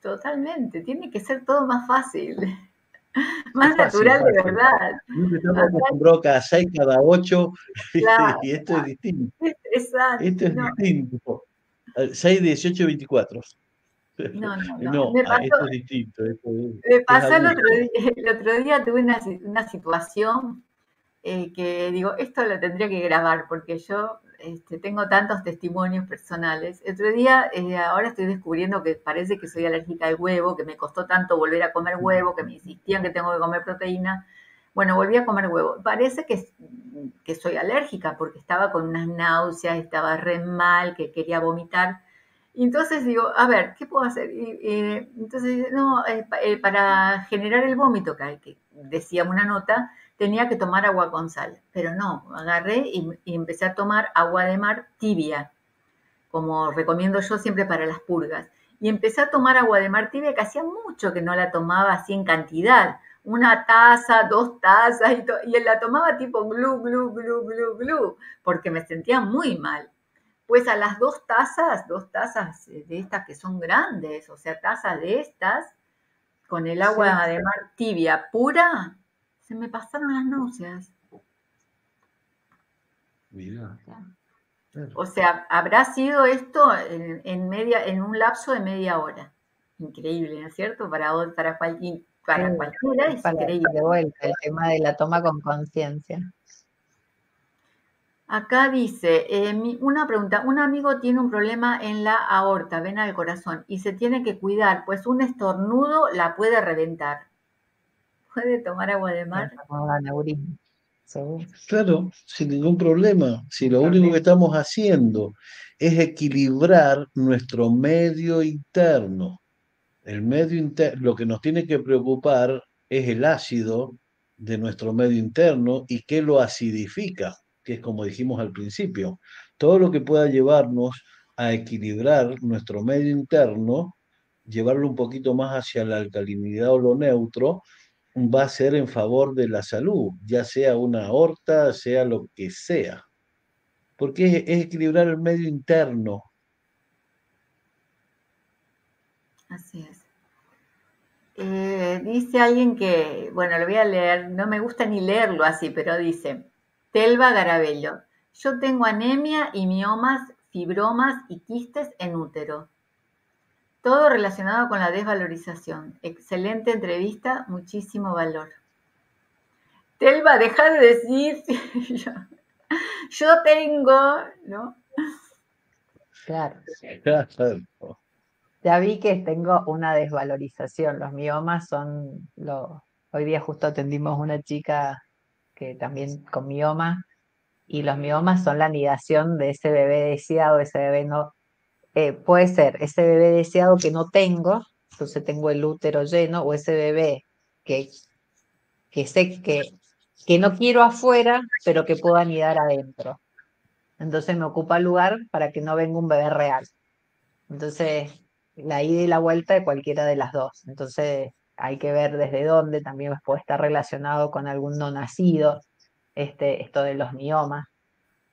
Totalmente, tiene que ser todo más fácil, [laughs] más natural de verdad. Estamos acostumbrados cada seis, cada ocho, [laughs] y esto es distinto. Exacto. Esto es distinto. 6, 18, 24. No, [laughs] no, no. me pasó, esto es distinto. me pasó el, otro día, el otro día, tuve una, una situación eh, que digo, esto lo tendría que grabar porque yo este, tengo tantos testimonios personales. El otro día, eh, ahora estoy descubriendo que parece que soy alérgica al huevo, que me costó tanto volver a comer huevo, que me insistían que tengo que comer proteína. Bueno, volví a comer huevo. Parece que, que soy alérgica porque estaba con unas náuseas, estaba re mal, que quería vomitar. Y entonces digo, a ver, ¿qué puedo hacer? Y, entonces, no, eh, para generar el vómito, que decía una nota, tenía que tomar agua con sal, pero no, agarré y, empecé a tomar agua de mar tibia, como recomiendo yo siempre para las purgas. Y empecé a tomar agua de mar tibia que hacía mucho que no la tomaba así en cantidad, una taza, dos tazas, y, y él la tomaba tipo glu, glu, glu, glu, glu, porque me sentía muy mal. Pues a las dos tazas, dos tazas de estas que son grandes, o sea, tazas de estas, con el agua de mar tibia pura, se me pasaron las náuseas. Mira. O sea, habrá sido esto en, media, en un lapso de media hora. Increíble, ¿no es cierto? Para, para, cualquier, para cualquiera es increíble. De vuelta, el tema de la toma con conciencia. Acá dice, eh, una pregunta, un amigo tiene un problema en la aorta, vena del corazón, y se tiene que cuidar, pues un estornudo la puede reventar puede tomar agua de mar. Claro, sin ningún problema. Si lo único que estamos haciendo es equilibrar nuestro medio interno. El medio interno, lo que nos tiene que preocupar es el ácido de nuestro medio interno y qué lo acidifica, que es como dijimos al principio. Todo lo que pueda llevarnos a equilibrar nuestro medio interno, llevarlo un poquito más hacia la alcalinidad o lo neutro, va a ser en favor de la salud, ya sea una aorta, sea lo que sea. Porque es, equilibrar el medio interno. Así es. Eh, dice alguien que, bueno, lo voy a leer, no me gusta ni leerlo así, pero dice, Telva Garabello, yo tengo anemia y miomas, fibromas y quistes en útero. Todo relacionado con la desvalorización. Excelente entrevista, muchísimo valor. Telva, deja de decir, [laughs] yo, tengo, ¿no? Claro. ya vi que tengo una desvalorización. Los miomas son, lo, hoy día justo atendimos una chica que también con mioma, y los miomas son la anidación de ese bebé deseado, ese bebé no, eh, puede ser ese bebé deseado que no tengo, entonces tengo el útero lleno, o ese bebé que, que sé que, que no quiero afuera, pero que puedo anidar adentro. Entonces me ocupa lugar para que no venga un bebé real. Entonces, la ida y la vuelta de cualquiera de las dos. Entonces, hay que ver desde dónde también puede estar relacionado con algún no nacido, este, esto de los miomas.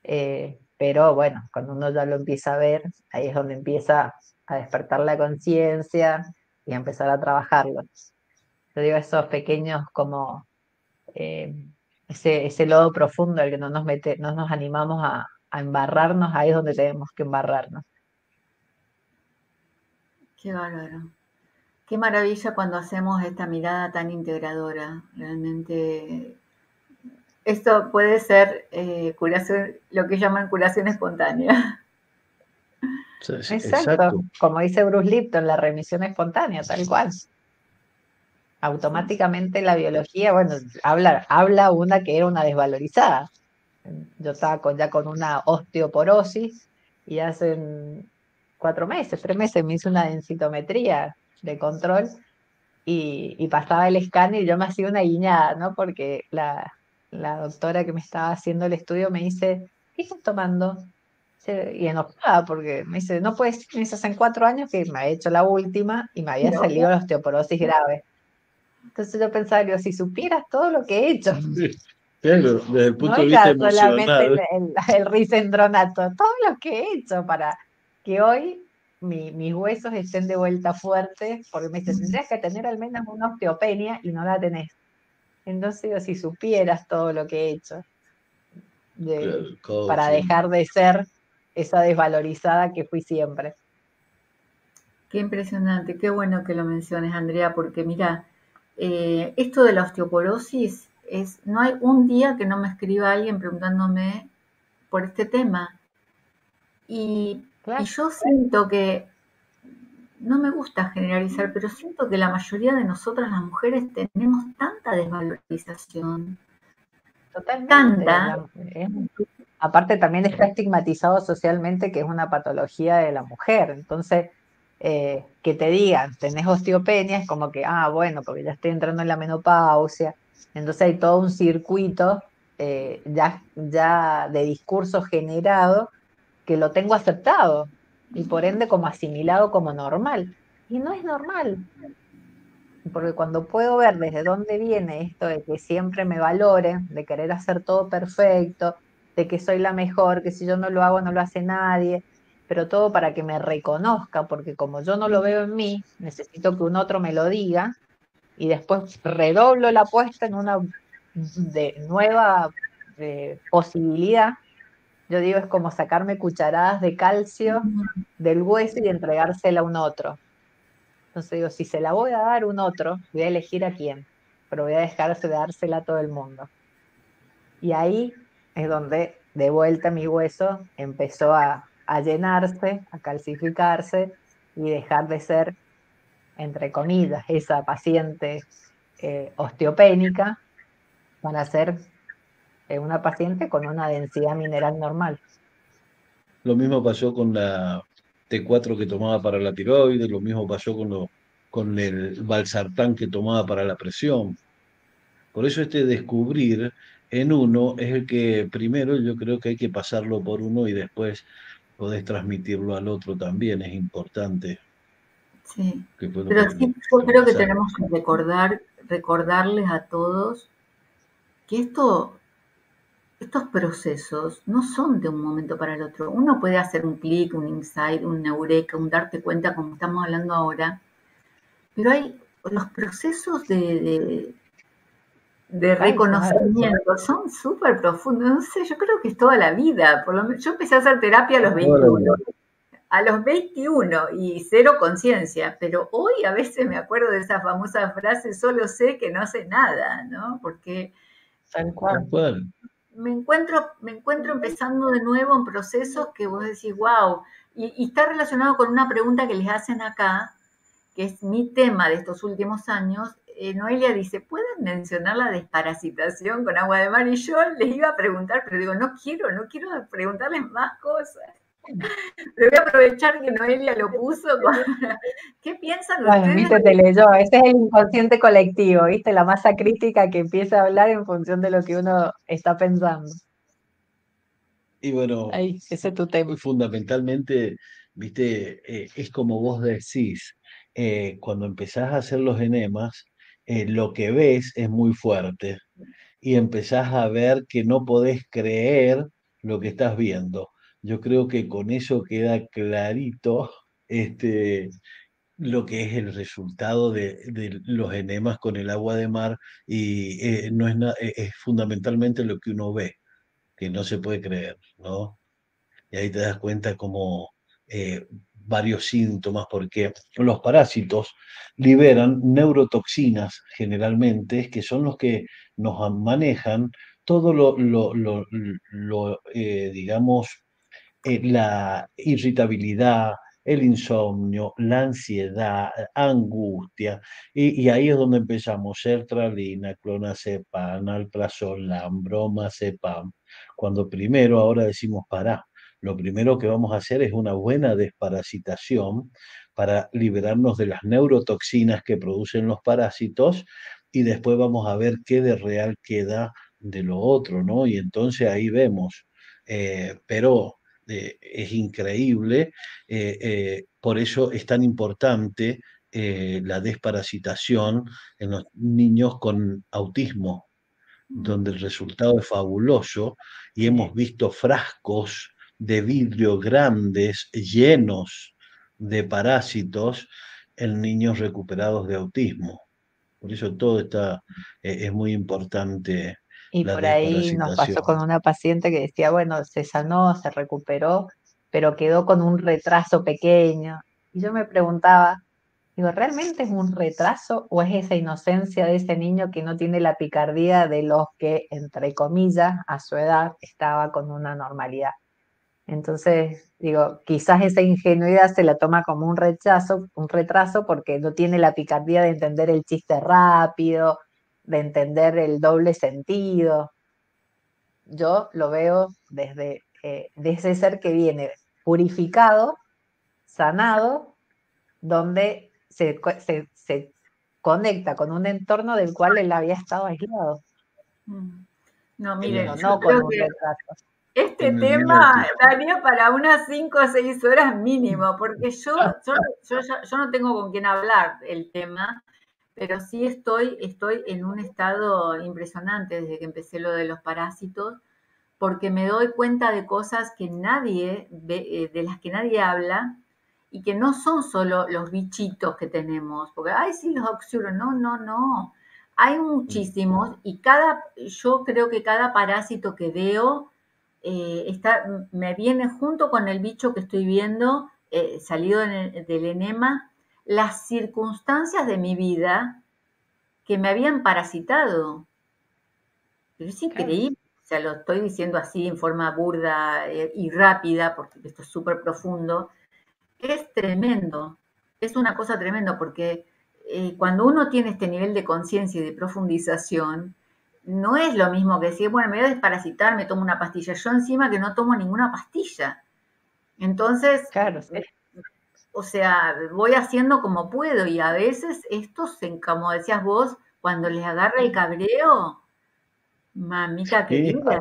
Eh, pero bueno, cuando uno ya lo empieza a ver, ahí es donde empieza a despertar la conciencia y a empezar a trabajarlo. Yo digo, esos pequeños como eh, ese, ese lodo profundo al que no nos, mete, no nos animamos a, a embarrarnos, ahí es donde tenemos que embarrarnos. Qué bárbaro. Qué maravilla cuando hacemos esta mirada tan integradora. Realmente esto puede ser eh, curación, lo que llaman curación espontánea. Exacto. como dice Bruce Lipton, la remisión espontánea, tal cual. Automáticamente la biología, bueno, habla, habla una que era una desvalorizada. Yo estaba con, ya con una osteoporosis y hace cuatro meses, tres meses me hice una densitometría de control y, pasaba el escáner y yo me hacía una guiñada, ¿no? Porque la, doctora que me estaba haciendo el estudio me dice, ¿qué estás tomando? Y enojada porque me dice, no puedes decir, me dice, hace cuatro años que me había hecho la última y me había salido la osteoporosis grave. Entonces yo pensaba, digo, si supieras todo lo que he hecho. [laughs] Claro, desde el punto de vista solamente el, el, risendronato, todo lo que he hecho para que hoy mis huesos estén de vuelta fuertes, porque me dicen, tendrías que tener al menos una osteopenia y no la tenés. Entonces, si supieras todo lo que he hecho para dejar de ser esa desvalorizada que fui siempre. Qué impresionante, qué bueno que lo menciones, Andrea, porque mira, eh, esto de la osteoporosis es, no hay un día que no me escriba alguien preguntándome por este tema. Y y yo siento que, no me gusta generalizar, pero siento que la mayoría de nosotras las mujeres tenemos tanta desvalorización. Totalmente. Tanta. aparte también está estigmatizado socialmente que es una patología de la mujer. Entonces, eh, que te digan, tenés osteopenia, es como que, ah, bueno, porque ya estoy entrando en la menopausia. Entonces hay todo un circuito eh, ya, ya de discurso generado que lo tengo aceptado y por ende como asimilado como normal. Y no es normal. Porque cuando puedo ver desde dónde viene esto de que siempre me valoren, de querer hacer todo perfecto, de que soy la mejor, que si yo no lo hago no lo hace nadie, pero todo para que me reconozca, porque como yo no lo veo en mí, necesito que un otro me lo diga y después redoblo la apuesta en una de nueva eh, posibilidad yo digo, es como sacarme cucharadas de calcio del hueso y entregársela a un otro. Entonces digo, si se la voy a dar a un otro, voy a elegir a quién, pero voy a dejarse de dársela a todo el mundo. Y ahí es donde de vuelta mi hueso empezó a, llenarse, a calcificarse y dejar de ser, entre comillas, esa paciente eh, osteopénica para ser una paciente con una densidad mineral normal. Lo mismo pasó con la T4 que tomaba para la tiroides, lo mismo pasó con, con el balsartán que tomaba para la presión. Por eso este descubrir en uno es el que primero yo creo que hay que pasarlo por uno y después podés transmitirlo al otro también, es importante. Sí, pero sí, yo creo que tenemos que recordar, recordarles a todos que esto estos procesos no son de un momento para el otro. Uno puede hacer un clic, un insight, un eureka, un darte cuenta como estamos hablando ahora, pero hay los procesos de, de, reconocimiento son súper profundos. No sé, yo creo que es toda la vida. Por lo yo empecé a hacer terapia a los 21. A los 21 y cero conciencia, pero hoy a veces me acuerdo de esa famosa frase, solo sé que no sé nada, ¿no? Porque Tal cual me encuentro, me encuentro empezando de nuevo en procesos que vos decís, wow, Y, está relacionado con una pregunta que les hacen acá, que es mi tema de estos últimos años. Eh, Noelia dice, ¿pueden mencionar la desparasitación con agua de mar? Y yo les iba a preguntar, pero digo, no quiero, no quiero preguntarles más cosas. Pero voy a aprovechar que Noelia lo puso. [laughs] ¿Qué piensan ustedes? Viste, te leyó. Ese es el inconsciente colectivo, ¿viste? La masa crítica que empieza a hablar en función de lo que uno está pensando. Y bueno, ese es tu tema. fundamentalmente, viste, eh, es como vos decís, eh, cuando empezás a hacer los enemas, eh, lo que ves es muy fuerte y empezás a ver que no podés creer lo que estás viendo. Yo creo que con eso queda clarito este, lo que es el resultado de, los enemas con el agua de mar y no es, es fundamentalmente lo que uno ve que no se puede creer, ¿no? Y ahí te das cuenta como eh, varios síntomas, porque los parásitos liberan neurotoxinas generalmente, que son los que nos manejan todo lo, eh, digamos, eh, la irritabilidad, el insomnio, la ansiedad, angustia, y, ahí es donde empezamos, sertralina, clonazepam, alprazolam, bromacepam, cuando primero ahora decimos para, lo primero que vamos a hacer es una buena desparasitación para liberarnos de las neurotoxinas que producen los parásitos y después vamos a ver qué de real queda de lo otro, ¿no? Y entonces ahí vemos, eh, pero eh, es increíble, eh, por eso es tan importante la desparasitación en los niños con autismo, donde el resultado es fabuloso y hemos visto frascos de vidrio grandes llenos de parásitos en niños recuperados de autismo. Por eso todo está, eh, es muy importante. Y por ahí nos pasó con una paciente que decía, bueno, se sanó, se recuperó, pero quedó con un retraso pequeño. Y yo me preguntaba, Digo, ¿realmente es un retraso o es esa inocencia de ese niño que no tiene la picardía de los que, entre comillas, a su edad estaba con una normalidad? Entonces, digo, quizás esa ingenuidad se la toma como un rechazo, un retraso, porque no tiene la picardía de entender el chiste rápido, de entender el doble sentido. Yo lo veo desde, eh, ese ser que viene purificado, sanado, donde se, conecta con un entorno del cual él había estado aislado. Mm. No, miren, no, con un Este tema daría para unas 5 o 6 horas mínimo, porque yo, [laughs] yo, no tengo con quién hablar el tema, pero sí estoy, estoy en un estado impresionante desde que empecé lo de los parásitos, porque me doy cuenta de cosas que nadie, eh, de las que nadie habla, y que no son solo los bichitos que tenemos, porque, ay, sí, los oxuros, no, no, no. Hay muchísimos y cada, yo creo que cada parásito que veo eh, está, me viene junto con el bicho que estoy viendo eh, salido del enema, las circunstancias de mi vida que me habían parasitado. Pero es increíble, o sea, lo estoy diciendo así en forma burda eh, y rápida, porque esto es súper profundo, es tremendo, es una cosa tremenda porque eh, cuando uno tiene este nivel de conciencia y de profundización, no es lo mismo que decir, bueno, me voy a desparasitar, me tomo una pastilla. Yo encima que no tomo ninguna pastilla. Entonces, claro, o sea, voy haciendo como puedo y a veces estos, como decías vos, cuando les agarra el cabreo, mamita querida.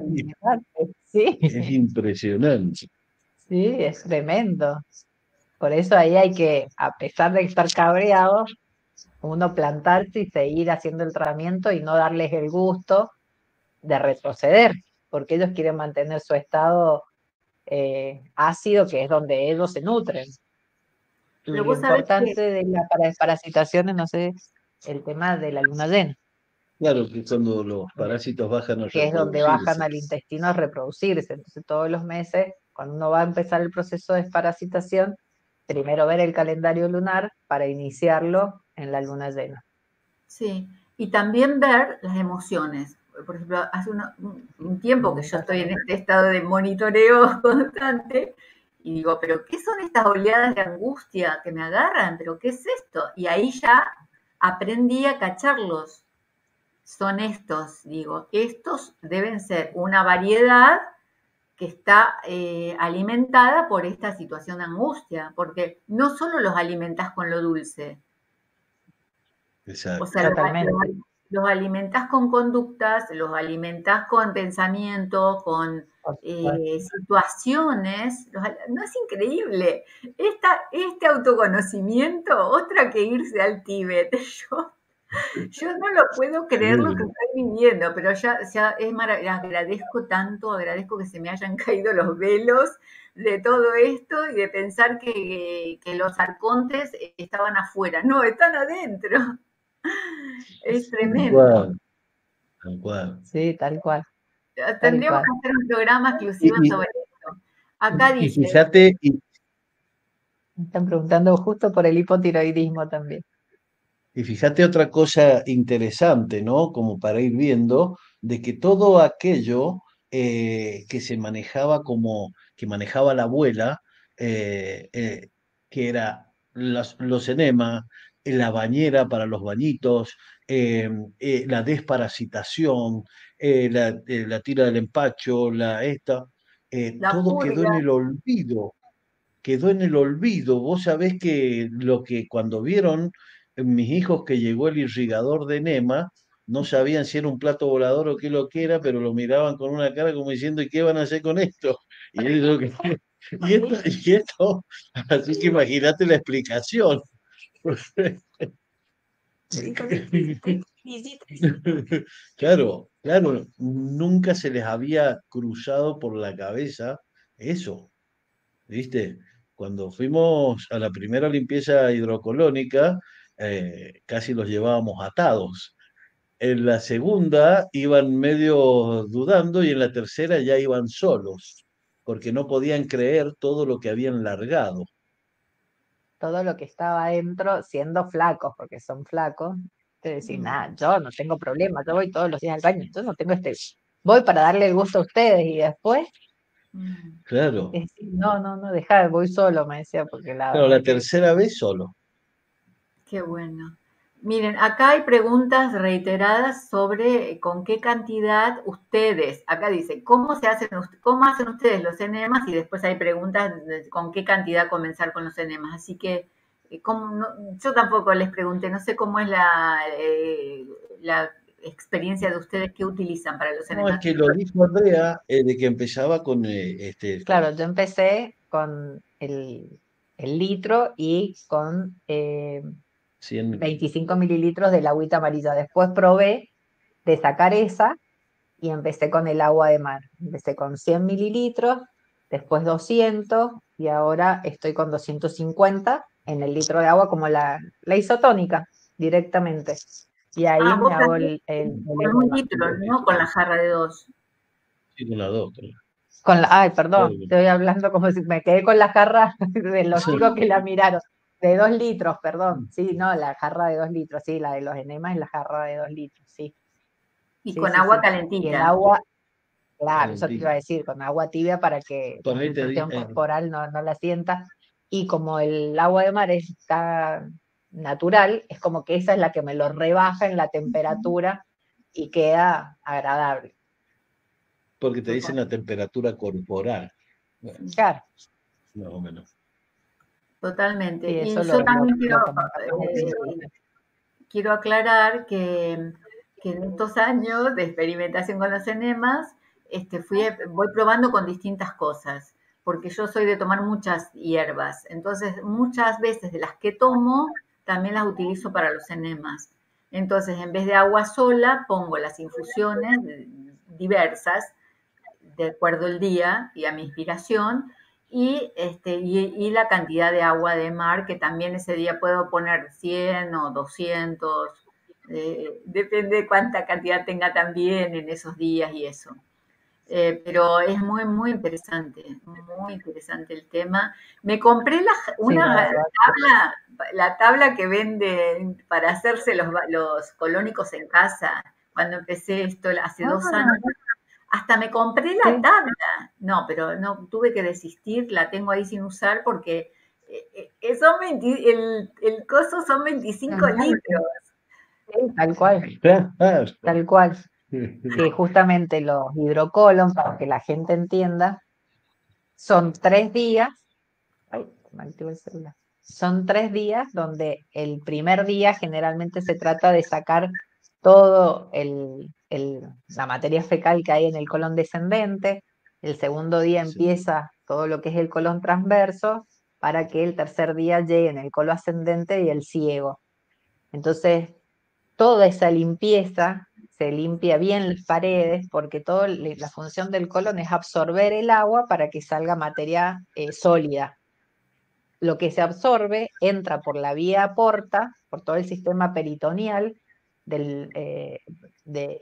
Sí. Es impresionante. Sí, es tremendo. Por eso ahí hay que, a pesar de estar cabreados, uno plantarse y seguir haciendo el tratamiento y no darles el gusto de retroceder, porque ellos quieren mantener su estado eh, ácido, que es donde ellos se nutren. Lo importante de la parasitación no sé, el tema de la luna llena. Claro, que cuando los parásitos bajan a Que es donde bajan al intestino a reproducirse. Entonces, todos los meses, cuando uno va a empezar el proceso de desparasitación, primero ver el calendario lunar para iniciarlo en la luna llena. Sí, y también ver las emociones. Por ejemplo, hace un tiempo que yo estoy en este estado de monitoreo [laughs] constante Y digo, pero ¿qué son estas oleadas de angustia que me agarran? ¿Pero qué es esto? Y ahí ya aprendí a cacharlos. Son estos, digo, estos deben ser una variedad que está eh, alimentada por esta situación de angustia, porque no solo los alimentas con lo dulce. Exacto. O sea, los, alimentas con conductas, los alimentas con pensamiento, con eh, situaciones. no es increíble. Esta, este autoconocimiento, otra que irse al Tíbet. [laughs] Yo yo no lo puedo creer lo que estoy viviendo, pero ya, ya es maravilloso. Agradezco tanto, agradezco que se me hayan [laughs] caído los velos de todo esto y de pensar que, los arcontes estaban afuera. No, están adentro. [laughs] Es tremendo. Tal cual. Sí, tal cual. Tendríamos que hacer un programa exclusivo sobre esto. Acá dice. fíjate. Me están preguntando justo por el hipotiroidismo también. Y fíjate otra cosa interesante, ¿no? Como para ir viendo, de que todo aquello eh, que se manejaba como, que manejaba la abuela, eh, eh, que era los enemas, la bañera para los bañitos, la desparasitación, la, tira del empacho, la esta, todo quedó en el olvido, quedó en el olvido. Vos sabés que lo que cuando vieron mis hijos que llegó el irrigador de Nema, no sabían si era un plato volador o qué lo que era, pero lo miraban con una cara como diciendo, ¿y qué van a hacer con esto? Y, [laughs] esto, [laughs] así que imagínate la explicación. [laughs] claro, claro, nunca se les había cruzado por la cabeza eso, ¿viste? Cuando fuimos a la primera limpieza hidrocolónica, eh, casi los llevábamos atados. En la segunda iban medio dudando y en la tercera ya iban solos, porque no podían creer todo lo que habían largado. Todo lo que estaba adentro, siendo flacos, porque son flacos, te decís, mm. nada, yo no tengo problema, yo voy todos los días al baño, yo no tengo este, voy para darle el gusto a ustedes y después mm. Claro. no, no, no, deja, voy solo, me decía, porque la. Pero la tercera vez solo. Qué bueno. Miren, acá hay preguntas reiteradas sobre eh, con qué cantidad ustedes, acá dice, ¿cómo se hacen, cómo hacen ustedes los enemas? Y después hay preguntas de con qué cantidad comenzar con los enemas. Así que, eh, yo tampoco les pregunté, no sé cómo es la, eh, la experiencia de ustedes que utilizan para los enemas. No, es que lo dijo Andrea de que empezaba con este. Claro, yo empecé con el, litro y con 25 mililitros del agüita amarilla. Después probé de sacar esa y empecé con el agua de mar. Empecé con 100 mililitros, después 200 y ahora estoy con 250 en el litro de agua como la, la isotónica directamente. Y ahí ah, me hago el, Con un litro, ¿no? Con la jarra de dos. Sí, con la dos. Con la, ay, perdón, estoy hablando como si me quedé con la jarra [laughs] de los chicos que la miraron. De dos litros, perdón. Sí, no, la jarra de dos litros, sí, la de los enemas es la jarra de dos litros, sí. Y con agua calentita. Y el agua, claro, eso te iba a decir, con agua tibia para que la infección corporal no, no la sienta. Y como el agua de mar está natural, es como que esa es la que me lo rebaja en la temperatura y queda agradable. Porque te dicen la temperatura corporal. claro. Más o menos. Totalmente. y yo también eh, quiero, aclarar que, en estos años de experimentación con los enemas, este, fui, voy probando con distintas cosas, porque yo soy de tomar muchas hierbas. Entonces, muchas veces de las que tomo, también las utilizo para los enemas. Entonces, en vez de agua sola, pongo las infusiones diversas, de acuerdo al día y a mi inspiración, y, este, y, la cantidad de agua de mar, que también ese día puedo poner 100 o 200, eh, depende de cuánta cantidad tenga también en esos días y eso. Eh, pero es muy, muy interesante, muy interesante el tema. Me compré la, una tabla, la tabla que vende para hacerse los, los colónicos en casa, cuando empecé esto hace dos ah. años hasta me compré la tabla. No, pero no tuve que desistir, la tengo ahí sin usar porque eh, eh, el, el coso son 25 litros. tal cual. Tal cual. Que justamente los hidrocolon, para que la gente entienda, son tres días. Ay, me el celular. Son tres días donde el primer día generalmente se trata de sacar todo el, la materia fecal que hay en el colon descendente. El segundo día empieza todo lo que es el colon transverso para que el tercer día llegue en el colon ascendente y el ciego. Entonces, toda esa limpieza se limpia bien las paredes porque todo, la función del colon es absorber el agua para que salga materia eh, sólida. Lo que se absorbe entra por la vía porta, por todo el sistema peritoneal, eh,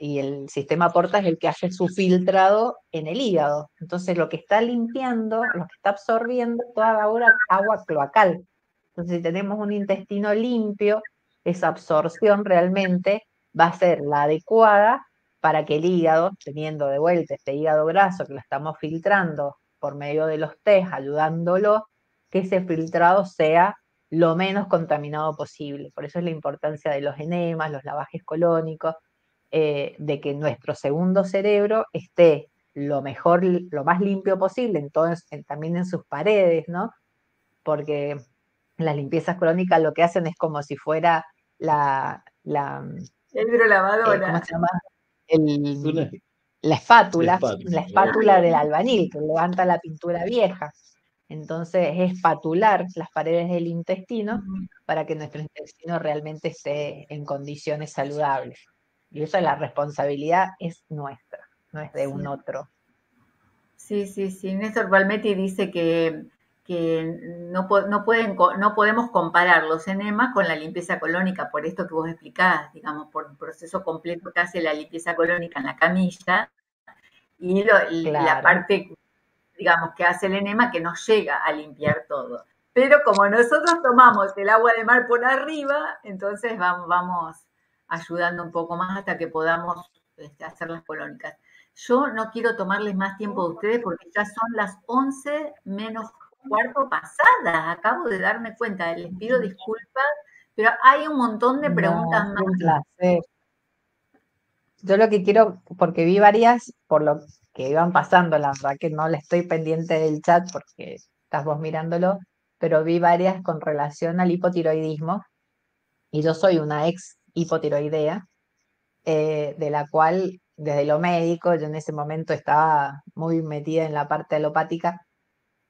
y el sistema porta es el que hace su filtrado en el hígado. Entonces lo que está limpiando, lo que está absorbiendo toda la agua cloacal. Entonces si tenemos un intestino limpio, esa absorción realmente va a ser la adecuada para que el hígado, teniendo de vuelta este hígado graso que lo estamos filtrando por medio de los test, ayudándolo, que ese filtrado sea lo menos contaminado posible. Por eso es la importancia de los enemas, los lavajes colónicos, eh, de que nuestro segundo cerebro esté lo mejor, lo más limpio posible, entonces también en sus paredes, ¿no? Porque las limpiezas crónicas lo que hacen es como si fuera la... la el hidrolavadora. Eh, ¿Cómo se llama? la espátula, la espátula del albañil que levanta la pintura vieja. Entonces es espatular las paredes del intestino para que nuestro intestino realmente esté en condiciones saludables. Y eso la responsabilidad es nuestra, no es de un otro. Sí, sí, sí. Néstor Palmetti dice que, no, no, pueden, no podemos comparar los enemas con la limpieza colónica, por esto que vos explicás, digamos, por el proceso completo que hace la limpieza colónica en la camilla y, la parte digamos, que hace el enema que nos llega a limpiar todo. Pero como nosotros tomamos el agua de mar por arriba, entonces vamos, ayudando un poco más hasta que podamos este, hacer las colónicas. Yo no quiero tomarles más tiempo de ustedes porque ya son las 11 menos cuarto pasadas. Acabo de darme cuenta, les pido disculpas, pero hay un montón de preguntas más. Yo lo que quiero, porque vi varias, por lo que iban pasando, la verdad que no le estoy pendiente del chat porque estás vos mirándolo, pero vi varias con relación al hipotiroidismo y yo soy una ex hipotiroidea, eh, de la cual desde lo médico yo en ese momento estaba muy metida en la parte alopática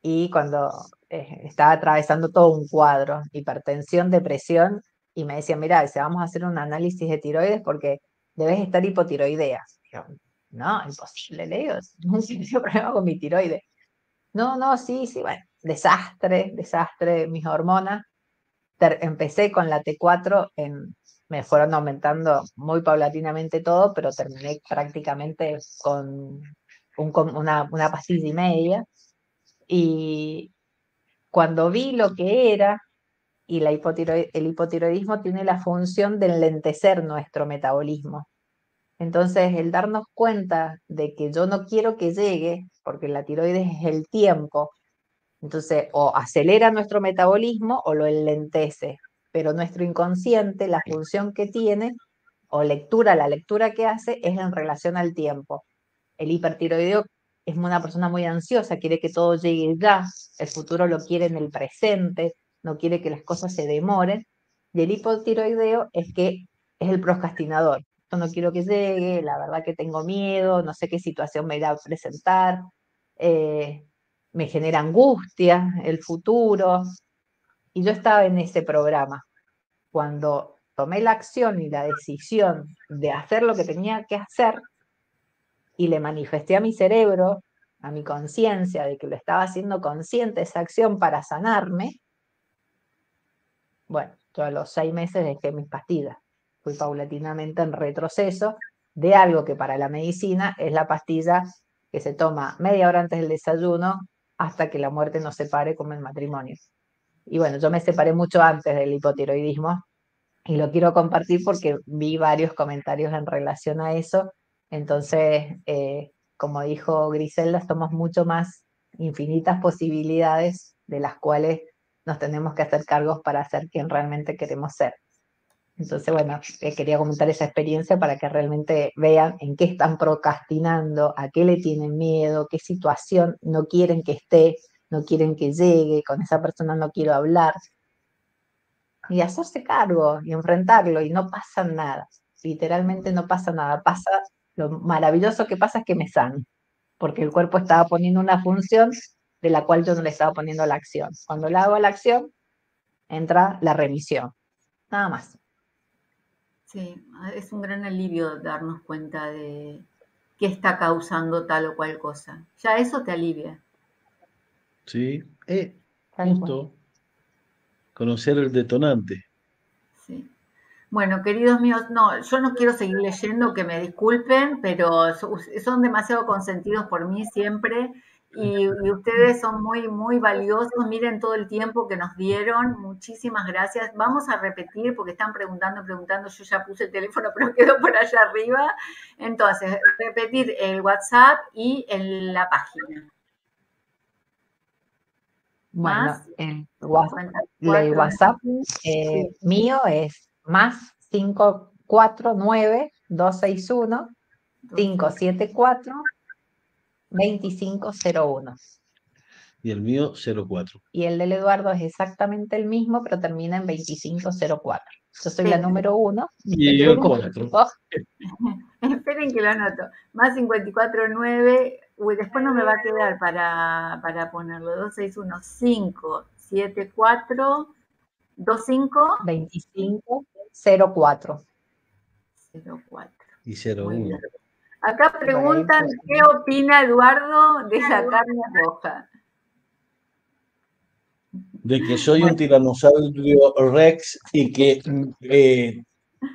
y cuando eh, estaba atravesando todo un cuadro, hipertensión, depresión, y me decían, mira, vamos a hacer un análisis de tiroides porque debes estar hipotiroidea. No, imposible, le digo, [laughs] nunca he problema con mi tiroides. No, no, sí, sí, bueno, desastre, desastre, mis hormonas. empecé con la T4, en, me fueron aumentando muy paulatinamente todo, pero terminé prácticamente con, una, una pastilla y media. Y cuando vi lo que era, y el hipotiroidismo tiene la función de enlentecer nuestro metabolismo. Entonces, el darnos cuenta de que yo no quiero que llegue, porque la tiroides es el tiempo, entonces o acelera nuestro metabolismo o lo enlentece, pero nuestro inconsciente, la función que tiene, o lectura, la lectura que hace es en relación al tiempo. El hipertiroideo es una persona muy ansiosa, quiere que todo llegue ya, el futuro lo quiere en el presente, no quiere que las cosas se demoren, y el hipotiroideo es que es el procrastinador, no quiero que llegue, la verdad que tengo miedo, no sé qué situación me irá a presentar, eh, me genera angustia el futuro. Y yo estaba en ese programa. Cuando tomé la acción y la decisión de hacer lo que tenía que hacer y le manifesté a mi cerebro, a mi conciencia de que lo estaba haciendo consciente esa acción para sanarme, bueno, yo a los seis meses dejé mis pastillas fui paulatinamente en retroceso de algo que para la medicina es la pastilla que se toma media hora antes del desayuno hasta que la muerte nos separe como el matrimonio. Y bueno, yo me separé mucho antes del hipotiroidismo y lo quiero compartir porque vi varios comentarios en relación a eso. Entonces, eh, como dijo Griselda, somos mucho más infinitas posibilidades de las cuales nos tenemos que hacer cargos para ser quien realmente queremos ser. Entonces, bueno, eh, quería comentar esa experiencia para que realmente vean en qué están procrastinando, a qué le tienen miedo, qué situación no quieren que esté, no quieren que llegue, con esa persona no quiero hablar. Y hacerse cargo y enfrentarlo y no pasa nada. Literalmente no pasa nada. Pasa, lo maravilloso que pasa es que me sano, porque el cuerpo estaba poniendo una función de la cual yo no le estaba poniendo la acción. Cuando le hago la acción, entra la remisión. Nada más. Sí, es un gran alivio darnos cuenta de qué está causando tal o cual cosa. Ya eso te alivia. Sí, eh, justo conocer el detonante. Sí. Bueno, queridos míos, no, yo no quiero seguir leyendo, que me disculpen, pero son demasiado consentidos por mí siempre y, ustedes son muy, muy valiosos. Miren todo el tiempo que nos dieron. Muchísimas gracias. Vamos a repetir porque están preguntando, preguntando. Yo ya puse el teléfono, [laughs] pero quedó por allá arriba. Entonces, repetir el WhatsApp y en la página. Bueno, el WhatsApp, eh, mío es más 549 261 574 2501. Y el mío 04. Y el del Eduardo es exactamente el mismo, pero termina en 2504. Yo soy la número uno. Y yo el 4. [laughs] Esperen que lo anoto. Más 549. Uy, después no me va a quedar para, para ponerlo. 261 574 25 25 04. 04. Y 01. Acá preguntan qué opina Eduardo de la carne roja. De que soy un tiranosaurio rex y que eh,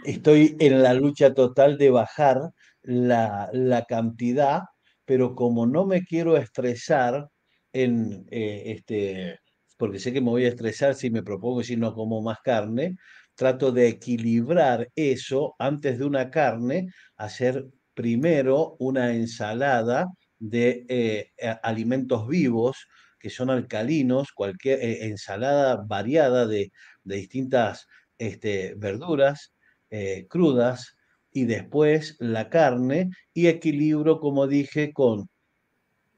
estoy en la lucha total de bajar la, cantidad, pero como no me quiero estresar en eh, este, porque sé que me voy a estresar si me propongo si no como más carne, trato de equilibrar eso antes de una carne, hacer primero una ensalada de eh, alimentos vivos que son alcalinos, cualquier eh, ensalada variada de, distintas este, verduras eh, crudas y después la carne y equilibro, como dije, con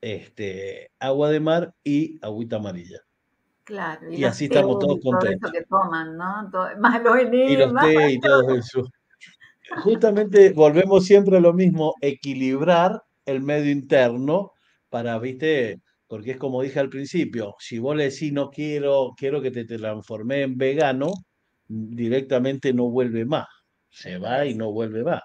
este, agua de mar y agüita amarilla. Claro, y, así estamos todos contentos. que toman, ¿no? más los y los té y [laughs] todo eso justamente volvemos siempre a lo mismo, equilibrar el medio interno para, viste, porque es como dije al principio, si vos le decís no quiero, quiero que te transforme en vegano, directamente no vuelve más, se va y no vuelve más.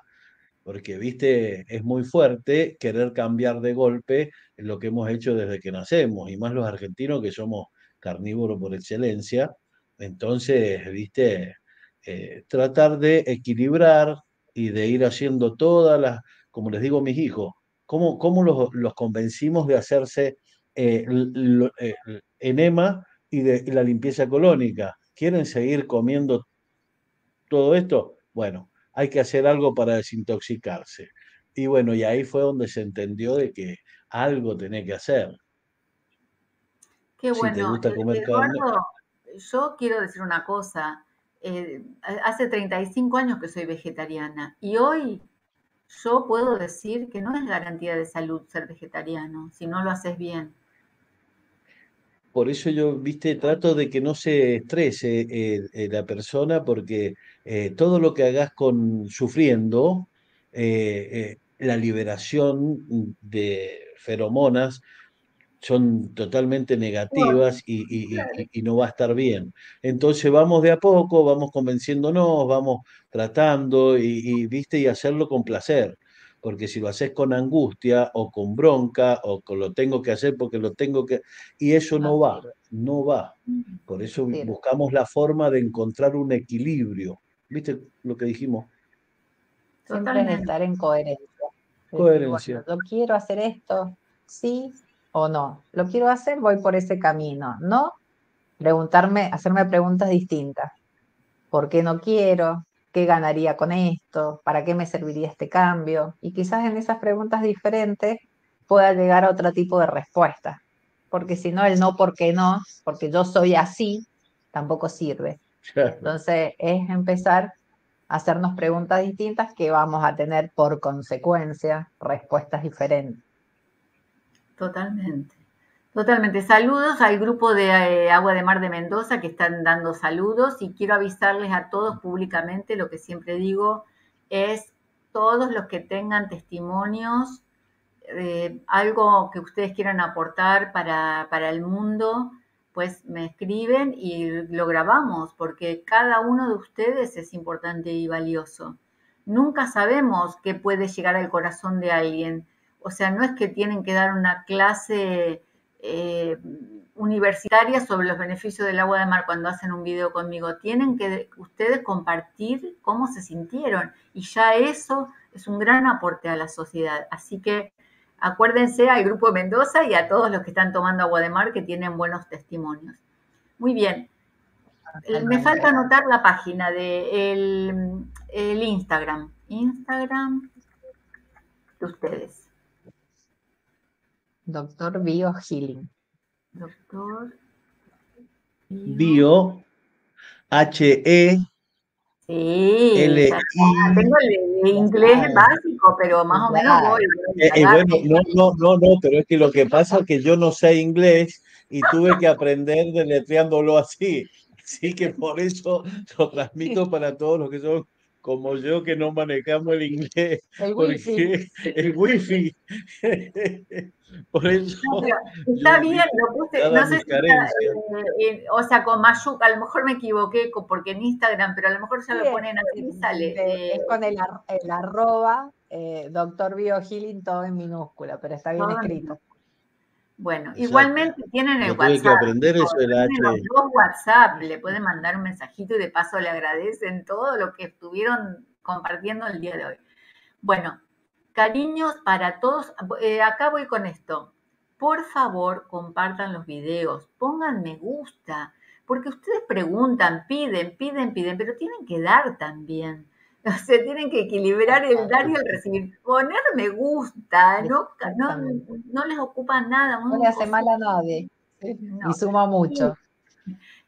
Porque, viste, es muy fuerte querer cambiar de golpe lo que hemos hecho desde que nacemos, y más los argentinos que somos carnívoros por excelencia. Entonces, viste, eh, tratar de equilibrar, y de ir haciendo todas las, como les digo a mis hijos, ¿cómo, cómo los, los, convencimos de hacerse eh, eh, enema y de la limpieza colónica? ¿Quieren seguir comiendo todo esto? Bueno, hay que hacer algo para desintoxicarse. Y bueno, y ahí fue donde se entendió de que algo tenía que hacer. Qué bueno. Si te gusta comer Eduardo, yo quiero decir una cosa. Eh, hace 35 años que soy vegetariana y hoy yo puedo decir que no es garantía de salud ser vegetariano si no lo haces bien. Por eso yo, viste, trato de que no se estrese eh, eh, la persona porque todo lo que hagas con sufriendo, la liberación de feromonas son totalmente negativas y, no va a estar bien. Entonces vamos de a poco, vamos convenciéndonos, vamos tratando y, viste y hacerlo con placer. Porque si lo haces con angustia o con bronca o con lo tengo que hacer porque lo tengo que... Y eso no va, no va. Por eso buscamos la forma de encontrar un equilibrio. ¿Viste lo que dijimos? Siempre estar en coherencia. Coherencia. yo quiero hacer esto, sí, o no. Lo quiero hacer, voy por ese camino. No preguntarme, hacerme preguntas distintas. ¿Por qué no quiero? ¿Qué ganaría con esto? ¿Para qué me serviría este cambio? Y quizás en esas preguntas diferentes pueda llegar a otro tipo de respuesta. Porque si no, el no, porque no, porque yo soy así, tampoco sirve. Entonces, es empezar a hacernos preguntas distintas que vamos a tener por consecuencia respuestas diferentes. Totalmente. Totalmente. Saludos al grupo de eh, Agua de Mar de Mendoza que están dando saludos y quiero avisarles a todos públicamente lo que siempre digo es todos los que tengan testimonios, eh, algo que ustedes quieran aportar para, para el mundo, pues me escriben y lo grabamos, porque cada uno de ustedes es importante y valioso. Nunca sabemos qué puede llegar al corazón de alguien. O sea, no es que tienen que dar una clase eh, universitaria sobre los beneficios del agua de mar cuando hacen un video conmigo. Tienen que ustedes compartir cómo se sintieron y ya eso es un gran aporte a la sociedad. Así que acuérdense al Grupo Mendoza y a todos los que están tomando agua de mar que tienen buenos testimonios. Muy bien. Me falta anotar la página de el Instagram. Instagram de ustedes. Doctor Bio Healing. Doctor Bio, H-E. Sí, L -I tengo el inglés básico, pero más o menos voy. Eh, eh, bueno, no, no, no, no, pero es que lo que pasa es que yo no sé inglés y tuve que aprender deletreándolo así. Así que por eso lo transmito para todos los que son como yo que no manejamos el inglés. El wifi. El wifi. Por eso. está bien, lo puse, no sé si eh, o sea, con mayúscula, a lo mejor me equivoqué porque en Instagram, pero a lo mejor ya lo ponen así y sale. es con el, el arroba, eh, doctor Biohealing, todo en minúscula, pero está bien escrito. Bueno, igualmente tienen el WhatsApp. Que aprender eso dos WhatsApp, le pueden mandar un mensajito y de paso le agradecen todo lo que estuvieron compartiendo el día de hoy. Bueno, cariños para todos. Eh, acá voy con esto. Por favor, compartan los videos, pongan me gusta, porque ustedes preguntan, piden, piden, piden, pero tienen que dar también. [laughs] O sea, tienen que equilibrar el dar y el recibir. Poner me gusta, no, no, les ocupa nada. No le hace mal a nadie. Y suma mucho.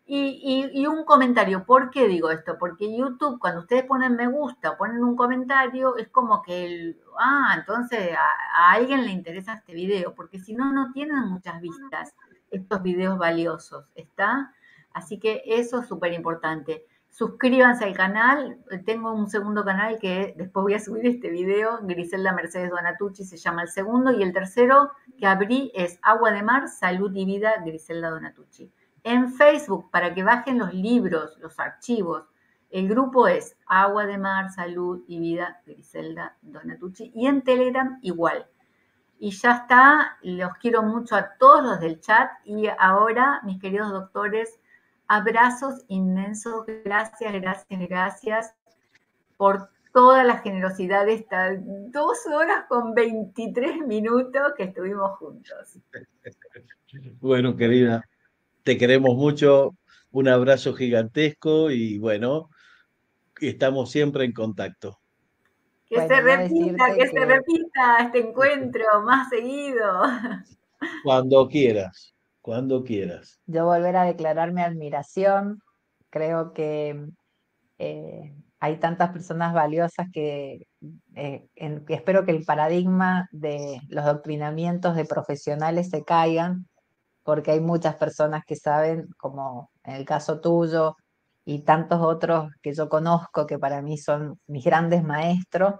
Y, un comentario, ¿por qué digo esto? Porque YouTube, cuando ustedes ponen me gusta, ponen un comentario, es como que, el, ah, entonces a, a alguien le interesa este video, porque si no, no tienen muchas vistas estos videos valiosos, ¿está? Así que eso es súper importante. Suscríbanse al canal, tengo un segundo canal que después voy a subir este video, Griselda Mercedes Donatucci se llama el segundo, y el tercero que abrí es Agua de Mar, Salud y Vida, Griselda Donatucci. En Facebook, para que bajen los libros, los archivos, el grupo es Agua de Mar, Salud y Vida, Griselda Donatucci, y en Telegram igual. Y ya está, los quiero mucho a todos los del chat. Y ahora, mis queridos doctores, Abrazos inmensos, gracias, gracias, gracias por toda la generosidad de estas dos horas con 23 minutos que estuvimos juntos. [laughs] Bueno, querida, te queremos mucho, un abrazo gigantesco y bueno, estamos siempre en contacto. Que se repita, que, se repita este encuentro más seguido. Cuando quieras cuando quieras. Yo volver a declarar mi admiración. Creo que eh, hay tantas personas valiosas que, eh, que, espero que el paradigma de los doctrinamientos de profesionales se caigan, porque hay muchas personas que saben, como en el caso tuyo y tantos otros que yo conozco, que para mí son mis grandes maestros,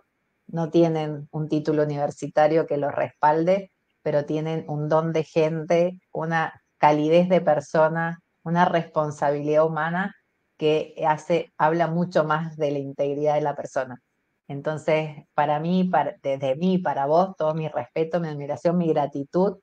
no tienen un título universitario que los respalde, pero tienen un don de gente, una calidez de persona, una responsabilidad humana que hace, habla mucho más de la integridad de la persona. Entonces, para mí, desde mí, para vos, todo mi respeto, mi admiración, mi gratitud.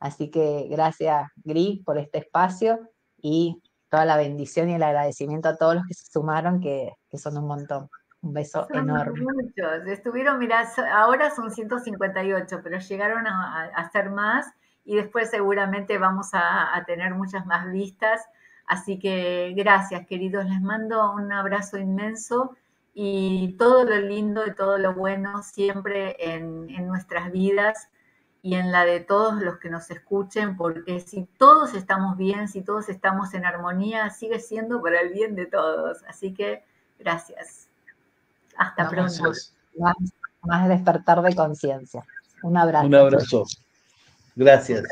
Así que gracias, Gris, por este espacio y toda la bendición y el agradecimiento a todos los que se sumaron, que, que son un montón. Un beso son enorme. Muchos, estuvieron, mirá, ahora son 158, pero llegaron a, a, ser más y después seguramente vamos a, a tener muchas más vistas. Así que gracias, queridos. Les mando un abrazo inmenso y todo lo lindo y todo lo bueno siempre en, en, nuestras vidas y en la de todos los que nos escuchen, porque si todos estamos bien, si todos estamos en armonía, sigue siendo para el bien de todos. Así que gracias. Hasta pronto. Más despertar de conciencia. Un abrazo. Un abrazo. Gracias.